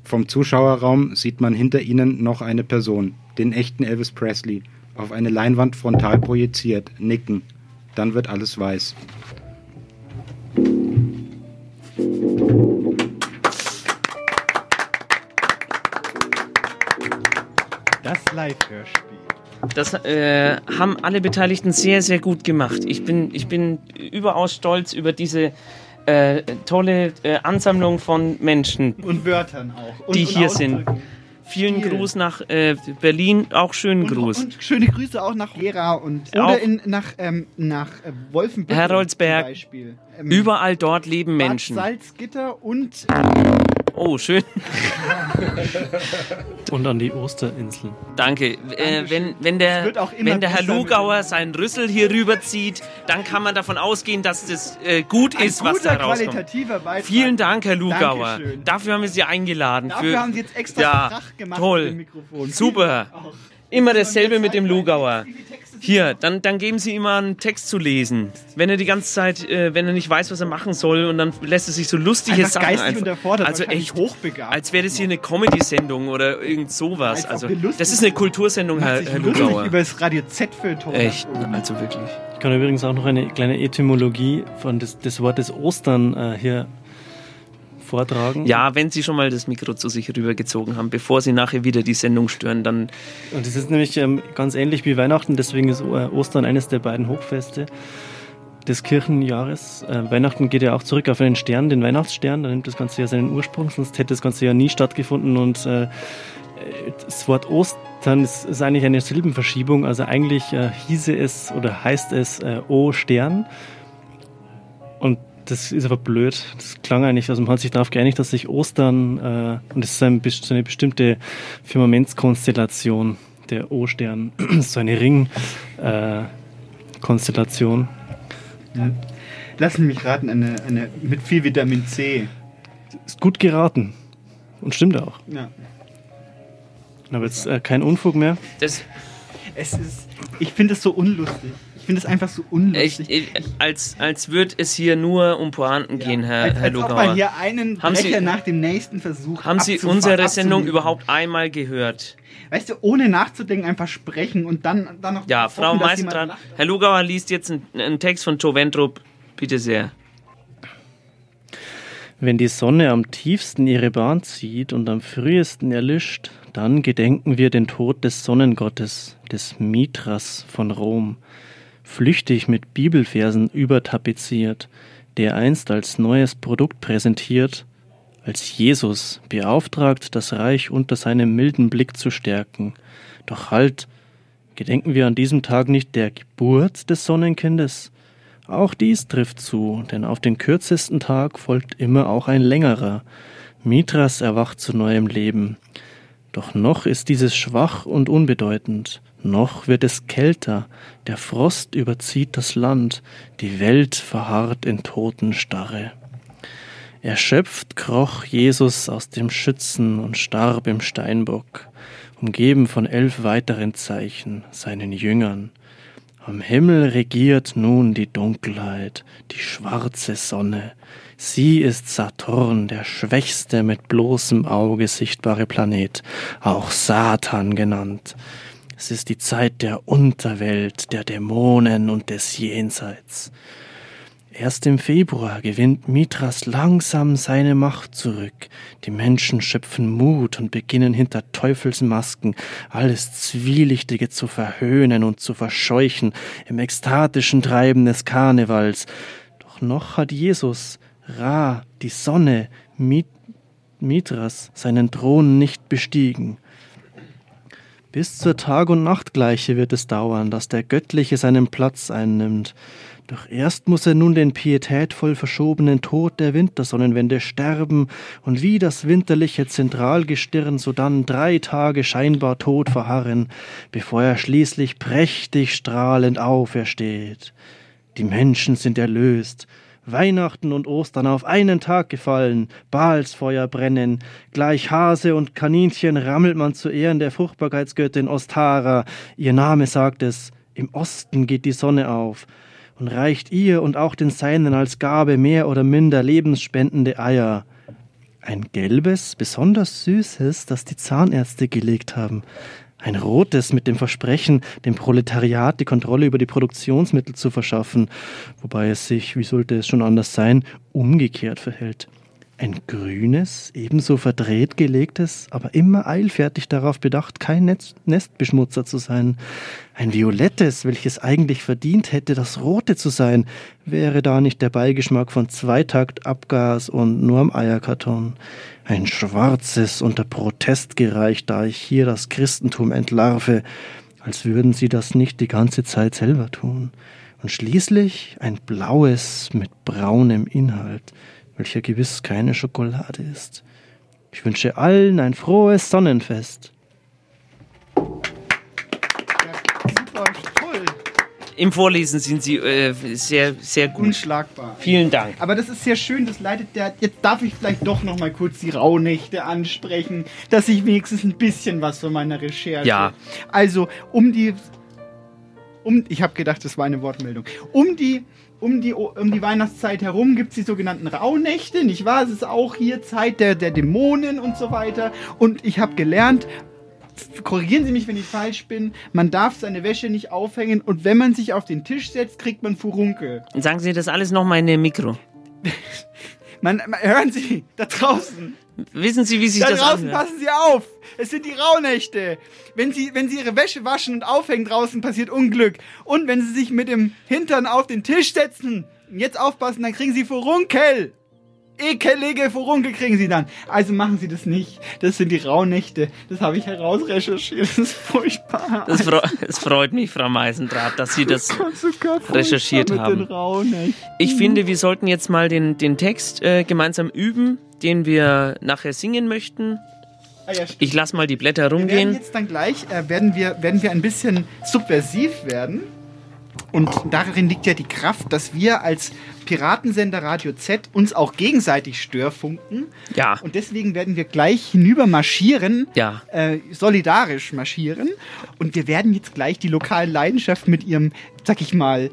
Vom Zuschauerraum sieht man hinter ihnen noch eine Person, den echten Elvis Presley, auf eine Leinwand frontal projiziert, nicken. Dann wird alles weiß. Live-Hörspiel. Das äh, haben alle Beteiligten sehr, sehr gut gemacht. Ich bin, ich bin überaus stolz über diese äh, tolle äh, Ansammlung von Menschen, Und Wörtern auch. Und, die und hier sind. Vielen Viel. Gruß nach äh, Berlin, auch schönen Und, Gruß. und schöne Grüße auch nach Gera und Auch- oder in, nach, ähm, nach äh, Wolfenbüttel Heroldsberg. zum Beispiel. Ähm, Überall dort leben Bad Menschen. Salzgitter und Oh, schön. (laughs) Und an die Osterinseln. Danke. Äh, wenn, wenn, der, wird auch immer wenn der Herr Lugauer seinen Rüssel hier rüberzieht, dann kann man davon ausgehen, dass das äh, gut ein ist, was da rauskommt. qualitativer Beitrag. Vielen Dank, Herr Lugauer. Dankeschön. Dafür haben wir Sie eingeladen. Dafür für, haben Sie jetzt extra ja, Krach gemacht toll. mit dem Mikrofon. Super. Immer dasselbe mit dem Lugauer. Hier, dann, dann geben Sie ihm mal einen Text zu lesen. Wenn er die ganze Zeit, äh, wenn er nicht weiß, was er machen soll und dann lässt er sich so lustige Einfach Sachen geistig einfach. unterfordert, also echt hochbegabt. Als wäre das hier eine Comedy-Sendung oder irgend sowas. Als Also das ist eine Kultursendung, Herr, Herr lustig Lugauer. über das Radio Z-Feuilleton. Echt, also wirklich. Ich kann übrigens auch noch eine kleine Etymologie von des, des Wortes Ostern äh, hier vortragen. Ja, wenn Sie schon mal das Mikro zu sich rübergezogen haben, bevor Sie nachher wieder die Sendung stören, dann Und das ist nämlich ähm, ganz ähnlich wie Weihnachten, deswegen ist äh, Ostern eines der beiden Hochfeste des Kirchenjahres. Äh, Weihnachten geht ja auch zurück auf einen Stern, den Weihnachtsstern, da nimmt das Ganze ja seinen Ursprung, sonst hätte das Ganze ja nie stattgefunden und äh, das Wort Ostern ist, ist eigentlich eine Silbenverschiebung, also eigentlich äh, hieße es oder heißt es äh, O Stern und das ist aber blöd. Das klang eigentlich, also man hat sich darauf geeinigt, dass sich Ostern, äh, und das ist ein, so eine bestimmte Firmamentskonstellation, der O-Stern, (clears throat) so eine Ring-Konstellation. Ja. Lassen Sie mich raten, eine, eine mit viel Vitamin C. ist gut geraten. Und stimmt auch. Ja. Aber jetzt äh, kein Unfug mehr. das, Es ist, ich finde es so unlustig. Ich finde es einfach so unlustig. echt, als, als würde es hier nur um Pointen gehen, Herr, als, Herr als ob Lugauer. man hier einen Haben Sie- Brecher nach dem nächsten versucht. Haben Sie unsere Sendung überhaupt einmal gehört? Weißt du, ohne nachzudenken einfach sprechen und dann, dann noch. Ja, Frau lacht. Herr Lugauer liest jetzt einen, einen Text von Joe Wendrup. Bitte sehr. Wenn die Sonne am tiefsten ihre Bahn zieht und am frühesten erlischt, dann gedenken wir den Tod des Sonnengottes, des Mithras von Rom, flüchtig mit Bibelversen übertapeziert, der einst als neues Produkt präsentiert, als Jesus beauftragt, das Reich unter seinem milden Blick zu stärken. Doch halt, gedenken wir an diesem Tag nicht der Geburt des Sonnenkindes? Auch dies trifft zu, denn auf den kürzesten Tag folgt immer auch ein längerer. Mithras erwacht zu neuem Leben. Doch noch ist dieses schwach und unbedeutend, noch wird es kälter, der Frost überzieht das Land, die Welt verharrt in Totenstarre. Erschöpft kroch Jesus aus dem Schützen und starb im Steinbock, umgeben von elf weiteren Zeichen, seinen Jüngern. Am Himmel regiert nun die Dunkelheit, die schwarze Sonne. Sie ist Saturn, der schwächste mit bloßem Auge sichtbare Planet, auch Satan genannt. Es ist die Zeit der Unterwelt, der Dämonen und des Jenseits. Erst im Februar gewinnt Mithras langsam seine Macht zurück. Die Menschen schöpfen Mut und beginnen hinter Teufelsmasken alles Zwielichtige zu verhöhnen und zu verscheuchen im ekstatischen Treiben des Karnevals. Doch noch hat Jesus, Ra, die Sonne, Mit Mithras seinen Thron nicht bestiegen. Bis zur Tag- und Nachtgleiche wird es dauern, dass der Göttliche seinen Platz einnimmt. Doch erst muss er nun den pietätvoll verschobenen Tod der Wintersonnenwende sterben und wie das winterliche Zentralgestirn sodann drei Tage scheinbar tot verharren, bevor er schließlich prächtig strahlend aufersteht. Die Menschen sind erlöst, Weihnachten und Ostern auf einen Tag gefallen, Baalsfeuer brennen, gleich Hase und Kaninchen rammelt man zu Ehren der Fruchtbarkeitsgöttin Ostara. Ihr Name sagt es, im Osten geht die Sonne auf und reicht ihr und auch den Seinen als Gabe mehr oder minder lebensspendende Eier. Ein gelbes, besonders süßes, das die Zahnärzte gelegt haben. Ein rotes mit dem Versprechen, dem Proletariat die Kontrolle über die Produktionsmittel zu verschaffen, wobei es sich, wie sollte es schon anders sein, umgekehrt verhält. Ein grünes, ebenso verdreht gelegtes, aber immer eilfertig darauf bedacht, kein Netz Nestbeschmutzer zu sein. Ein violettes, welches eigentlich verdient hätte, das rote zu sein, wäre da nicht der Beigeschmack von Zweitaktabgas und nur am Eierkarton. Ein schwarzes unter Protest gereicht, da ich hier das Christentum entlarve, als würden sie das nicht die ganze Zeit selber tun. Und schließlich ein blaues mit braunem Inhalt, welcher gewiss keine Schokolade ist. Ich wünsche allen ein frohes Sonnenfest. Super, toll. Im Vorlesen sind Sie äh, sehr, sehr gut. Unschlagbar. Vielen Dank. Aber das ist sehr schön, das leitet der. Jetzt darf ich vielleicht doch noch mal kurz die Rauhnächte ansprechen, dass ich wenigstens ein bisschen was von meiner Recherche. Ja. Also, um die. Um, ich habe gedacht, das war eine Wortmeldung. Um die. Um die, um die Weihnachtszeit herum gibt es die sogenannten Rauhnächte, nicht wahr? Es ist auch hier Zeit der, der Dämonen und so weiter. Und ich habe gelernt, korrigieren Sie mich, wenn ich falsch bin, man darf seine Wäsche nicht aufhängen und wenn man sich auf den Tisch setzt, kriegt man Furunkel. Sagen Sie das alles nochmal in dem Mikro. (laughs) Man, man, hören Sie, da draußen. Wissen Sie, wie sich da das draußen anhört? passen Sie auf. Es sind die Rauhnächte. Wenn Sie, wenn Sie Ihre Wäsche waschen und aufhängen draußen, passiert Unglück. Und wenn Sie sich mit dem Hintern auf den Tisch setzen, und jetzt aufpassen, dann kriegen Sie Furunkel. Ekelige Furunkel kriegen Sie dann. Also machen Sie das nicht. Das sind die Rauhnächte. Das habe ich herausrecherchiert. Das ist furchtbar. Das, freu es freut mich, Frau Meisendrath, dass Sie das recherchiert mit den haben. Ich finde, wir sollten jetzt mal den, den Text äh, gemeinsam üben, den wir nachher singen möchten. Ah, ja. Ich lasse mal die Blätter Wir werden rumgehen. jetzt dann gleich, äh, werden, wir, werden wir ein bisschen subversiv werden. Und darin liegt ja die Kraft, dass wir als Piratensender Radio Z uns auch gegenseitig störfunken. Ja. Und deswegen werden wir gleich hinüber marschieren, Ja. äh, solidarisch marschieren. Und wir werden jetzt gleich die lokalen Leidenschaften mit ihrem, sag ich mal,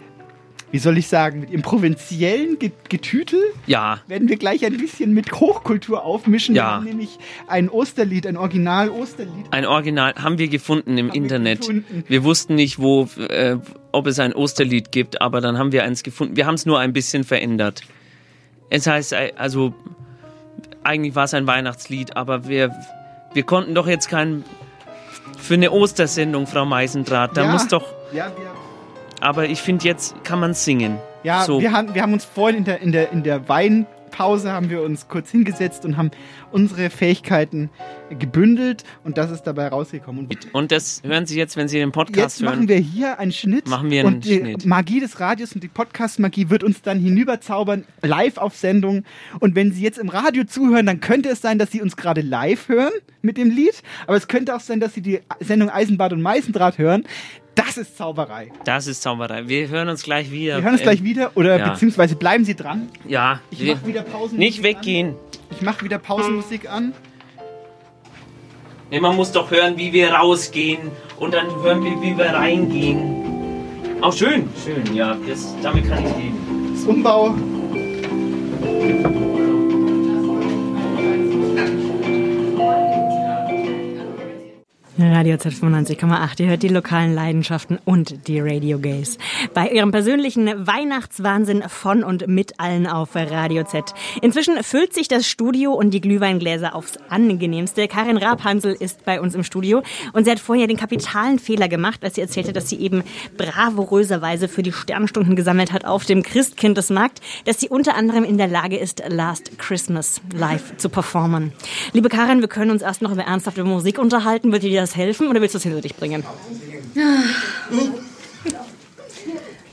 wie soll ich sagen, mit ihrem provinziellen Ge- Getütel Ja. werden wir gleich ein bisschen mit Hochkultur aufmischen. Ja. Wir haben nämlich ein Osterlied, ein Original-Osterlied. Ein Original haben wir gefunden im Internet. gefunden. Wir wussten nicht, wo, äh, ob es ein Osterlied gibt, aber dann haben wir eins gefunden. Wir haben es nur ein bisschen verändert. Es heißt, äh, also eigentlich war es ein Weihnachtslied, aber wir, wir konnten doch jetzt kein für eine Ostersendung, Frau Meisendrath. Da Ja. muss doch. Ja, wir, Aber ich finde, jetzt kann man singen. ja so. wir, haben, wir haben uns vorhin in der, in, der, in der Weinpause haben wir uns kurz hingesetzt und haben unsere Fähigkeiten gebündelt und das ist dabei rausgekommen. Und Und das hören Sie jetzt, wenn Sie den Podcast Jetzt hören. machen wir hier einen Schnitt. Machen wir einen und die Schnitt. Magie des Radios und die Podcast-Magie wird uns dann hinüberzaubern, live auf Sendung. Und wenn Sie jetzt im Radio zuhören, dann könnte es sein, dass Sie uns gerade live hören mit dem Lied. Aber es könnte auch sein, dass Sie die Sendung Eisenbad und Meißendraht hören. Das ist Zauberei. Das ist Zauberei. Wir hören uns gleich wieder. Wir hören uns Ähm, gleich wieder oder ja. beziehungsweise bleiben Sie dran. Ja. Ich mache wieder Pausenmusik Nicht weggehen. Ich mache wieder Pausenmusik an. Nee, man muss doch hören, wie wir rausgehen und dann hören wir, wie wir reingehen. Auch schön, schön, ja. Das, damit kann ich leben. Das Umbau. Radio Z95,8. Ihr hört die lokalen Leidenschaften und die Radio Gays. Bei ihrem persönlichen Weihnachtswahnsinn von und mit allen auf Radio Z. Inzwischen füllt sich das Studio und die Glühweingläser aufs angenehmste. Karin Rabhansel ist bei uns im Studio und sie hat vorher den kapitalen Fehler gemacht, als sie erzählte, dass sie eben bravouröserweise für die Sternstunden gesammelt hat auf dem Christkindesmarkt, dass sie unter anderem in der Lage ist, Last Christmas live zu performen. Liebe Karin, wir können uns erst noch über ernsthafte Musik unterhalten. Wird dir das helfen oder willst du es hinter dich bringen?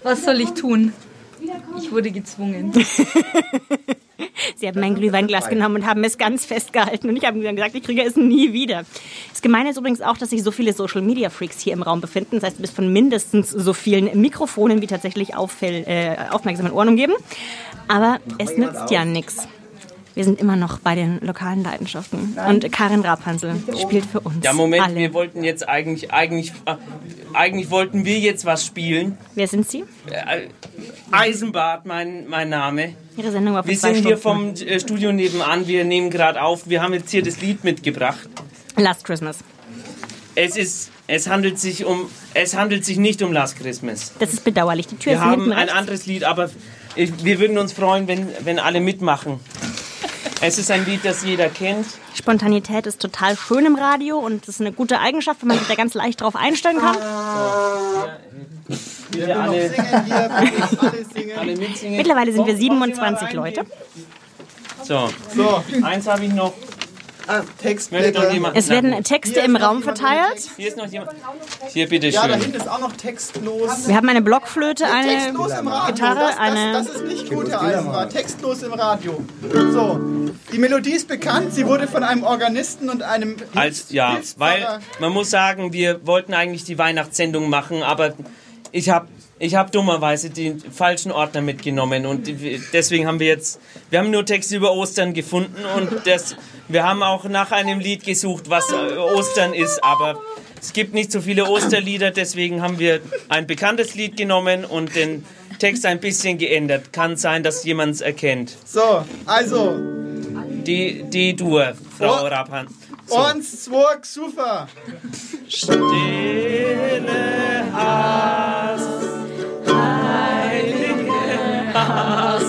Was soll ich tun? Ich wurde gezwungen. (laughs) Sie haben mein Glühweinglas genommen und haben es ganz festgehalten und ich habe ihnen gesagt, ich kriege es nie wieder. Das Gemeine ist übrigens auch, dass sich so viele Social Media Freaks hier im Raum befinden. Das heißt, du bist von mindestens so vielen Mikrofonen wie tatsächlich auffäll, äh, aufmerksamen Ohren umgeben. Aber es nützt ja nichts. Wir sind immer noch bei den lokalen Leidenschaften. Und Karin Rabhansel spielt für uns. Ja, Moment, alle. wir wollten jetzt eigentlich, eigentlich, äh, eigentlich wollten wir jetzt was spielen. Wer sind Sie? Äh, Eisenbart, mein, mein Name. Ihre Sendung war vor Wir zwei sind hier Stunden. vom äh, Studio nebenan, wir nehmen gerade auf. Wir haben jetzt hier das Lied mitgebracht. Last Christmas. Es ist, es handelt sich um, es handelt sich nicht um Last Christmas. Das ist bedauerlich. Die Tür Wir ist hier haben ein rechts. anderes Lied, aber ich, wir würden uns freuen, wenn, wenn alle mitmachen. Es ist ein Lied, das jeder kennt. Spontanität ist total schön im Radio und das ist eine gute Eigenschaft, wenn man sich da ganz leicht drauf einstellen kann. Bitte alle, alle mitsingen. Mittlerweile sind wir 27 Leute. So, So. eins habe ich noch. Ah, Textblätter. Es werden Texte im Raum verteilt. Hier ist noch jemand. Hier, bitte Ja, da schön. hinten ist auch noch textlos. Wir haben eine Blockflöte, eine Textlos im Radio. Gitarre, das, das, eine. das ist nicht gut, Herr Eisenbart. Textlos im Radio. So, die Melodie ist bekannt. Sie wurde von einem Organisten und einem Als, ja, weil man muss sagen, wir wollten eigentlich die Weihnachtssendung machen, aber ich habe Ich habe dummerweise den falschen Ordner mitgenommen und deswegen haben wir jetzt, wir haben nur Texte über Ostern gefunden und das, wir haben auch nach einem Lied gesucht, was äh, Ostern ist, aber es gibt nicht so viele Osterlieder, deswegen haben wir ein bekanntes Lied genommen und den Text ein bisschen geändert. Kann sein, dass jemand es erkennt. So, also, Die, die Dur, Frau Oh. Rappan. eins, zwei, super. Stille Hass, heilige Hass,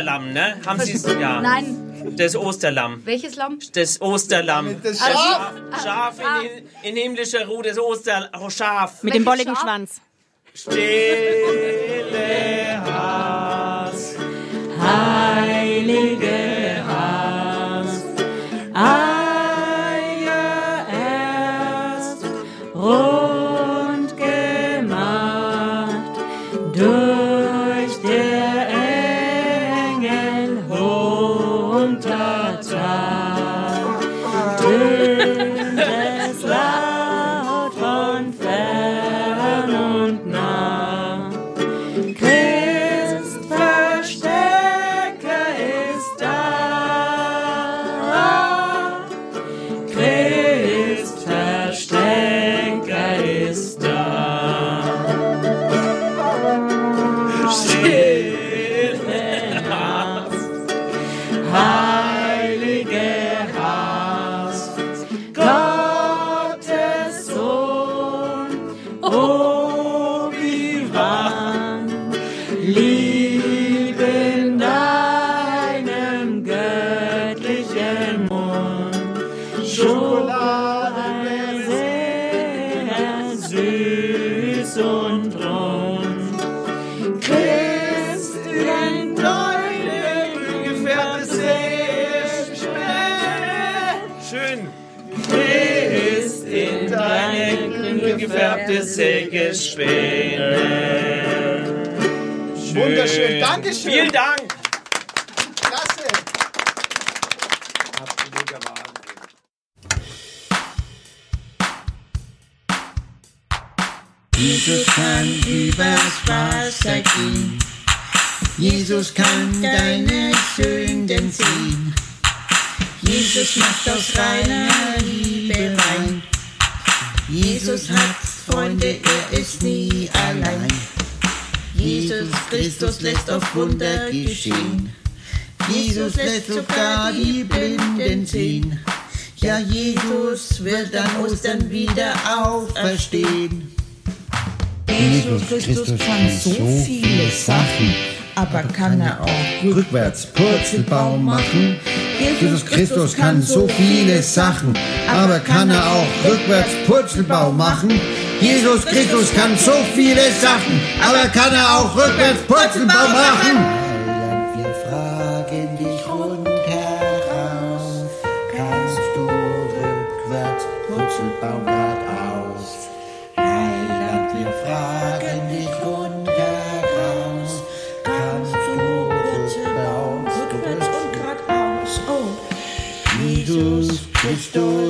Osterlamm, ne? Haben Sie es? Ja. Nein. Das Osterlamm. Welches Lamm? Das Osterlamm. Das Das Schaf. Schaf, Schaf in, in himmlischer Ruhe, das Oster, oh, Schaf. Mit dem bolligen Schwanz. Stille Hass, Wasser. Jesus kann deine Sünden sehen. Jesus macht aus reiner Liebe Wein. Jesus hat Freunde, er ist nie allein. Jesus Christus lässt auf Wunder geschehen. Jesus lässt sogar die Blinden sehen. Ja, Jesus wird an Ostern wieder auferstehen. Jesus Christus kann so viele Sachen, aber kann er auch rückwärts Purzelbaum machen? Jesus Christus kann so viele Sachen, aber kann er auch rückwärts Purzelbaum machen? Jesus Christus kann so viele Sachen, aber kann er auch rückwärts Purzelbaum machen?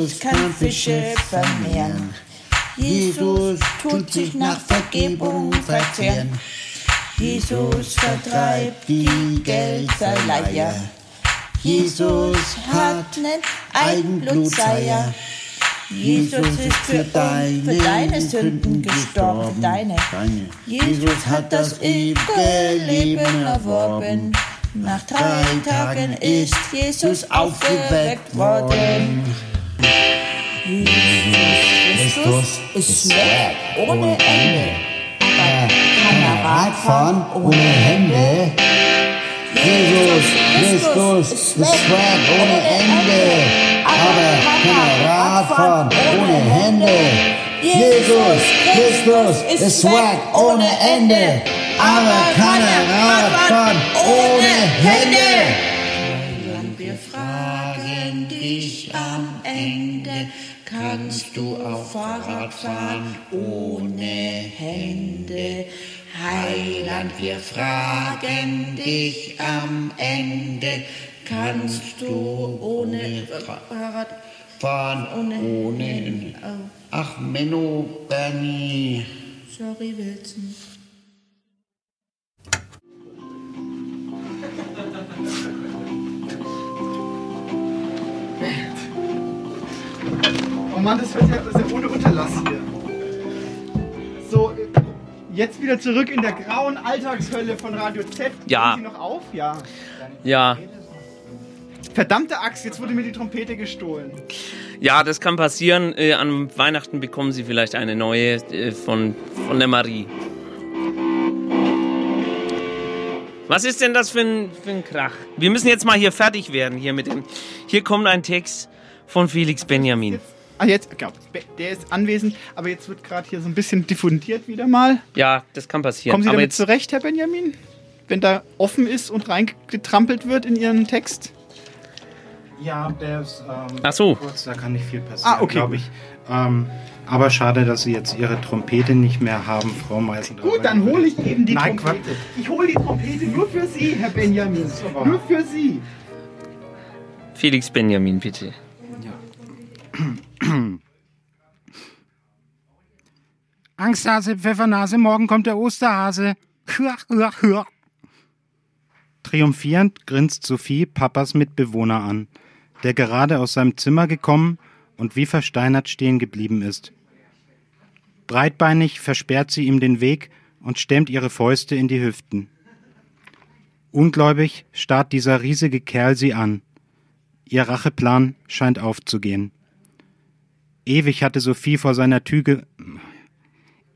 Christus kann Fische vermehren. Jesus tut sich nach Vergebung verzehren. Jesus vertreibt die Geldverleiher. Jesus hat nen Eigenblutseier. Jesus ist für deine, für deine Sünden gestorben, deine. Jesus hat das ewige Leben erworben. Nach drei Tagen ist Jesus aufgeweckt worden. Christus ist weg ohne Ende. Aber kann er Rad fahren ohne Hände? Jesus Christus ist Swag ohne Ende, aber kein Radfahren ohne Hände. Jesus Christus ist Swag ohne Ende, aber kein Radfahren ohne Hände. Am Ende, kannst du auch Fahrrad fahren ohne Hände? Heiland, wir fragen dich am Ende, kannst du ohne Fahrrad Fahren ohne. Ach, Menno, Bernie. Sorry, Wilson. (laughs) Oh Mann, das wird ja, das ist ja ohne Unterlass hier. So, jetzt wieder zurück in der grauen Alltagshölle von Radio Z. Ja. Sie noch auf? Ja. Ja. Verdammte Axt, jetzt wurde mir die Trompete gestohlen. Ja, das kann passieren. Äh, an Weihnachten bekommen Sie vielleicht eine neue äh, von, von der Marie. Was ist denn das für ein, für ein Krach? Wir müssen jetzt mal hier fertig werden hier mit dem. Hier kommt ein Text von Felix Benjamin. Ah, jetzt, genau, der ist anwesend, aber jetzt wird gerade hier so ein bisschen diffundiert wieder mal. Ja, das kann passieren. Kommen Sie Aber damit jetzt, zurecht, Herr Benjamin? Wenn da offen ist und reingetrampelt wird in Ihren Text? Ja, der ist ähm, Ach so. kurz, da kann nicht viel passieren, Ah, okay, glaube ich. Ähm, aber schade, dass Sie jetzt Ihre Trompete nicht mehr haben, Frau Meisendrath. Gut, dann hole ich eben die Nein, Trompete. Ich hole die Trompete nur für Sie, Herr Benjamin. Nur für Sie. Felix Benjamin, bitte. (clears throat) Angsthase, Pfeffernase, morgen kommt der Osterhase. Hua, hua, hua. Triumphierend grinst Sophie Papas Mitbewohner an, der gerade aus seinem Zimmer gekommen und wie versteinert stehen geblieben ist. Breitbeinig versperrt sie ihm den Weg und stemmt ihre Fäuste in die Hüften. Ungläubig starrt dieser riesige Kerl sie an. Ihr Racheplan scheint aufzugehen. Ewig hatte Sophie vor seiner Tür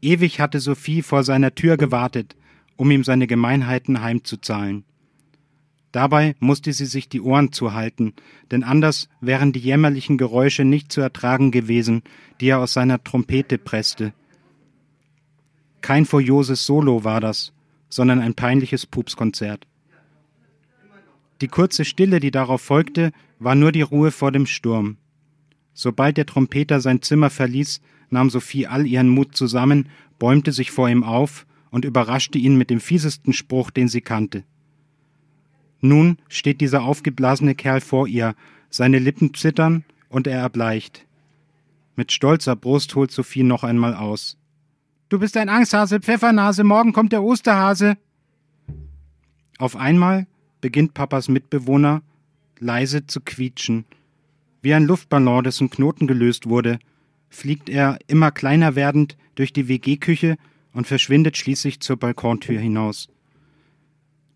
Ewig hatte Sophie vor seiner Tür gewartet, um ihm seine Gemeinheiten heimzuzahlen. Dabei musste sie sich die Ohren zuhalten, denn anders wären die jämmerlichen Geräusche nicht zu ertragen gewesen, die er aus seiner Trompete presste. Kein furioses Solo war das, sondern ein peinliches Pupskonzert. Die kurze Stille, die darauf folgte, war nur die Ruhe vor dem Sturm. Sobald der Trompeter sein Zimmer verließ, nahm Sophie all ihren Mut zusammen, bäumte sich vor ihm auf und überraschte ihn mit dem fiesesten Spruch, den sie kannte. Nun steht dieser aufgeblasene Kerl vor ihr, seine Lippen zittern und er erbleicht. Mit stolzer Brust holt Sophie noch einmal aus. Du bist ein Angsthase, Pfeffernase, morgen kommt der Osterhase. Auf einmal beginnt Papas Mitbewohner leise zu quietschen. Wie ein Luftballon, dessen Knoten gelöst wurde, fliegt er immer kleiner werdend durch die WG-Küche und verschwindet schließlich zur Balkontür hinaus.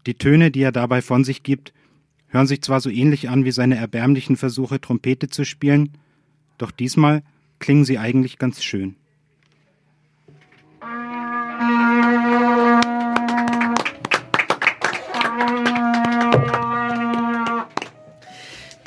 Die Töne, die er dabei von sich gibt, hören sich zwar so ähnlich an wie seine erbärmlichen Versuche, Trompete zu spielen, doch diesmal klingen sie eigentlich ganz schön.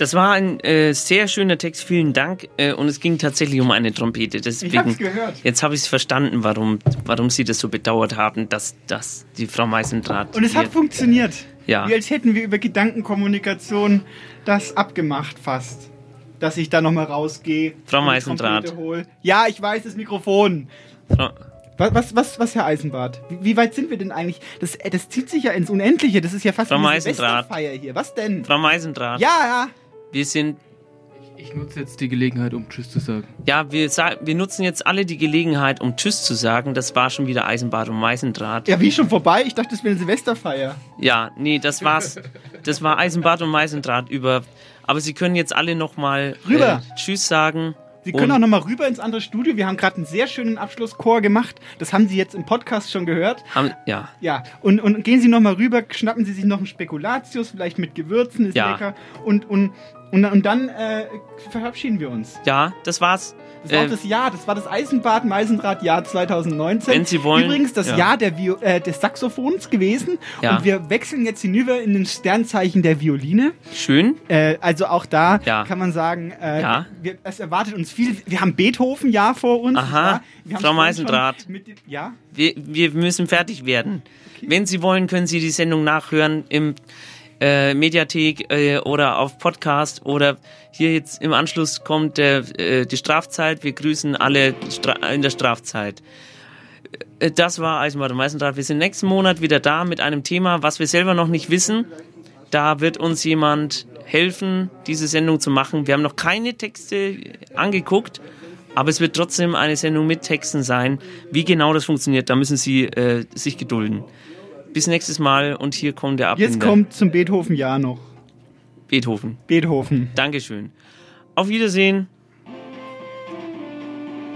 Das war ein äh, sehr schöner Text, vielen Dank. Äh, und es ging tatsächlich um eine Trompete. Deswegen, Ich hab's gehört. Jetzt habe ich es verstanden, warum, warum Sie das so bedauert haben, dass, dass die Frau Meisendraht. Und es hat funktioniert. Ja. Wie als hätten wir über Gedankenkommunikation das abgemacht fast. Dass ich da nochmal rausgehe. Frau Meisendraht. Ja, ich weiß, das Mikrofon. Frau, Was, was, was, was Herr Eisenbart? Wie, wie weit sind wir denn eigentlich? Das, äh, das zieht sich ja ins Unendliche. Das ist ja fast Frau wie eine. Silvesterfeier hier. Was denn? Frau Meisendraht. Ja, ja. Wir sind. Ich nutze jetzt die Gelegenheit, um Tschüss zu sagen. Ja, wir, wir nutzen jetzt alle die Gelegenheit, um Tschüss zu sagen. Das war schon wieder Eisenbart und Meisendraht. Ja, wie schon vorbei? Ich dachte, das wäre eine Silvesterfeier. Ja, nee, das war's. Das war Eisenbart und Meisendraht über. Aber Sie können jetzt alle nochmal Rüber. Äh, Tschüss sagen. Sie können Und- auch nochmal rüber ins andere Studio. Wir haben gerade einen sehr schönen Abschlusschor gemacht. Das haben Sie jetzt im Podcast schon gehört. Haben, ja. Ja, und, und gehen Sie nochmal rüber, schnappen Sie sich noch einen Spekulatius, vielleicht mit Gewürzen, ist Ja. lecker. Und, und Und, und dann äh, verabschieden wir uns. Ja, das war's. Das war Äh, das Jahr, das war das Eisenbad Meisendraht Jahr 2019. Wenn Sie wollen, Übrigens das ja. Jahr der Vio äh, des Saxophons gewesen. Ja. Und wir wechseln jetzt hinüber in den Sternzeichen der Violine. Schön. Äh, also auch da Ja. kann man sagen, äh, Ja. wir, es erwartet uns viel. Wir haben Beethoven-Jahr vor uns. Aha, Frau Meisendraht. dem- ja, Wir, wir müssen fertig werden. Wenn Sie wollen, können Sie die Sendung nachhören im äh, Mediathek äh, oder auf Podcast oder hier jetzt im Anschluss kommt äh, die Strafzeit. Wir grüßen alle Stra in der Strafzeit. Äh, Das war Eisenbahn und Meisendraht. Wir sind nächsten Monat wieder da mit einem Thema, was wir selber noch nicht wissen. Da wird uns jemand helfen, diese Sendung zu machen. Wir haben noch keine Texte angeguckt, aber es wird trotzdem eine Sendung mit Texten sein. Wie genau das funktioniert, da müssen Sie äh, sich gedulden. Bis nächstes Mal und hier kommt der Abbinder. jetzt kommt zum Beethoven-Jahr noch. Beethoven. Beethoven. Dankeschön. Auf Wiedersehen.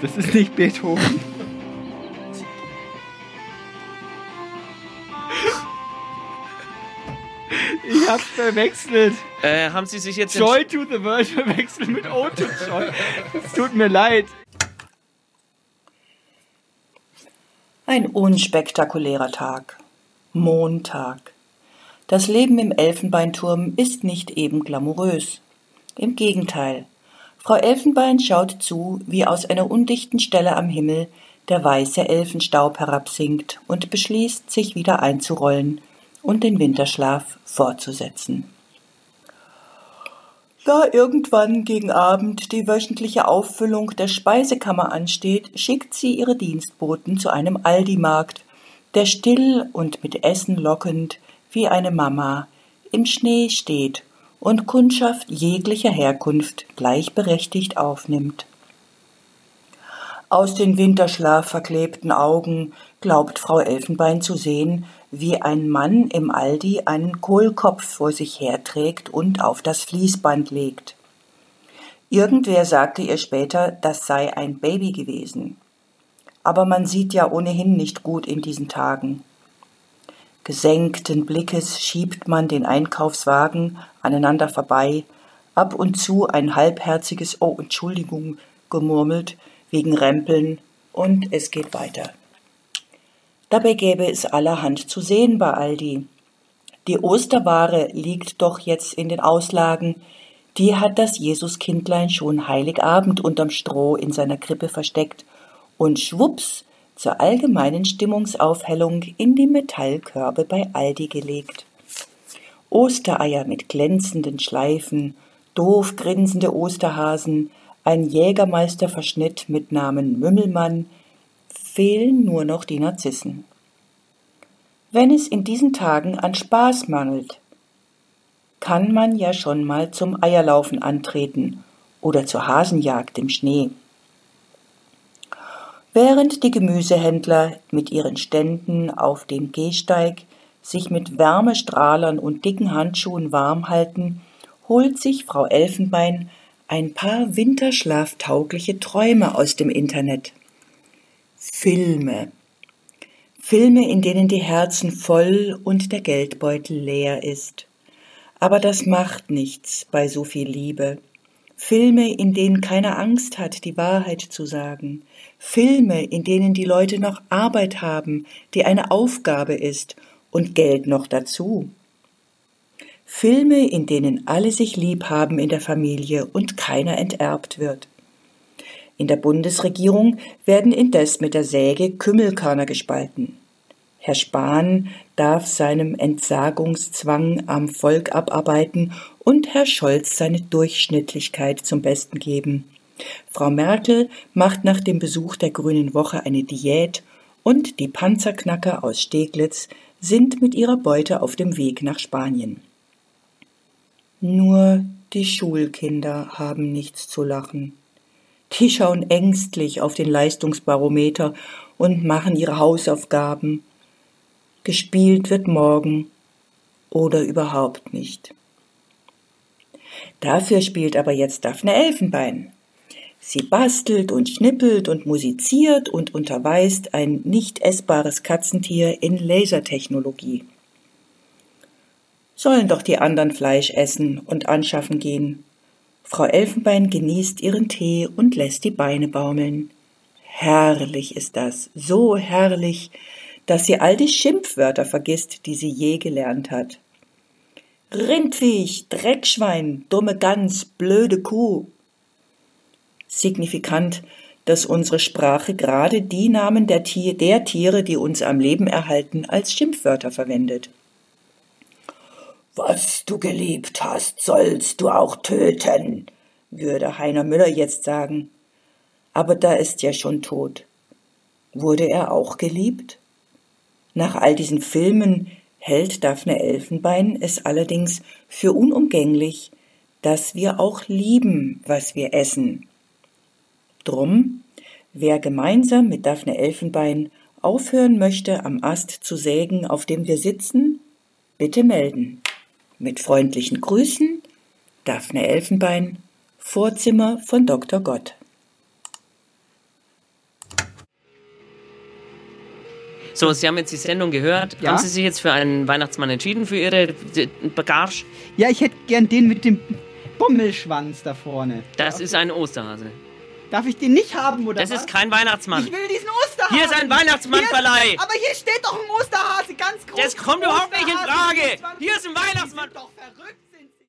Das ist nicht Beethoven. (laughs) Ich hab's verwechselt. Äh, haben Sie sich jetzt Joy to the World verwechselt mit O to Joy. Es tut mir leid. Ein unspektakulärer Tag. Montag. Das Leben im Elfenbeinturm ist nicht eben glamourös. Im Gegenteil. Frau Elfenbein schaut zu, wie aus einer undichten Stelle am Himmel der weiße Elfenstaub herabsinkt und beschließt, sich wieder einzurollen und den Winterschlaf fortzusetzen. Da irgendwann gegen Abend die wöchentliche Auffüllung der Speisekammer ansteht, schickt sie ihre Dienstboten zu einem Aldi-Markt, der still und mit Essen lockend wie eine Mama im Schnee steht und Kundschaft jeglicher Herkunft gleichberechtigt aufnimmt. Aus den Winterschlaf verklebten Augen glaubt Frau Elfenbein zu sehen, wie ein Mann im Aldi einen Kohlkopf vor sich herträgt und auf das Fließband legt. Irgendwer sagte ihr später, das sei ein Baby gewesen. Aber man sieht ja ohnehin nicht gut in diesen Tagen. Gesenkten Blickes schiebt man den Einkaufswagen aneinander vorbei, ab und zu ein halbherziges Oh, Entschuldigung gemurmelt wegen Rempeln und es geht weiter. Dabei gäbe es allerhand zu sehen bei Aldi. Die Osterware liegt doch jetzt in den Auslagen, die hat das Jesuskindlein schon Heiligabend unterm Stroh in seiner Krippe versteckt und schwupps zur allgemeinen Stimmungsaufhellung in die Metallkörbe bei Aldi gelegt. Ostereier mit glänzenden Schleifen, doof grinsende Osterhasen, ein Jägermeisterverschnitt mit Namen Mümmelmann, fehlen nur noch die Narzissen. Wenn es in diesen Tagen an Spaß mangelt, kann man ja schon mal zum Eierlaufen antreten oder zur Hasenjagd im Schnee. Während die Gemüsehändler mit ihren Ständen auf dem Gehsteig sich mit Wärmestrahlern und dicken Handschuhen warm halten, holt sich Frau Elfenbein ein paar winterschlaftaugliche Träume aus dem Internet. Filme. Filme, in denen die Herzen voll und der Geldbeutel leer ist. Aber das macht nichts bei so viel Liebe. Filme, in denen keiner Angst hat, die Wahrheit zu sagen. Filme, in denen die Leute noch Arbeit haben, die eine Aufgabe ist und Geld noch dazu. Filme, in denen alle sich lieb haben in der Familie und keiner enterbt wird. In der Bundesregierung werden indes mit der Säge Kümmelkörner gespalten. Herr Spahn darf seinem Entsagungszwang am Volk abarbeiten und Herr Scholz seine Durchschnittlichkeit zum Besten geben. Frau Merkel macht nach dem Besuch der Grünen Woche eine Diät und die Panzerknacker aus Steglitz sind mit ihrer Beute auf dem Weg nach Spanien. Nur die Schulkinder haben nichts zu lachen. Die schauen ängstlich auf den Leistungsbarometer und machen ihre Hausaufgaben. Gespielt wird morgen oder überhaupt nicht. Dafür spielt aber jetzt Daphne Elfenbein. Sie bastelt und schnippelt und musiziert und unterweist ein nicht essbares Katzentier in Lasertechnologie. Sollen doch die anderen Fleisch essen und anschaffen gehen. Frau Elfenbein genießt ihren Tee und lässt die Beine baumeln. Herrlich ist das, so herrlich, dass sie all die Schimpfwörter vergisst, die sie je gelernt hat. Rindviech, Dreckschwein, dumme Gans, blöde Kuh. Signifikant, dass unsere Sprache gerade die Namen der, Tier, der Tiere, die uns am Leben erhalten, als Schimpfwörter verwendet. Was du geliebt hast, sollst du auch töten, würde Heiner Müller jetzt sagen. Aber da ist ja schon tot. Wurde er auch geliebt? Nach all diesen Filmen hält Daphne Elfenbein es allerdings für unumgänglich, dass wir auch lieben, was wir essen. Drum, wer gemeinsam mit Daphne Elfenbein aufhören möchte, am Ast zu sägen, auf dem wir sitzen, bitte melden. Mit freundlichen Grüßen, Daphne Elfenbein, Vorzimmer von Dr. Gott. So, Sie haben jetzt die Sendung gehört. Ja? Haben Sie sich jetzt für einen Weihnachtsmann entschieden für Ihre Bagage? Ja, ich hätte gern den mit dem Bommelschwanz da vorne. Das ist ein Osterhase. Darf ich den nicht haben, oder Das was? ist kein Weihnachtsmann. Ich will diesen Osterhasen. Hier ist ein Weihnachtsmannverleih. Aber hier steht doch ein Osterhase, ganz groß. Das kommt überhaupt nicht in Osterhase, Frage. 24. Hier ist ein Weihnachtsmann. Doch verrückt.